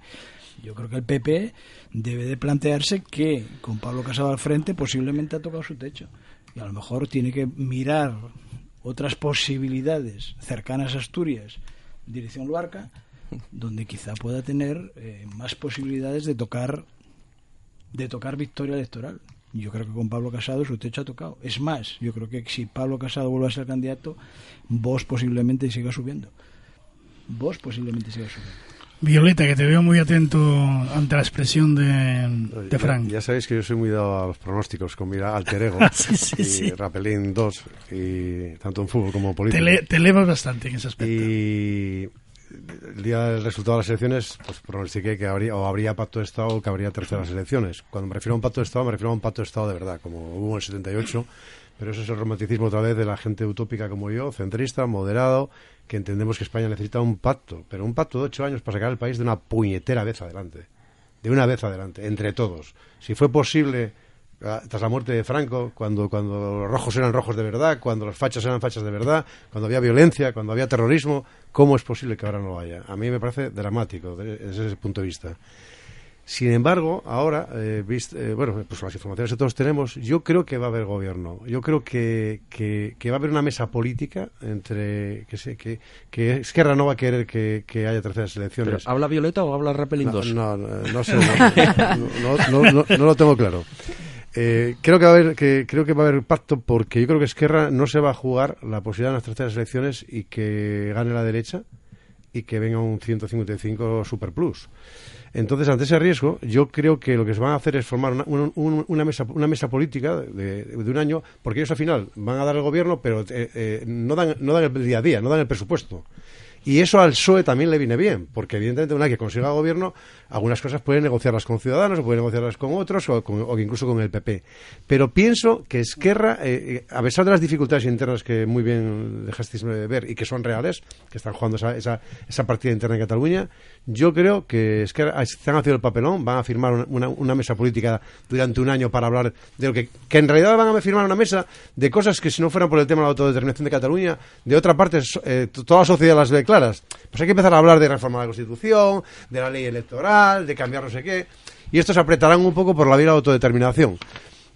Yo creo que el PP debe de plantearse que con Pablo Casado al frente posiblemente ha tocado su techo. Y a lo mejor tiene que mirar otras posibilidades cercanas a Asturias, dirección Luarca, donde quizá pueda tener eh, más posibilidades de tocar de tocar victoria electoral. Yo creo que con Pablo Casado su techo ha tocado. Es más, yo creo que si Pablo Casado vuelve a ser candidato, vos posiblemente siga subiendo. Vos posiblemente siga subiendo. Violeta, que te veo muy atento ante la expresión de, de Frank. Ya, ya sabéis que yo soy muy dado a los pronósticos con mira alter ego Sí, sí, y sí. Rapelín 2 y tanto en fútbol como en Te, política. le- te elevas bastante en ese aspecto. Y el día del resultado de las elecciones, pues pronostiqué que habría, o habría pacto de Estado o que habría terceras elecciones. Cuando me refiero a un pacto de Estado, me refiero a un pacto de Estado de verdad, como hubo en el 78. Pero eso es el romanticismo otra vez de la gente utópica como yo, centrista, moderado, que entendemos que España necesita un pacto, pero un pacto de ocho años para sacar al país de una puñetera vez adelante. De una vez adelante, entre todos. Si fue posible tras la muerte de Franco, cuando, cuando los rojos eran rojos de verdad, cuando los fachas eran fachas de verdad, cuando había violencia, cuando había terrorismo, ¿cómo es posible que ahora no lo haya? A mí me parece dramático de- desde ese punto de vista. Sin embargo, ahora, eh, vist- eh, bueno, pues las informaciones que todos tenemos, yo creo que va a haber gobierno. Yo creo que, que, que va a haber una mesa política entre que, se, que, que Esquerra no va a querer que, que haya terceras elecciones. ¿Habla Violeta o habla Rapelín No, 2? no, no, no sé, no, no, no, no- no lo tengo claro. Eh, creo que va a haber que creo que va a haber pacto porque yo creo que Esquerra no se va a jugar la posibilidad de las terceras elecciones y que gane la derecha y que venga un 155 super plus. Entonces, ante ese riesgo, yo creo que lo que se van a hacer es formar una, un- un- una mesa, una mesa política de, de un año, porque ellos al final van a dar el gobierno, pero eh, eh, no, dan, no dan el día a día, no dan el presupuesto. Y eso al PSOE también le viene bien, porque evidentemente una que consiga gobierno, algunas cosas puede negociarlas con Ciudadanos, o puede negociarlas con otros, o, con- o incluso con el PP. Pero pienso que Esquerra, eh, eh, a pesar de las dificultades internas que muy bien dejasteis eh, ver y que son reales, que están jugando esa, esa, esa partida interna en Cataluña, yo creo que Esquerra ah, están haciendo el papelón, van a firmar una, mesa política durante un año para hablar de lo que, que en realidad van a firmar una mesa de cosas que si no fueran por el tema de la autodeterminación de Cataluña, de otra parte eh, toda la sociedad las ve. Pues hay que empezar a hablar de reforma de la Constitución, de la ley electoral, de cambiar no sé qué, y estos apretarán un poco por la vía de la autodeterminación.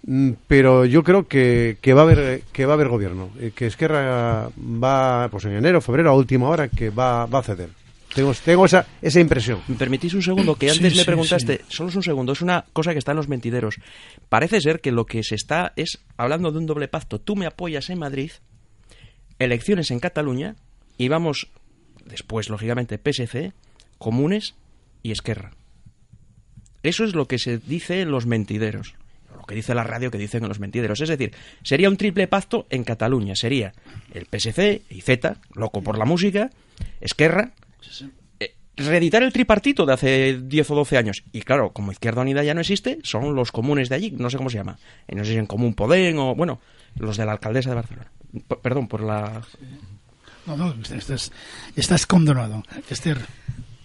Mm, Pero yo creo que, que va a haber que va a haber gobierno, eh, que Esquerra va pues en enero, febrero a última hora que va, va a ceder. Tengo, tengo esa, esa impresión. ¿Me permitís un segundo? Que Sí, antes me sí, preguntaste, solo es un segundo, es una cosa que está en los mentideros. Parece ser que lo que se está es hablando de un doble pacto. Tú me apoyas en Madrid, elecciones en Cataluña, y vamos después, lógicamente, PSC, Comunes y Esquerra. Eso es lo que se dice en los mentideros. Lo que dice la radio que dicen en los mentideros. Es decir, sería un triple pacto en Cataluña. Sería el PSC y Z, loco por la música, Esquerra, reeditar el tripartito de hace 10 o 12 años. Y claro, como Izquierda Unida ya no existe, son los comunes de allí, no sé cómo se llama. Eh, No sé si en Común Podem o, bueno, los de la alcaldesa de Barcelona. P- perdón por la... No, no, estás, estás condonado. Esther.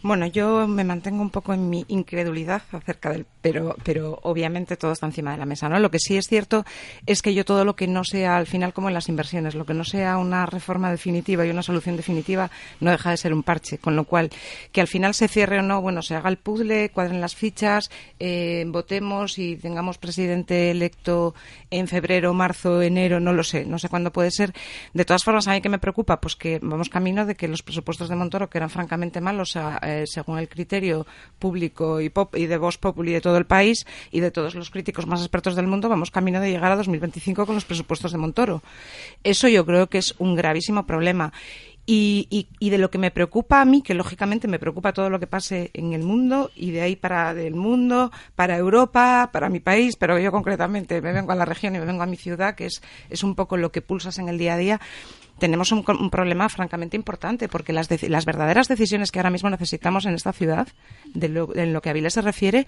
Bueno, yo me mantengo un poco en mi incredulidad acerca del, pero, pero obviamente todo está encima de la mesa, ¿no? Lo que sí es cierto es que yo todo lo que no sea, al final como en las inversiones, lo que no sea una reforma definitiva y una solución definitiva, no deja de ser un parche, con lo cual que al final se cierre o no, bueno, se haga el puzzle, cuadren las fichas, eh, votemos y tengamos presidente electo en febrero, marzo, enero, no lo sé, no sé cuándo puede ser. De todas formas, a mí que me preocupa, pues que vamos camino de que los presupuestos de Montoro, que eran francamente malos, a- eh, según el criterio público y, pop, y de Vox Populi de todo el país y de todos los críticos más expertos del mundo, vamos camino de llegar a 2025 con los presupuestos de Montoro. Eso yo creo que es un gravísimo problema. Y, y- de lo que me preocupa a mí, que lógicamente me preocupa todo lo que pase en el mundo y de ahí para el mundo, para Europa, para mi país, pero yo concretamente me vengo a la región y me vengo a mi ciudad, que es, es un poco lo que pulsas en el día a día. Tenemos un, un problema francamente importante, porque las, las verdaderas decisiones que ahora mismo necesitamos en esta ciudad, de lo, en lo que a Avilés se refiere,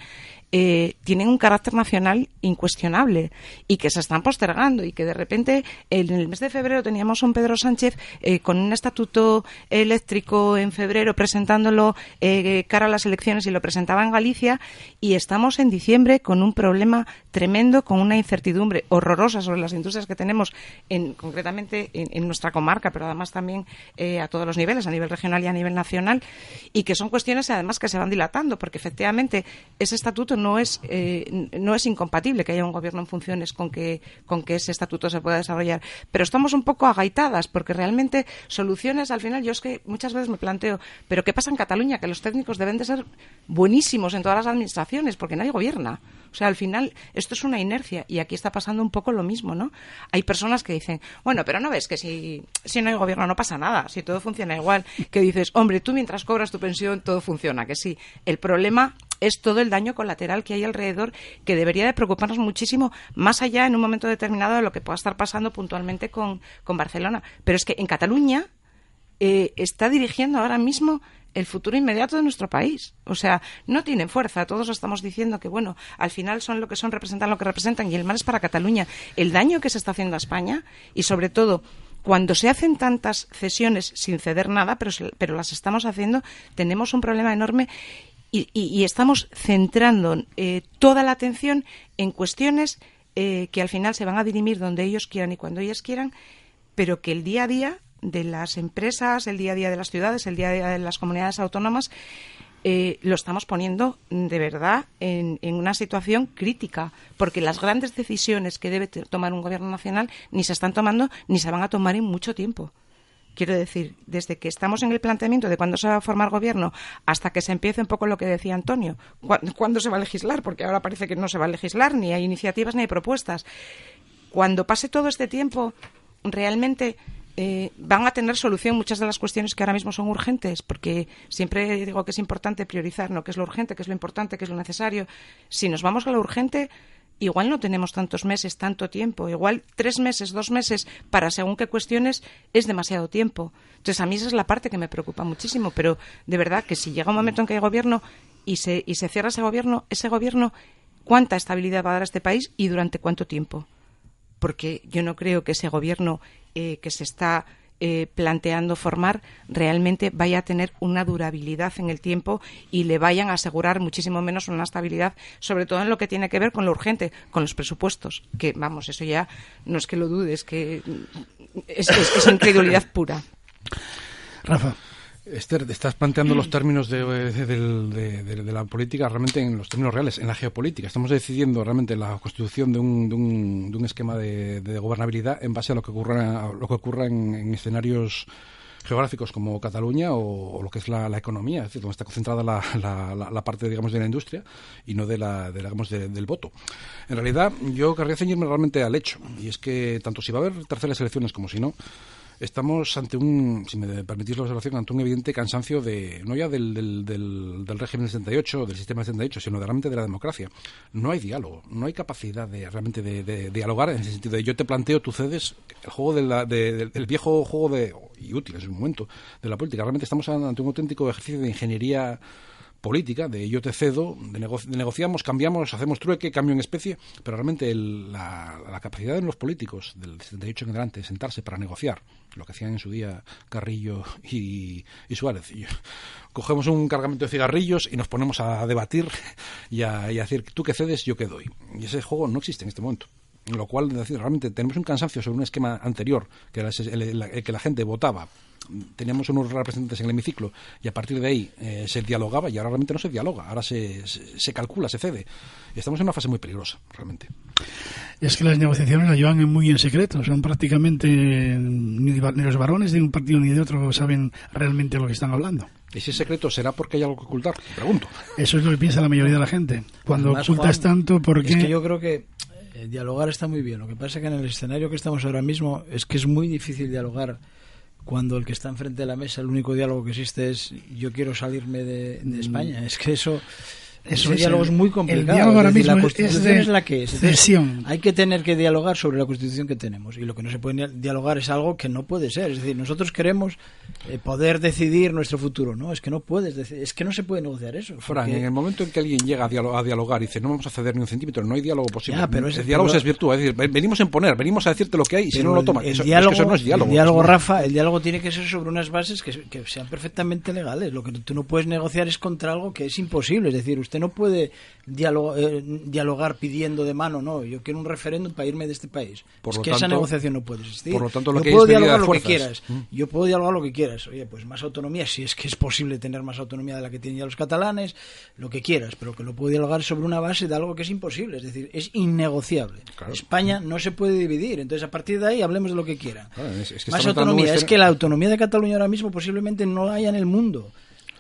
eh, tienen un carácter nacional incuestionable y que se están postergando y que de repente en el mes de febrero teníamos un Pedro Sánchez eh, con un estatuto eléctrico en febrero presentándolo eh, cara a las elecciones y lo presentaba en Galicia y estamos en diciembre con un problema tremendo, con una incertidumbre horrorosa sobre las industrias que tenemos en, concretamente en, en nuestra comarca, pero además también eh, a todos los niveles, a nivel regional y a nivel nacional, y que son cuestiones además que se van dilatando, porque efectivamente ese estatuto no es eh, no es incompatible que haya un gobierno en funciones con que con que ese estatuto se pueda desarrollar, pero estamos un poco agaitadas porque realmente soluciones al final yo es que muchas veces me planteo, pero qué pasa en Cataluña que los técnicos deben de ser buenísimos en todas las administraciones porque nadie gobierna. O sea, al final esto es una inercia y aquí está pasando un poco lo mismo, ¿no? Hay personas que dicen, bueno, pero no ves que si, si no hay gobierno no pasa nada, si todo funciona igual, que dices, hombre, tú mientras cobras tu pensión todo funciona, que sí. El problema es todo el daño colateral que hay alrededor que debería de preocuparnos muchísimo más allá en un momento determinado de lo que pueda estar pasando puntualmente con, con Barcelona. Pero es que en Cataluña eh, está dirigiendo ahora mismo el futuro inmediato de nuestro país. O sea, no tienen fuerza. Todos estamos diciendo que, bueno, al final son lo que son, representan lo que representan y el mal es para Cataluña. El daño que se está haciendo a España y, sobre todo, cuando se hacen tantas cesiones sin ceder nada, pero, pero las estamos haciendo, tenemos un problema enorme y, y- y estamos centrando eh, toda la atención en cuestiones eh, que al final se van a dirimir donde ellos quieran y cuando ellos quieran, pero que el día a día de las empresas, el día a día de las ciudades, el día a día de las comunidades autónomas, eh, lo estamos poniendo de verdad en, en una situación crítica, porque las grandes decisiones que debe tomar un gobierno nacional ni se están tomando ni se van a tomar en mucho tiempo. Quiero decir, desde que estamos en el planteamiento de cuándo se va a formar gobierno hasta que se empiece un poco lo que decía Antonio, ¿cuá- cuándo se va a legislar, porque ahora parece que no se va a legislar, ni hay iniciativas ni hay propuestas. Cuando pase todo este tiempo, realmente eh, van a tener solución muchas de las cuestiones que ahora mismo son urgentes, porque siempre digo que es importante priorizar, ¿no? qué es lo urgente, qué es lo importante, qué es lo necesario. Si nos vamos a lo urgente, igual no tenemos tantos meses, tanto tiempo. Igual tres meses, dos meses para según qué cuestiones es demasiado tiempo. Entonces, a mí esa es la parte que me preocupa muchísimo. Pero de verdad que si llega un momento en que hay gobierno y se, y se cierra ese gobierno, ese gobierno, ¿cuánta estabilidad va a dar a este país y durante cuánto tiempo? Porque yo no creo que ese gobierno eh, que se está eh, planteando formar realmente vaya a tener una durabilidad en el tiempo y le vayan a asegurar muchísimo menos una estabilidad, sobre todo en lo que tiene que ver con lo urgente, con los presupuestos. Que, vamos, eso ya no es que lo dudes, que es, es- es incredulidad pura. Rafa. Esther, estás planteando los términos de, de- del- de- de- de la política realmente en los términos reales, en la geopolítica. Estamos decidiendo realmente la constitución de un, de un, de un esquema de, de gobernabilidad en base a lo que ocurra, lo que ocurra en, en escenarios geográficos como Cataluña o, o lo que es la, la economía, es decir, donde está concentrada la, la- la- la parte, digamos, de la industria y no de la, de, digamos, de- del voto. En realidad, yo querría ceñirme realmente al hecho, y es que tanto si va a haber terceras elecciones como si no, estamos ante un, si me permitís la observación, ante un evidente cansancio de, no ya del, del, del, del régimen del 78, del sistema del 78, sino de, realmente de la democracia. No hay diálogo, no hay capacidad de realmente de, de dialogar en el sentido de yo te planteo, tú cedes, el juego de la, de- del, el viejo juego de, y útil en su momento, de la política. Realmente estamos ante un auténtico ejercicio de ingeniería política, de yo te cedo, de, nego- de negociamos, cambiamos, hacemos trueque, cambio en especie, pero realmente el- la, la capacidad de los políticos del 78 en adelante de sentarse para negociar, lo que hacían en su día Carrillo y, Suárez. Cogemos un cargamento de cigarrillos y nos ponemos a debatir y a, y a decir, tú que cedes, yo que doy. Y ese juego no existe en este momento. Lo cual, realmente tenemos un cansancio sobre un esquema anterior, que era el- el que la gente votaba teníamos unos representantes en el hemiciclo y a partir de ahí eh, se dialogaba y ahora realmente no se dialoga, ahora se, se, se calcula, se cede. Y estamos en una fase muy peligrosa, realmente. Es que las negociaciones las llevan muy en secreto. Son prácticamente ni, ni los varones de un partido ni de otro saben realmente lo que están hablando. ¿Y si es secreto será porque hay algo que ocultar? Pregunto. Eso es lo que piensa la mayoría de la gente. Cuando Además, ocultas Juan, tanto, porque Es que yo creo que eh, dialogar está muy bien. Lo que pasa es que en el escenario que estamos ahora mismo es que es muy difícil dialogar cuando el que está enfrente de la mesa, el único diálogo que existe es yo quiero salirme de, de España. Es que eso Eso Ese es, diálogo el- es muy el complicado. diálogo ahora decir, mismo la es Constitución de es, la que es. Hay que tener que dialogar sobre la Constitución que tenemos. Y lo que no se puede dialogar es algo que no puede ser. Es decir, nosotros queremos eh, poder decidir nuestro futuro. No, es que no puedes deci- es que no se puede negociar eso. Fran, porque- en el momento en que alguien llega a, dialo- a dialogar y dice no vamos a ceder ni un centímetro, no hay diálogo posible. Ya, pero es- el diálogo pero- es virtud, es decir, ven- venimos a imponer, venimos a decirte lo que hay y si no lo el- tomas. El, eso, es que diálogo, eso no es diálogo. el diálogo, es- Rafa, el diálogo tiene que ser sobre unas bases que, que sean perfectamente legales. Lo que tú no puedes negociar es contra algo que es imposible. Es decir, usted no puede eh, dialogar pidiendo de mano, no, yo quiero un referéndum para irme de este país. Por es que esa negociación no puede existir. por lo tanto, lo yo que puedo es dialogar lo que quieras. Mm. Yo puedo dialogar lo que quieras. Oye, pues más autonomía, si es que es posible tener más autonomía de la que tienen ya los catalanes, lo que quieras, pero que lo puedo dialogar sobre una base de algo que es imposible. Es decir, es innegociable. España no se puede dividir. Entonces, a partir de ahí, hablemos de lo que quieran. Claro, es- es que Más autonomía. Es escena- que la autonomía de Cataluña ahora mismo posiblemente no haya en el mundo.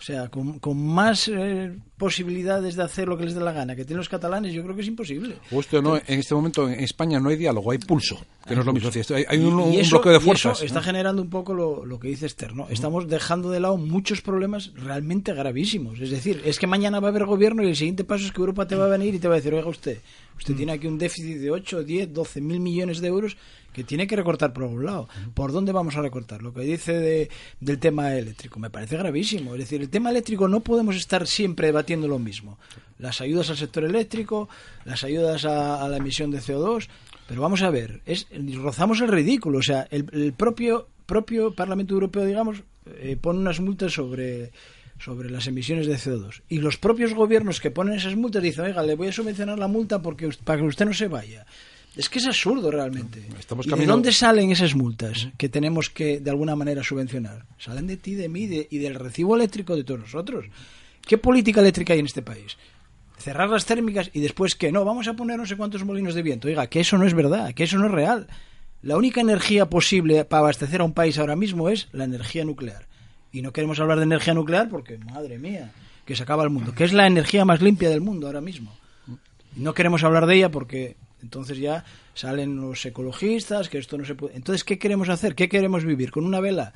O sea, con, con más eh, posibilidades de hacer lo que les dé la gana que tienen los catalanes, yo creo que es imposible. Justo no, en este momento en España no hay diálogo, hay pulso, que no es lo mismo. Hay, hay un, Y- y un eso- bloqueo de y eso fuerzas. está generando un poco lo, lo que dice Esther, ¿no? Estamos dejando de lado muchos problemas realmente gravísimos. Es decir, es que mañana va a haber gobierno y el siguiente paso es que Europa te va a venir y te va a decir, oiga usted, usted Mm. tiene aquí un déficit de 8, 10, 12 mil millones de euros que tiene que recortar por algún lado. ¿Por dónde vamos a recortar? Lo que dice de- del tema eléctrico me parece gravísimo. Es decir, el tema eléctrico no podemos estar siempre debatiendo lo mismo. Las ayudas al sector eléctrico, las ayudas a, a la emisión de CO2, pero vamos a ver, es rozamos el ridículo. O sea, el, el propio propio Parlamento Europeo, digamos, eh, pone unas multas sobre sobre las emisiones de CO2 y los propios gobiernos que ponen esas multas dicen, oiga, le voy a subvencionar la multa porque para que usted no se vaya. Es que es absurdo realmente. Estamos ¿Y de dónde salen esas multas que tenemos que de alguna manera subvencionar? Salen de ti, de mí de- y del recibo eléctrico de todos nosotros. ¿Qué política eléctrica hay en este país? Cerrar las térmicas y después que no, vamos a poner no sé cuántos molinos de viento. Oiga, que eso no es verdad, que eso no es real. La única energía posible para abastecer a un país ahora mismo es la energía nuclear. Y no queremos hablar de energía nuclear porque, madre mía, que se acaba el mundo. Que es la energía más limpia del mundo ahora mismo. No queremos hablar de ella porque entonces ya salen los ecologistas, que esto no se puede. Entonces, ¿qué queremos hacer? ¿Qué queremos vivir? ¿Con una vela?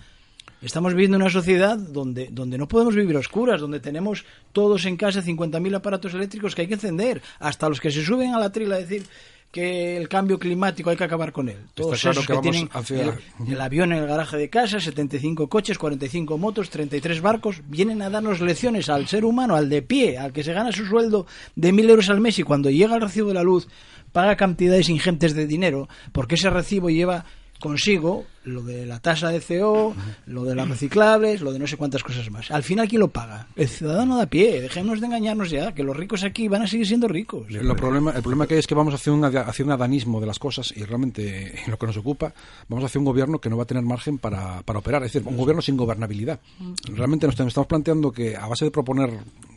Estamos viviendo en una sociedad donde, donde no podemos vivir a oscuras, donde tenemos todos en casa 50.000 aparatos eléctricos que hay que encender, hasta los que se suben a la trila a decir que el cambio climático hay que acabar con él. Todos claro esos que tienen hacia- el, el avión en el garaje de casa, 75 coches, 45 motos, 33 barcos, vienen a darnos lecciones al ser humano, al de pie, al que se gana su sueldo de 1.000 euros al mes y cuando llega el recibo de la luz paga cantidades ingentes de dinero porque ese recibo lleva consigo lo de la tasa de CO, lo de las reciclables, lo de no sé cuántas cosas más. Al final, ¿quién lo paga? El ciudadano de a pie. Dejemos de engañarnos ya, que los ricos aquí van a seguir siendo ricos. El problema, el problema que hay es que vamos hacia un, hacia un adanismo de las cosas y realmente en lo que nos ocupa vamos hacia un gobierno que no va a tener margen para, para operar, es decir, un gobierno sin gobernabilidad. Realmente nos estamos planteando que a base de proponer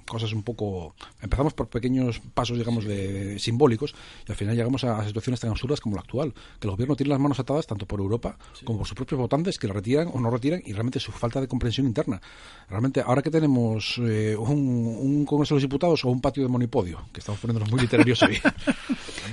cosas un poco... Empezamos por pequeños pasos, digamos, de, simbólicos y al final llegamos a, a situaciones tan absurdas como la actual, que el gobierno tiene las manos atadas tanto por Europa como por sus propios votantes que la retiran o no retiran y realmente su falta de comprensión interna. Realmente, ahora que tenemos eh, un, un Congreso de los Diputados o un patio de monipodio, que estamos poniéndonos muy literarios hoy.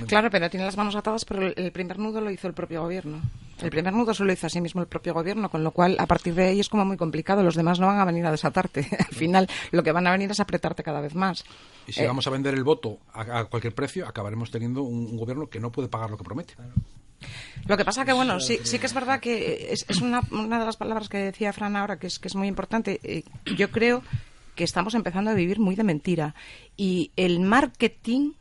Claro, pero tiene las manos atadas, pero el- primer nudo lo hizo el propio gobierno. El primer nudo solo hizo a sí mismo el propio gobierno, con lo cual a partir de ahí es como muy complicado. Los demás no van a venir a desatarte. Al final lo que van a venir es a apretarte cada vez más. Y si Eh, vamos a vender el voto a, a cualquier precio, acabaremos teniendo un, un gobierno que no puede pagar lo que promete. Lo que pasa que, bueno, sí, sí que es verdad que es, es una, una de las palabras que decía Fran ahora, que es, que es muy importante. Eh, yo creo que estamos empezando a vivir muy de mentira. Y el marketing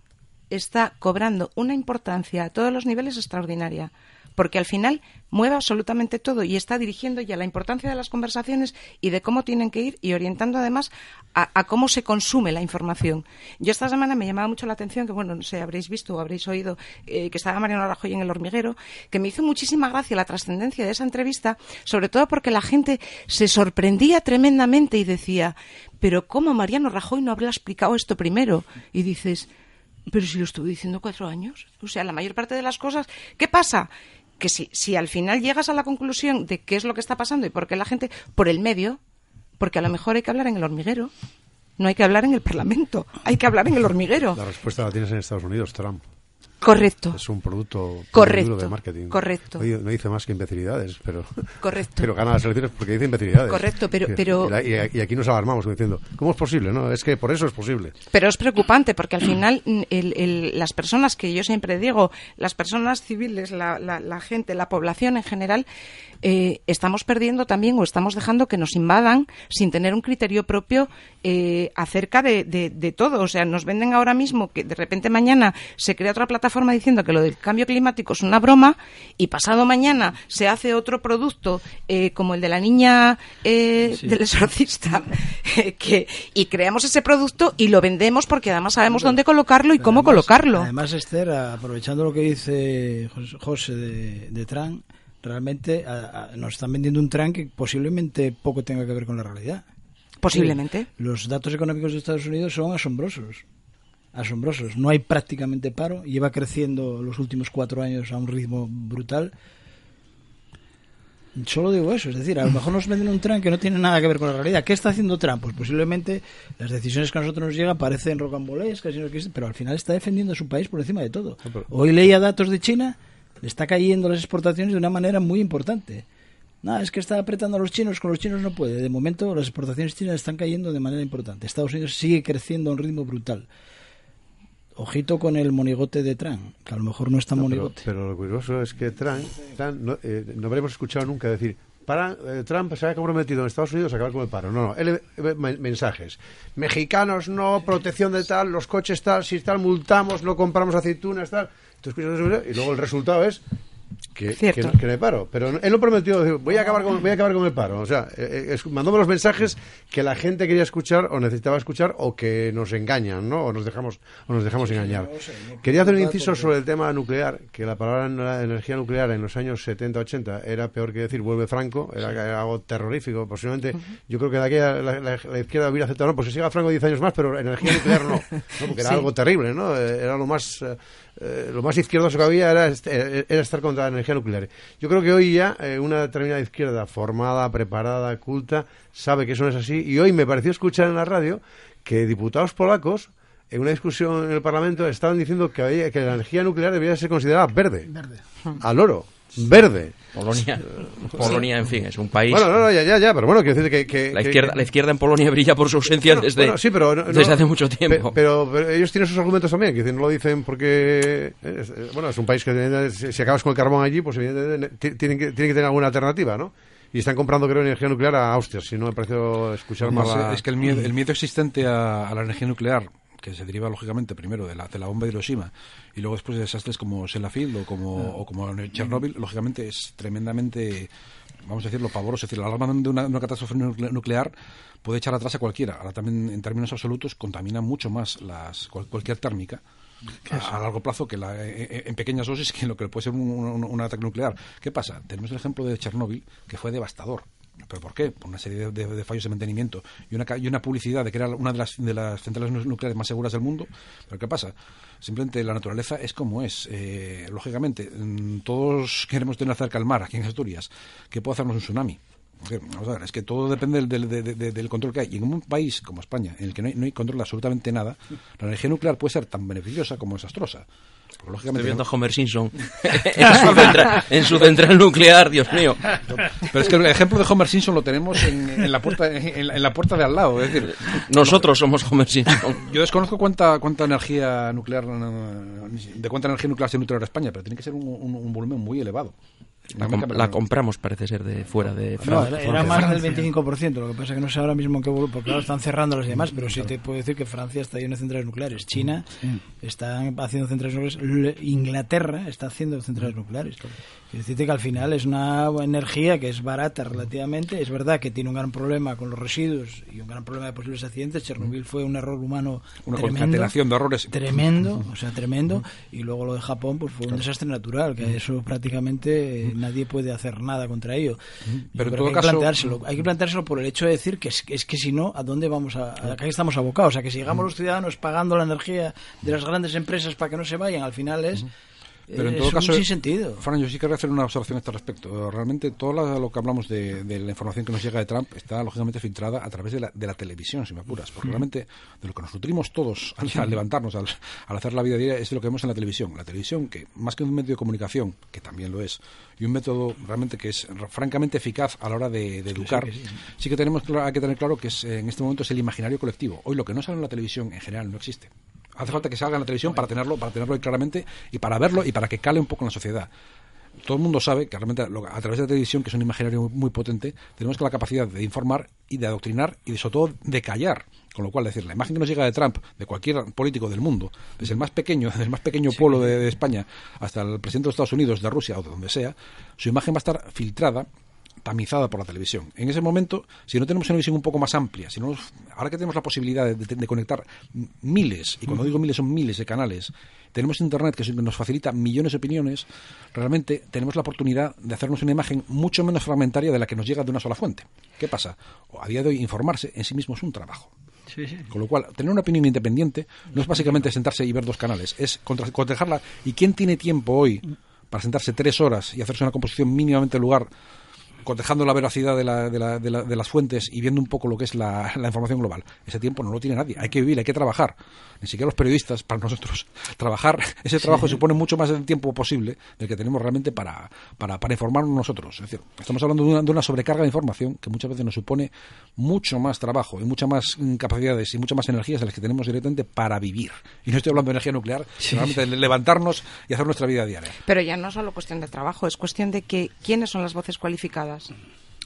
está cobrando una importancia a todos los niveles extraordinaria. Porque al final mueve absolutamente todo y está dirigiendo ya la importancia de las conversaciones y de cómo tienen que ir y orientando además a, cómo se consume la información. Yo esta semana me llamaba mucho la atención que, bueno, no sé, habréis visto o habréis oído eh, que estaba Mariano Rajoy en el hormiguero, que me hizo muchísima gracia la trascendencia de esa entrevista, sobre todo porque la gente se sorprendía tremendamente y decía, pero ¿cómo Mariano Rajoy no habrá explicado esto primero? Y dices, pero si lo estuve diciendo cuatro años. O sea, la mayor parte de las cosas. ¿Qué pasa? Que si, si al final llegas a la conclusión de qué es lo que está pasando y por qué la gente. por el medio, porque a lo mejor hay que hablar en el hormiguero. No hay que hablar en el Parlamento, hay que hablar en el hormiguero. La respuesta la tienes en Estados Unidos, Trump. Correcto. Es un producto Correcto. de marketing. Correcto. No, di- no dice más que imbecilidades, pero, Correcto. pero gana las elecciones porque dice imbecilidades. Correcto, pero- Y- pero- Y, y aquí nos alarmamos diciendo, ¿cómo es posible? No, es que por eso es posible. Pero es preocupante porque al final el- el- las personas que yo siempre digo, las personas civiles, la, la- la gente, la población en general, eh, estamos perdiendo también o estamos dejando que nos invadan sin tener un criterio propio eh, acerca de, de- de todo. O sea, nos venden ahora mismo que de repente mañana se crea otra plataforma diciendo que lo del cambio climático es una broma y pasado mañana se hace otro producto eh, como el de la niña eh, Sí. del exorcista que, y creamos ese producto y lo vendemos porque además sabemos dónde colocarlo y cómo colocarlo. Además, Esther, aprovechando lo que dice Jos- José de, de Tran, realmente a- a- nos están vendiendo un Tran que posiblemente poco tenga que ver con la realidad. Posiblemente. Sí, los datos económicos de Estados Unidos son asombrosos. Asombrosos. No hay prácticamente paro. Lleva creciendo los últimos cuatro años a un ritmo brutal. Solo digo eso, es decir, a lo mejor nos venden un Trump que no tiene nada que ver con la realidad. ¿Qué está haciendo Trump? Pues posiblemente las decisiones que a nosotros nos llegan parecen rocambolescas, pero al final está defendiendo a su país por encima de todo. Hoy leía datos de China, le está cayendo las exportaciones de una manera muy importante. No, es que está apretando a los chinos, con los chinos no puede. De momento las exportaciones chinas están cayendo de manera importante. Estados Unidos sigue creciendo a un ritmo brutal. Ojito con el monigote de Trump, que a lo mejor no es tan No, monigote. pero lo curioso es que Trump, Trump no, eh, no habremos escuchado nunca decir, para, eh, Trump se ha comprometido en Estados Unidos a acabar con el paro. No, no, él, eh, men- mensajes. Mexicanos no, protección de tal, los coches tal, si tal, multamos, no compramos aceitunas tal. Eso, y luego el resultado es que, Cierto. que no, que no hay paro. Pero él no prometió decir, voy a acabar con, voy a acabar con el paro. O sea, eh, eh, es- mandóme los mensajes que la gente quería escuchar o necesitaba escuchar o que nos engañan, ¿no? O nos dejamos, o nos dejamos engañar. Quería hacer un inciso sobre el tema nuclear, que la palabra en- energía nuclear en los años 70-80 era peor que decir vuelve Franco, era, era algo terrorífico. Posiblemente, yo creo que de aquí a la, la- la izquierda hubiera aceptado, no, pues que siga Franco 10 años más, pero energía nuclear no, ¿no? porque era Sí. algo terrible, ¿no? Eh, Era lo más, eh, lo más izquierdoso que había era, eh, era estar contra la energía nuclear. Yo creo que hoy ya eh, una determinada izquierda formada, preparada, culta, sabe que eso no es así. Y hoy me pareció escuchar en la radio que diputados polacos en una discusión en el Parlamento estaban diciendo que, había- que la energía nuclear debería ser considerada verde. Verde. Al oro. Verde. Polonia, Polonia, en fin, es un país. Bueno, no, no, ya, ya, ya, pero bueno, quiero decir que... que- la, que- izquierda, la izquierda en Polonia brilla por su ausencia Bueno, desde, bueno, sí, pero no- desde no- hace mucho tiempo. pe- Pero, pero ellos tienen sus argumentos también, que dicen, no lo dicen porque. eh, es- eh, bueno, es un país que si acabas con el carbón allí, pues evidentemente ti- tienen que, tienen que tener alguna alternativa, ¿no? Y están comprando, creo, energía nuclear a Austria, si no me pareció escuchar Además, más la- Es que el miedo, el miedo existente a, a la energía nuclear, que se deriva lógicamente primero de la, de la bomba de Hiroshima y luego después de desastres como Sellafield o como, o como Chernobyl, lógicamente es tremendamente, vamos a decirlo, pavoroso. Es decir, la alarma de una, una catástrofe nucle- nuclear puede echar atrás a cualquiera. Ahora también, en términos absolutos, contamina mucho más las, cual- cualquier térmica. A, a largo plazo que la, eh, eh, en pequeñas dosis que lo que puede ser un, un- un ataque nuclear. ¿Qué pasa? Tenemos el ejemplo de Chernóbil, que fue devastador. ¿Pero por qué? Por una serie de, fallos de mantenimiento y una, y una publicidad de que era una de las, de las centrales nu- nucleares más seguras del mundo. ¿Pero qué pasa? Simplemente la naturaleza es como es. Eh, lógicamente, mm, todos queremos tener cerca el mar aquí en Asturias. ¿Qué puede hacernos un tsunami? Que, vamos a ver, es que todo depende del, del- de- de- del control que hay. Y en un país como España, en el que no hay, no hay control de absolutamente nada, la energía nuclear puede ser tan beneficiosa como desastrosa. Lógicamente, Estoy viendo no- a Homer Simpson en, su centra- en su central nuclear, Dios mío. Pero es que el ejemplo de Homer Simpson lo tenemos en, en la puerta en la, en la puerta de al lado. Es decir, Nosotros somos Homer Simpson. Yo desconozco cuánta cuánta energía nuclear de cuánta energía nuclear se nutre España, pero tiene que ser un, un- un volumen muy elevado. La, com- la compramos, parece ser, de fuera de No, Francia. era, era más del 25%, lo que pasa que no sé ahora mismo en qué volumen, porque ahora están cerrando las demás, pero sí te puedo decir que Francia está lleno de centrales nucleares, China está haciendo centrales nucleares, Le- Inglaterra está haciendo centrales nucleares. Quiero decirte que al final es una energía que es barata relativamente, es verdad que tiene un gran problema con los residuos y un gran problema de posibles accidentes, Chernobyl fue un error humano Una tremendo, concatenación de errores. tremendo, o sea, tremendo, y luego lo de Japón pues fue un desastre natural, que eso prácticamente eh, nadie puede hacer nada contra ello. Pero en todo hay caso- que planteárselo, hay que planteárselo por el hecho de decir que es, es que si no, ¿a dónde vamos a, a qué estamos abocados? O sea, que si llegamos los ciudadanos pagando la energía de las grandes empresas para que no se vayan, al final es Pero en Es todo un caso, sinsentido. Fran, yo sí querría hacer una observación a este respecto. Realmente todo lo que hablamos de, de la información que nos llega de Trump está lógicamente filtrada a través de la, de la televisión, si me apuras. Porque realmente de lo que nos nutrimos todos al, Sí. al levantarnos, al, al hacer la vida diaria, es de lo que vemos en la televisión. La televisión, que más que un medio de comunicación, que también lo es, y un método realmente que es francamente eficaz a la hora de, de educar, que sí. sí que tenemos hay que tener claro que es, eh, en este momento es el imaginario colectivo. Hoy lo que no sale en la televisión en general no existe. Hace falta que salga en la televisión para tenerlo, para tenerlo ahí claramente y para verlo y para que cale un poco en la sociedad. Todo el mundo sabe que realmente a través de la televisión, que es un imaginario muy, potente, tenemos la capacidad de informar y de adoctrinar y sobre todo de callar. Con lo cual, decir, la imagen que nos llega de Trump, de cualquier político del mundo, desde el más pequeño, desde el más pequeño pueblo de, de España hasta el presidente de Estados Unidos, de Rusia o de donde sea, su imagen va a estar filtrada tamizada por la televisión. En ese momento, si no tenemos una visión un poco más amplia, si no, ahora que tenemos la posibilidad de, de- de conectar miles, y cuando digo miles son miles de canales, tenemos Internet que nos facilita millones de opiniones, realmente tenemos la oportunidad de hacernos una imagen mucho menos fragmentaria de la que nos llega de una sola fuente. ¿Qué pasa? A día de hoy, informarse en sí mismo es un trabajo. Sí, sí. Con lo cual, tener una opinión independiente no es básicamente sentarse y ver dos canales, es cotejarla. ¿Y quién tiene tiempo hoy para sentarse tres horas y hacerse una composición mínimamente lugar, cotejando la veracidad de, la- de la- de la- de las fuentes y viendo un poco lo que es la, información global? Ese tiempo no lo tiene nadie. Hay que vivir, hay que trabajar. Ni siquiera los periodistas, para nosotros, trabajar, ese trabajo Sí. supone mucho más del tiempo posible del que tenemos realmente para, para, para informarnos nosotros. Es decir, estamos hablando de una, de una sobrecarga de información que muchas veces nos supone mucho más trabajo y muchas más mm, capacidades y muchas más energías de las que tenemos directamente para vivir. Y no estoy hablando de energía nuclear, sino realmente de levantarnos y hacer nuestra vida diaria. Pero ya no es solo cuestión de trabajo, es cuestión de que quiénes son las voces cualificadas.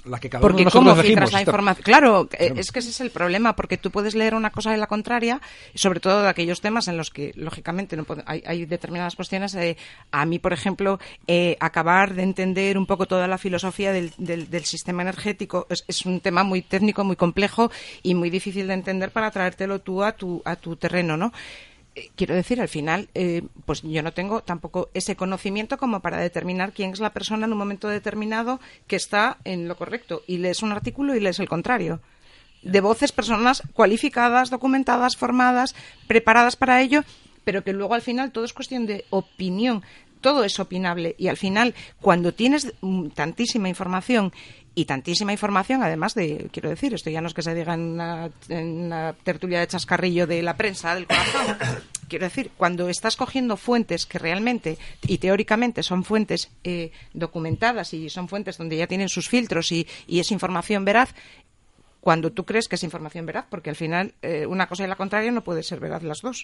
La que cada uno Porque nosotros cómo la información. Claro, eh, es que ese es el problema, porque tú puedes leer una cosa de la contraria, y sobre todo de aquellos temas en los que, lógicamente, no puede- hay, hay determinadas cuestiones. eh, a mí, por ejemplo, eh, acabar de entender un poco toda la filosofía del, del- del sistema energético es, es un tema muy técnico, muy complejo y muy difícil de entender para traértelo tú a tu, a tu terreno, ¿no? Eh, Quiero decir, al final, eh, pues yo no tengo tampoco ese conocimiento como para determinar quién es la persona en un momento determinado que está en lo correcto. Y lees un artículo y lees el contrario. De voces, personas cualificadas, documentadas, formadas, preparadas para ello, pero que luego al final todo es cuestión de opinión. Todo es opinable. Y al final, cuando tienes mm, tantísima información y tantísima información, además de, quiero decir, esto ya no es que se diga en una, en una tertulia de chascarrillo de la prensa, del corazón. Quiero decir, cuando estás cogiendo fuentes que realmente y teóricamente son fuentes eh, documentadas y son fuentes donde ya tienen sus filtros y, y es información veraz, cuando tú crees que es información veraz, porque al final eh, una cosa y la contraria no puede ser veraz las dos.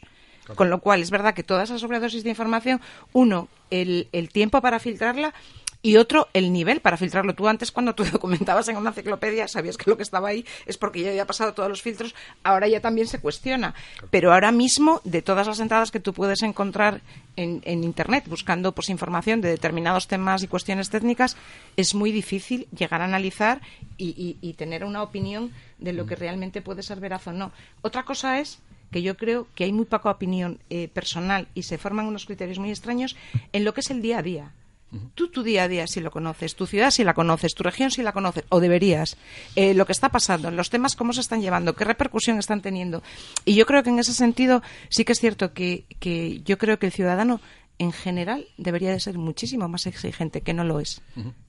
Con lo cual, es verdad que toda esa sobredosis de información, uno, el, el tiempo para filtrarla y otro, el nivel para filtrarlo. Tú antes, cuando tú documentabas en una enciclopedia, sabías que lo que estaba ahí es porque ya había pasado todos los filtros, ahora ya también se cuestiona. Pero ahora mismo, de todas las entradas que tú puedes encontrar en, en Internet, buscando pues, información de determinados temas y cuestiones técnicas, es muy difícil llegar a analizar y, y- y tener una opinión de lo que realmente puede ser veraz o no. Otra cosa es que yo creo que hay muy poca opinión eh, personal y se forman unos criterios muy extraños en lo que es el día a día. Tú tu día a día sí lo conoces, tu ciudad sí la conoces, tu región sí la conoces, o deberías. Eh, lo que está pasando, los temas cómo se están llevando, qué repercusión están teniendo. Y yo creo que en ese sentido sí que es cierto que, que yo creo que el ciudadano en general debería de ser muchísimo más exigente, que no lo es.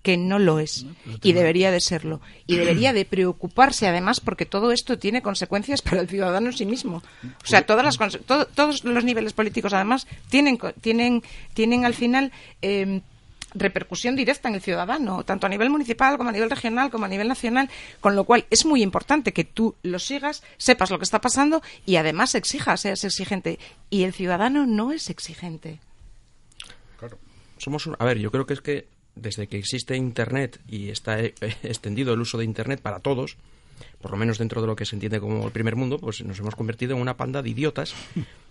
Que no lo es. Y debería de serlo. Y debería de preocuparse además porque todo esto tiene consecuencias para el ciudadano en sí mismo. O sea, todas las, todo- todos los niveles políticos además tienen, tienen, tienen al final... eh, repercusión directa en el ciudadano, tanto a nivel municipal como a nivel regional como a nivel nacional, con lo cual es muy importante que tú lo sigas, sepas lo que está pasando y además exijas, seas exigente. Y el ciudadano no es exigente. somos un- a ver yo creo que es que desde que existe internet y está eh, extendido el uso de internet para todos por lo menos dentro de lo que se entiende como el primer mundo pues nos hemos convertido en una panda de idiotas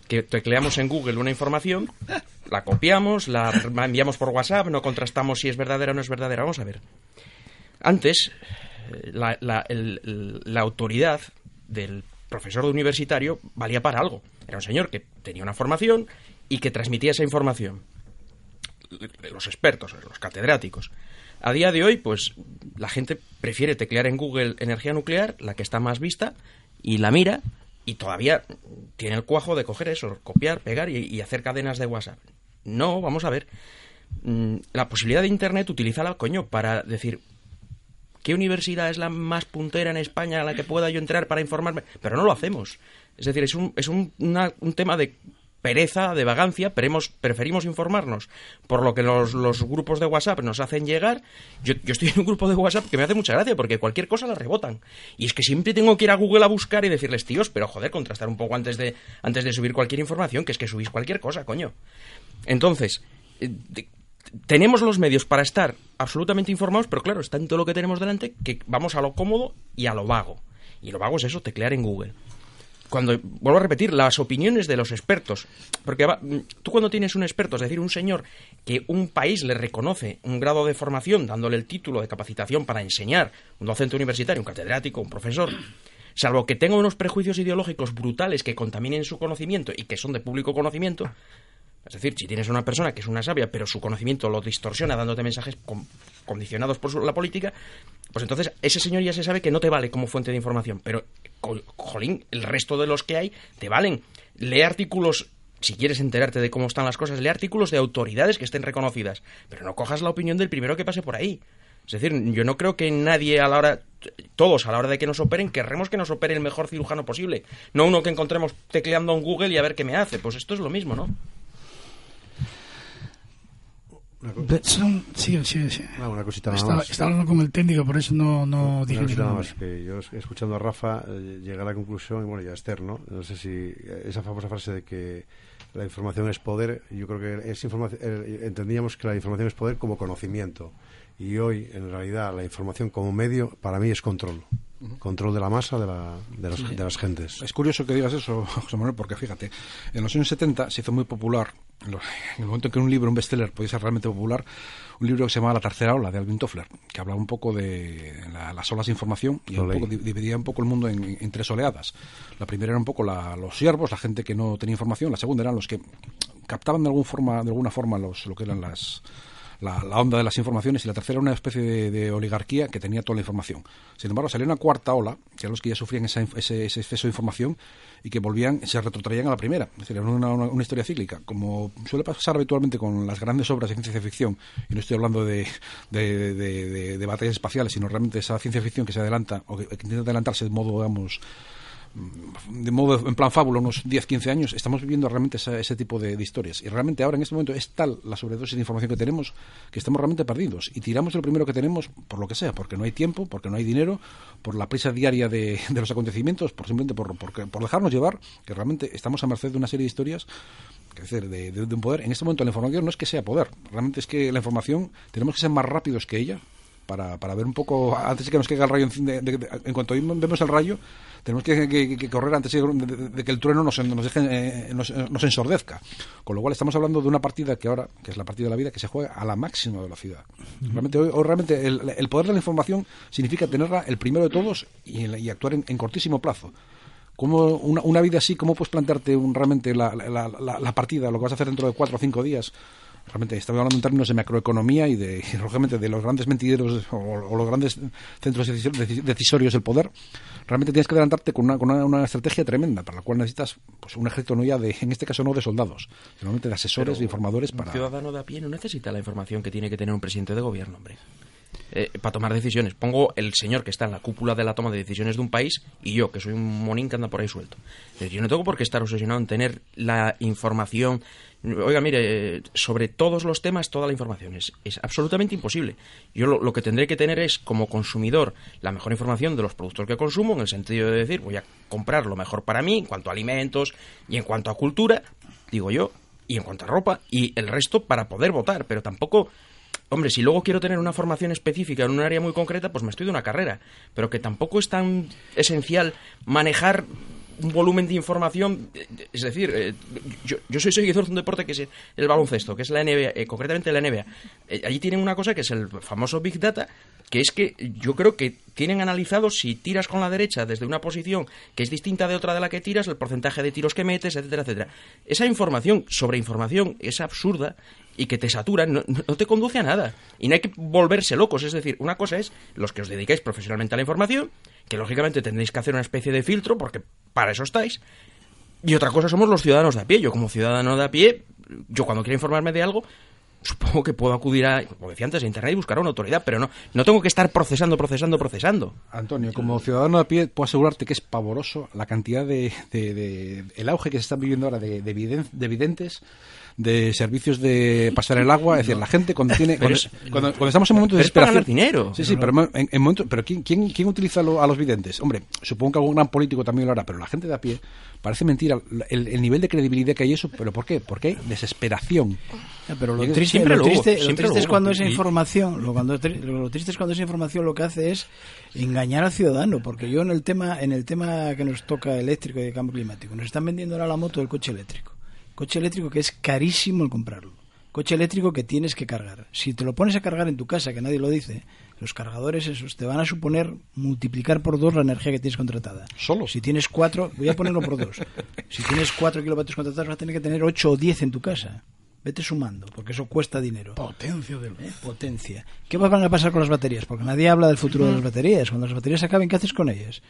que tecleamos en Google una información la copiamos la enviamos por WhatsApp no contrastamos si es verdadera o no es verdadera. Vamos a ver. Antes eh, la, la- la autoridad del profesor universitario valía para algo. Era un señor que tenía una formación y que transmitía esa información. Los expertos, los catedráticos. A día de hoy, pues la gente prefiere teclear en Google energía nuclear, la que está más vista, y la mira, y todavía tiene el cuajo de coger eso, copiar, pegar y, hacer cadenas de WhatsApp. No, vamos a ver. Mm, La posibilidad de Internet, utilízala, coño, para decir, ¿qué universidad es la más puntera en España a la que pueda yo entrar para informarme? Pero no lo hacemos. Es decir, es un, es un, un tema de pereza, de vagancia, preferimos informarnos por lo que los, los grupos de WhatsApp nos hacen llegar. Yo, yo estoy en un grupo de WhatsApp que me hace mucha gracia porque cualquier cosa la rebotan. Y es que siempre tengo que ir a Google a buscar y decirles, tíos, pero joder, contrastar un poco antes de, antes de subir cualquier información, que es que subís cualquier cosa, coño. Entonces, eh, tenemos los medios para estar absolutamente informados, pero claro, es tanto lo que tenemos delante que vamos a lo cómodo y a lo vago. Y lo vago es eso, teclear en Google. Cuando, vuelvo a repetir, las opiniones de los expertos. Porque tú cuando tienes un experto, es decir, un señor que un país le reconoce un grado de formación, dándole el título de capacitación para enseñar, un docente universitario, un catedrático, un profesor, salvo que tenga unos prejuicios ideológicos brutales que contaminen su conocimiento y que son de público conocimiento, es decir, si tienes una persona que es una sabia, pero su conocimiento lo distorsiona dándote mensajes con- condicionados por la política, pues entonces ese señor ya se sabe que no te vale como fuente de información. Pero, jolín, el resto de los que hay te valen. Lee artículos, si quieres enterarte de cómo están las cosas, lee artículos de autoridades que estén reconocidas. Pero no cojas la opinión del primero que pase por ahí. Es decir, yo no creo que nadie a la hora, todos a la hora de que nos operen, querremos que nos opere el mejor cirujano posible. No uno que encontremos tecleando en Google y a ver qué me hace. Pues esto es lo mismo, ¿no? Son- sí, sí, sí. Ah, una cosita Estaba, más. estaba hablando con el técnico, por eso no, no dije Una nada más, que yo es- escuchando a Rafa eh, llegué a la conclusión, y bueno, ya Esther, ¿no? No sé si eh, esa famosa frase de que la información es poder, yo creo que es información, eh, entendíamos que la información es poder como conocimiento. Y hoy, en realidad, la información como medio, para mí es control. Control de la masa de, la, de, las, de las gentes. Es curioso que digas eso, José Manuel, porque fíjate, en los años 70 se hizo muy popular, en el momento en que un libro, un bestseller, podía ser realmente popular, un libro que se llamaba La tercera ola, de Alvin Toffler, que hablaba un poco de la- las olas de información y un poco, di- dividía un poco el mundo en, en tres oleadas. La primera era un poco la- los siervos, la gente que no tenía información, la segunda eran los que captaban de, algún forma, de alguna forma los, lo que eran las la, onda de las informaciones y la tercera una especie de, de oligarquía que tenía toda la información. Sin embargo, salió una cuarta ola, que eran los que ya sufrían esa ese, ese exceso de información y que volvían, se retrotraían a la primera. Es decir, era una, historia cíclica. Como suele pasar habitualmente con las grandes obras de ciencia ficción, y no estoy hablando de- de batallas espaciales, sino realmente esa ciencia ficción que se adelanta, o que, que intenta adelantarse de modo, digamos, de modo en plan fábula unos 10, 15 años, estamos viviendo realmente esa- ese tipo de, historias. Y realmente ahora en este momento es tal la sobredosis de información que tenemos que estamos realmente perdidos. Y tiramos de lo primero que tenemos por lo que sea, porque no hay tiempo, porque no hay dinero, por la prisa diaria de, los acontecimientos, por simplemente por, por dejarnos llevar, que realmente estamos a merced de una serie de historias decir, de, de- un poder. En este momento la información no es que sea poder, realmente es que la información tenemos que ser más rápidos que ella para, para ver un poco, antes de que nos caiga el rayo, de- de- en cuanto vemos el rayo, tenemos que, que- que correr antes de, de- de que el trueno nos, nos, deje, eh, nos, nos ensordezca. Con lo cual estamos hablando de una partida que ahora, que es la partida de la vida, que se juega a la máxima velocidad. Realmente, hoy, hoy realmente el, el poder de la información significa tenerla el primero de todos y, y actuar en, en cortísimo plazo. ¿Cómo una, una vida así, cómo puedes plantearte un- realmente la, la- la- la partida, lo que vas a hacer dentro de cuatro o cinco días? Realmente estamos hablando en términos de macroeconomía y de, y, lógicamente, de los grandes mentideros o, o los grandes centros decisor- deci- decisorios del poder. Realmente tienes que adelantarte con una, con una, una estrategia tremenda, para la cual necesitas pues, un ejército no ya de, en este caso no de soldados, sino de asesores, Pero de informadores Un para... ciudadano de a pie no necesita la información que tiene que tener un presidente de gobierno, hombre. Eh, para tomar decisiones. Pongo el señor que está en la cúpula de la toma de decisiones de un país y yo, que soy un monín que anda por ahí suelto. Yo no tengo por qué estar obsesionado en tener la información. Oiga, mire, eh, sobre todos los temas, toda la información. Es, es absolutamente imposible. Yo lo, lo que tendré que tener es, como consumidor, la mejor información de los productos que consumo, en el sentido de decir, voy a comprar lo mejor para mí, en cuanto a alimentos y en cuanto a cultura, digo yo, y en cuanto a ropa, y el resto para poder votar. Pero tampoco Hombre, si luego quiero tener una formación específica en un área muy concreta, pues me estudio una carrera. Pero que tampoco es tan esencial manejar un volumen de información. eh, Es decir, eh, yo, yo soy seguidor de un deporte que es el baloncesto, que es la NBA, eh, concretamente la NBA. Eh, allí tienen una cosa que es el famoso Big Data, que es que yo creo que tienen analizado si tiras con la derecha desde una posición que es distinta de otra de la que tiras, el porcentaje de tiros que metes, etcétera, etcétera. Esa información sobre información es absurda y que te satura, no, no te conduce a nada. Y no hay que volverse locos. Es decir, una cosa es los que os dedicáis profesionalmente a la información, que lógicamente tendréis que hacer una especie de filtro, porque para eso estáis. Y otra cosa somos los ciudadanos de a pie. Yo como ciudadano de a pie, yo cuando quiero informarme de algo, supongo que puedo acudir a, como decía antes, a internet y buscar a una autoridad, pero no, no tengo que estar procesando, procesando, procesando. Antonio, como ciudadano de a pie, puedo asegurarte que es pavoroso la cantidad de, el auge que se está viviendo ahora de, de, de de servicios de pasar el agua, es decir, la gente cuando tiene, cuando, es- cuando- cuando estamos en momentos de pero es para desesperación, ganar dinero. sí, sí, Pero en, en momentos, pero quién, quién, quién utiliza lo- a los videntes, hombre, supongo que algún gran político también lo hará, pero la gente de a pie parece mentira el, el nivel de credibilidad que hay eso, pero ¿por qué? Porque hay desesperación. Ya, pero lo triste, siempre lo triste, lo siempre triste lo es cuando esa información, lo, cuando, lo triste es cuando esa información lo que hace es engañar al ciudadano, porque yo en el tema, en el tema que nos toca eléctrico y de cambio climático, nos están vendiendo ahora la moto del coche eléctrico. Coche eléctrico que es carísimo el comprarlo. Coche eléctrico que tienes que cargar. Si te lo pones a cargar en tu casa, que nadie lo dice, los cargadores esos te van a suponer multiplicar por dos la energía que tienes contratada. Solo. Si tienes cuatro, voy a ponerlo por dos. Si tienes cuatro kilovatios contratados, vas a tener que tener ocho o diez en tu casa. Vete sumando, porque eso cuesta dinero. Potencia del... ¿Eh? Potencia. ¿Qué van a pasar con las baterías? Porque nadie habla del futuro de las baterías. Cuando las baterías acaben, ¿qué haces con ellas?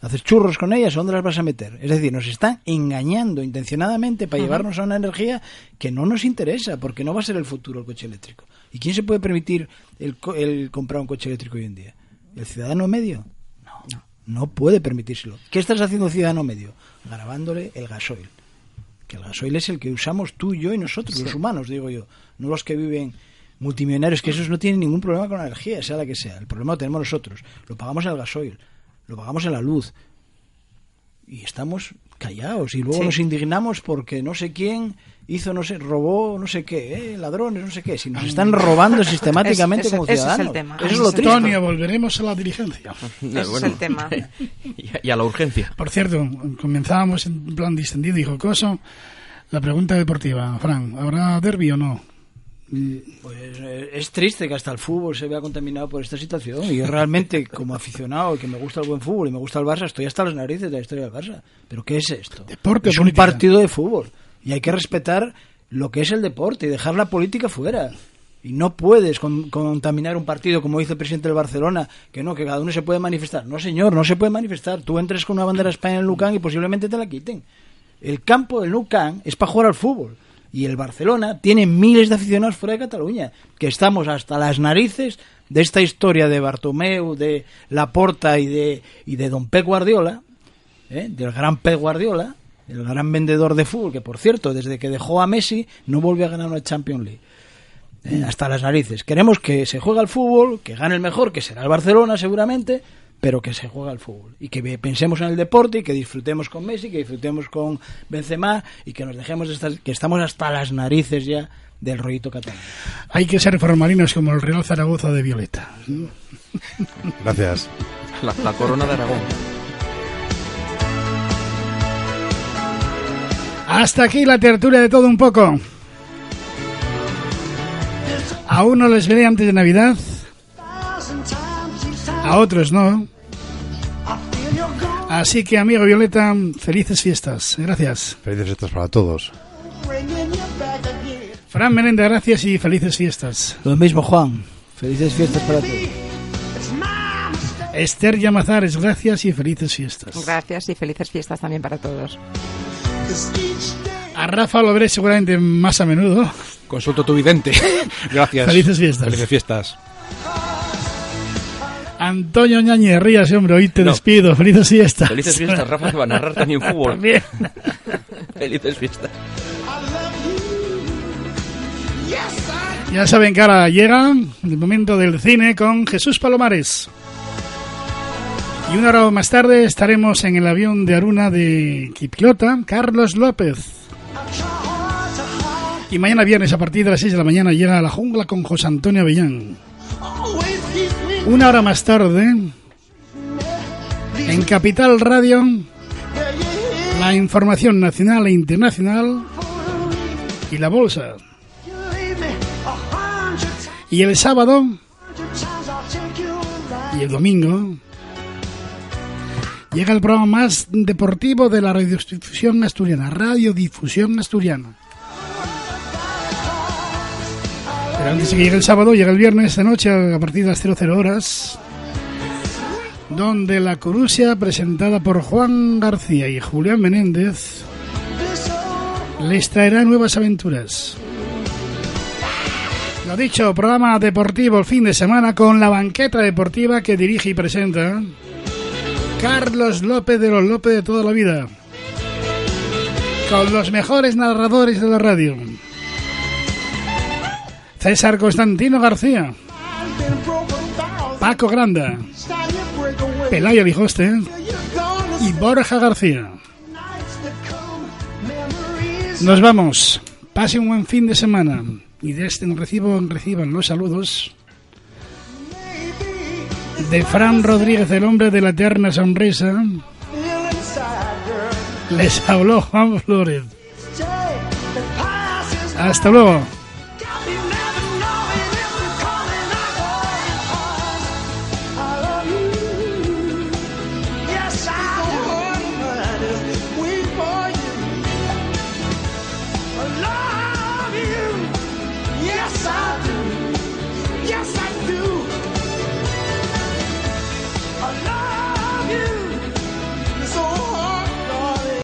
¿Haces churros con ellas dónde las vas a meter? Es decir, nos están engañando intencionadamente para llevarnos a una energía que no nos interesa, porque no va a ser el futuro el coche eléctrico. ¿Y quién se puede permitir el, el comprar un coche eléctrico hoy en día? ¿El ciudadano medio? No, no puede permitírselo. ¿Qué estás haciendo ciudadano medio? Grabándole el gasoil. Que el gasoil es el que usamos tú, yo y nosotros, los humanos, digo yo, no los que viven multimillonarios, que esos no tienen ningún problema con la energía, sea la que sea. El problema lo tenemos nosotros. Lo pagamos en el gasoil, lo pagamos en la luz. Y estamos callados y luego Sí. nos indignamos porque no sé quién hizo, no sé, robó, no sé qué, ¿eh? ladrones, no sé qué. Si nos están robando sistemáticamente Es- como ese es el ciudadanos. tema. Eso es lo triste. Antonio, volveremos a la diligencia. Ese es el tema. Y a, y a la urgencia. Por cierto, comenzábamos en plan distendido y jocoso. La pregunta deportiva, Fran, ¿habrá derbi o no? Pues eh, es triste que hasta el fútbol se vea contaminado por esta situación. Y yo realmente, como aficionado y que me gusta el buen fútbol y me gusta el Barça, estoy hasta las narices de la historia del Barça. ¿Pero qué es esto? Deporte es un política. partido de fútbol. Y hay que respetar lo que es el deporte y dejar la política fuera. Y no puedes con- contaminar un partido como dice el presidente del Barcelona, que no, que cada uno se puede manifestar. No, señor, no se puede manifestar. Tú entres con una bandera de España en el Lucan y posiblemente te la quiten. El campo del Camp es para jugar al fútbol. Y el Barcelona tiene miles de aficionados fuera de Cataluña, que estamos hasta las narices de esta historia de Bartomeu, de Laporta y de, y de Don Pep Guardiola, ¿eh? del gran Pep Guardiola, el gran vendedor de fútbol, que por cierto, desde que dejó a Messi, no volvió a ganar una Champions League. ¿eh? Hasta las narices. Queremos que se juegue al fútbol, que gane el mejor, que será el Barcelona seguramente, pero que se juegue al fútbol. Y que pensemos en el deporte y que disfrutemos con Messi, que disfrutemos con Benzema y que nos dejemos de estar, que estamos hasta las narices ya del rollito catalán. Hay que ser formalinos como el Real Zaragoza de Violeta. Gracias. La, la corona de Aragón. Hasta aquí la tertulia de todo un poco. A uno les veré antes de Navidad, a otros no. Así que, amigo Violeta, felices fiestas. Gracias. Felices fiestas para todos. Fran Menéndez, gracias y felices fiestas. Lo mismo, Juan. Felices fiestas para todos. Esther Llamazares, gracias y felices fiestas. Gracias y felices fiestas también para todos. A Rafa lo veré seguramente más a menudo. Consulto tu vidente. Gracias. Felices fiestas. Felices fiestas. Antonio Ñañez, ríase, hombre, hoy te No. despido. Felices fiestas. Felices fiestas, Rafa, que va a narrar también fútbol. También. Felices fiestas. Ya saben que ahora llega el momento del cine con Jesús Palomares. Y una hora más tarde estaremos en el avión de Aruna de Quipilota, Carlos López. Y mañana viernes a partir de las 6 de la mañana llega a la jungla con José Antonio Avellán. Una hora más tarde, en Capital Radio, la información nacional e internacional y la bolsa. Y el sábado y el domingo llega el programa más deportivo de la radiodifusión asturiana, Radiodifusión Asturiana. Antes de que llegue el sábado, llega el viernes esta noche a partir de las 00 horas, donde la Corusia, presentada por Juan García y Julián Menéndez, les traerá nuevas aventuras. Lo dicho, programa deportivo el fin de semana con la banqueta deportiva que dirige y presenta Carlos López de los López de toda la vida. Con los mejores narradores de la radio. César Constantino García. Paco Granda. Pelayo Vijoste. Y Borja García. Nos vamos. Pase un buen fin de semana. Y de este recibo, reciban los saludos de Fran Rodríguez, el hombre de la eterna sonrisa. Les habló Juan Flores. Hasta luego.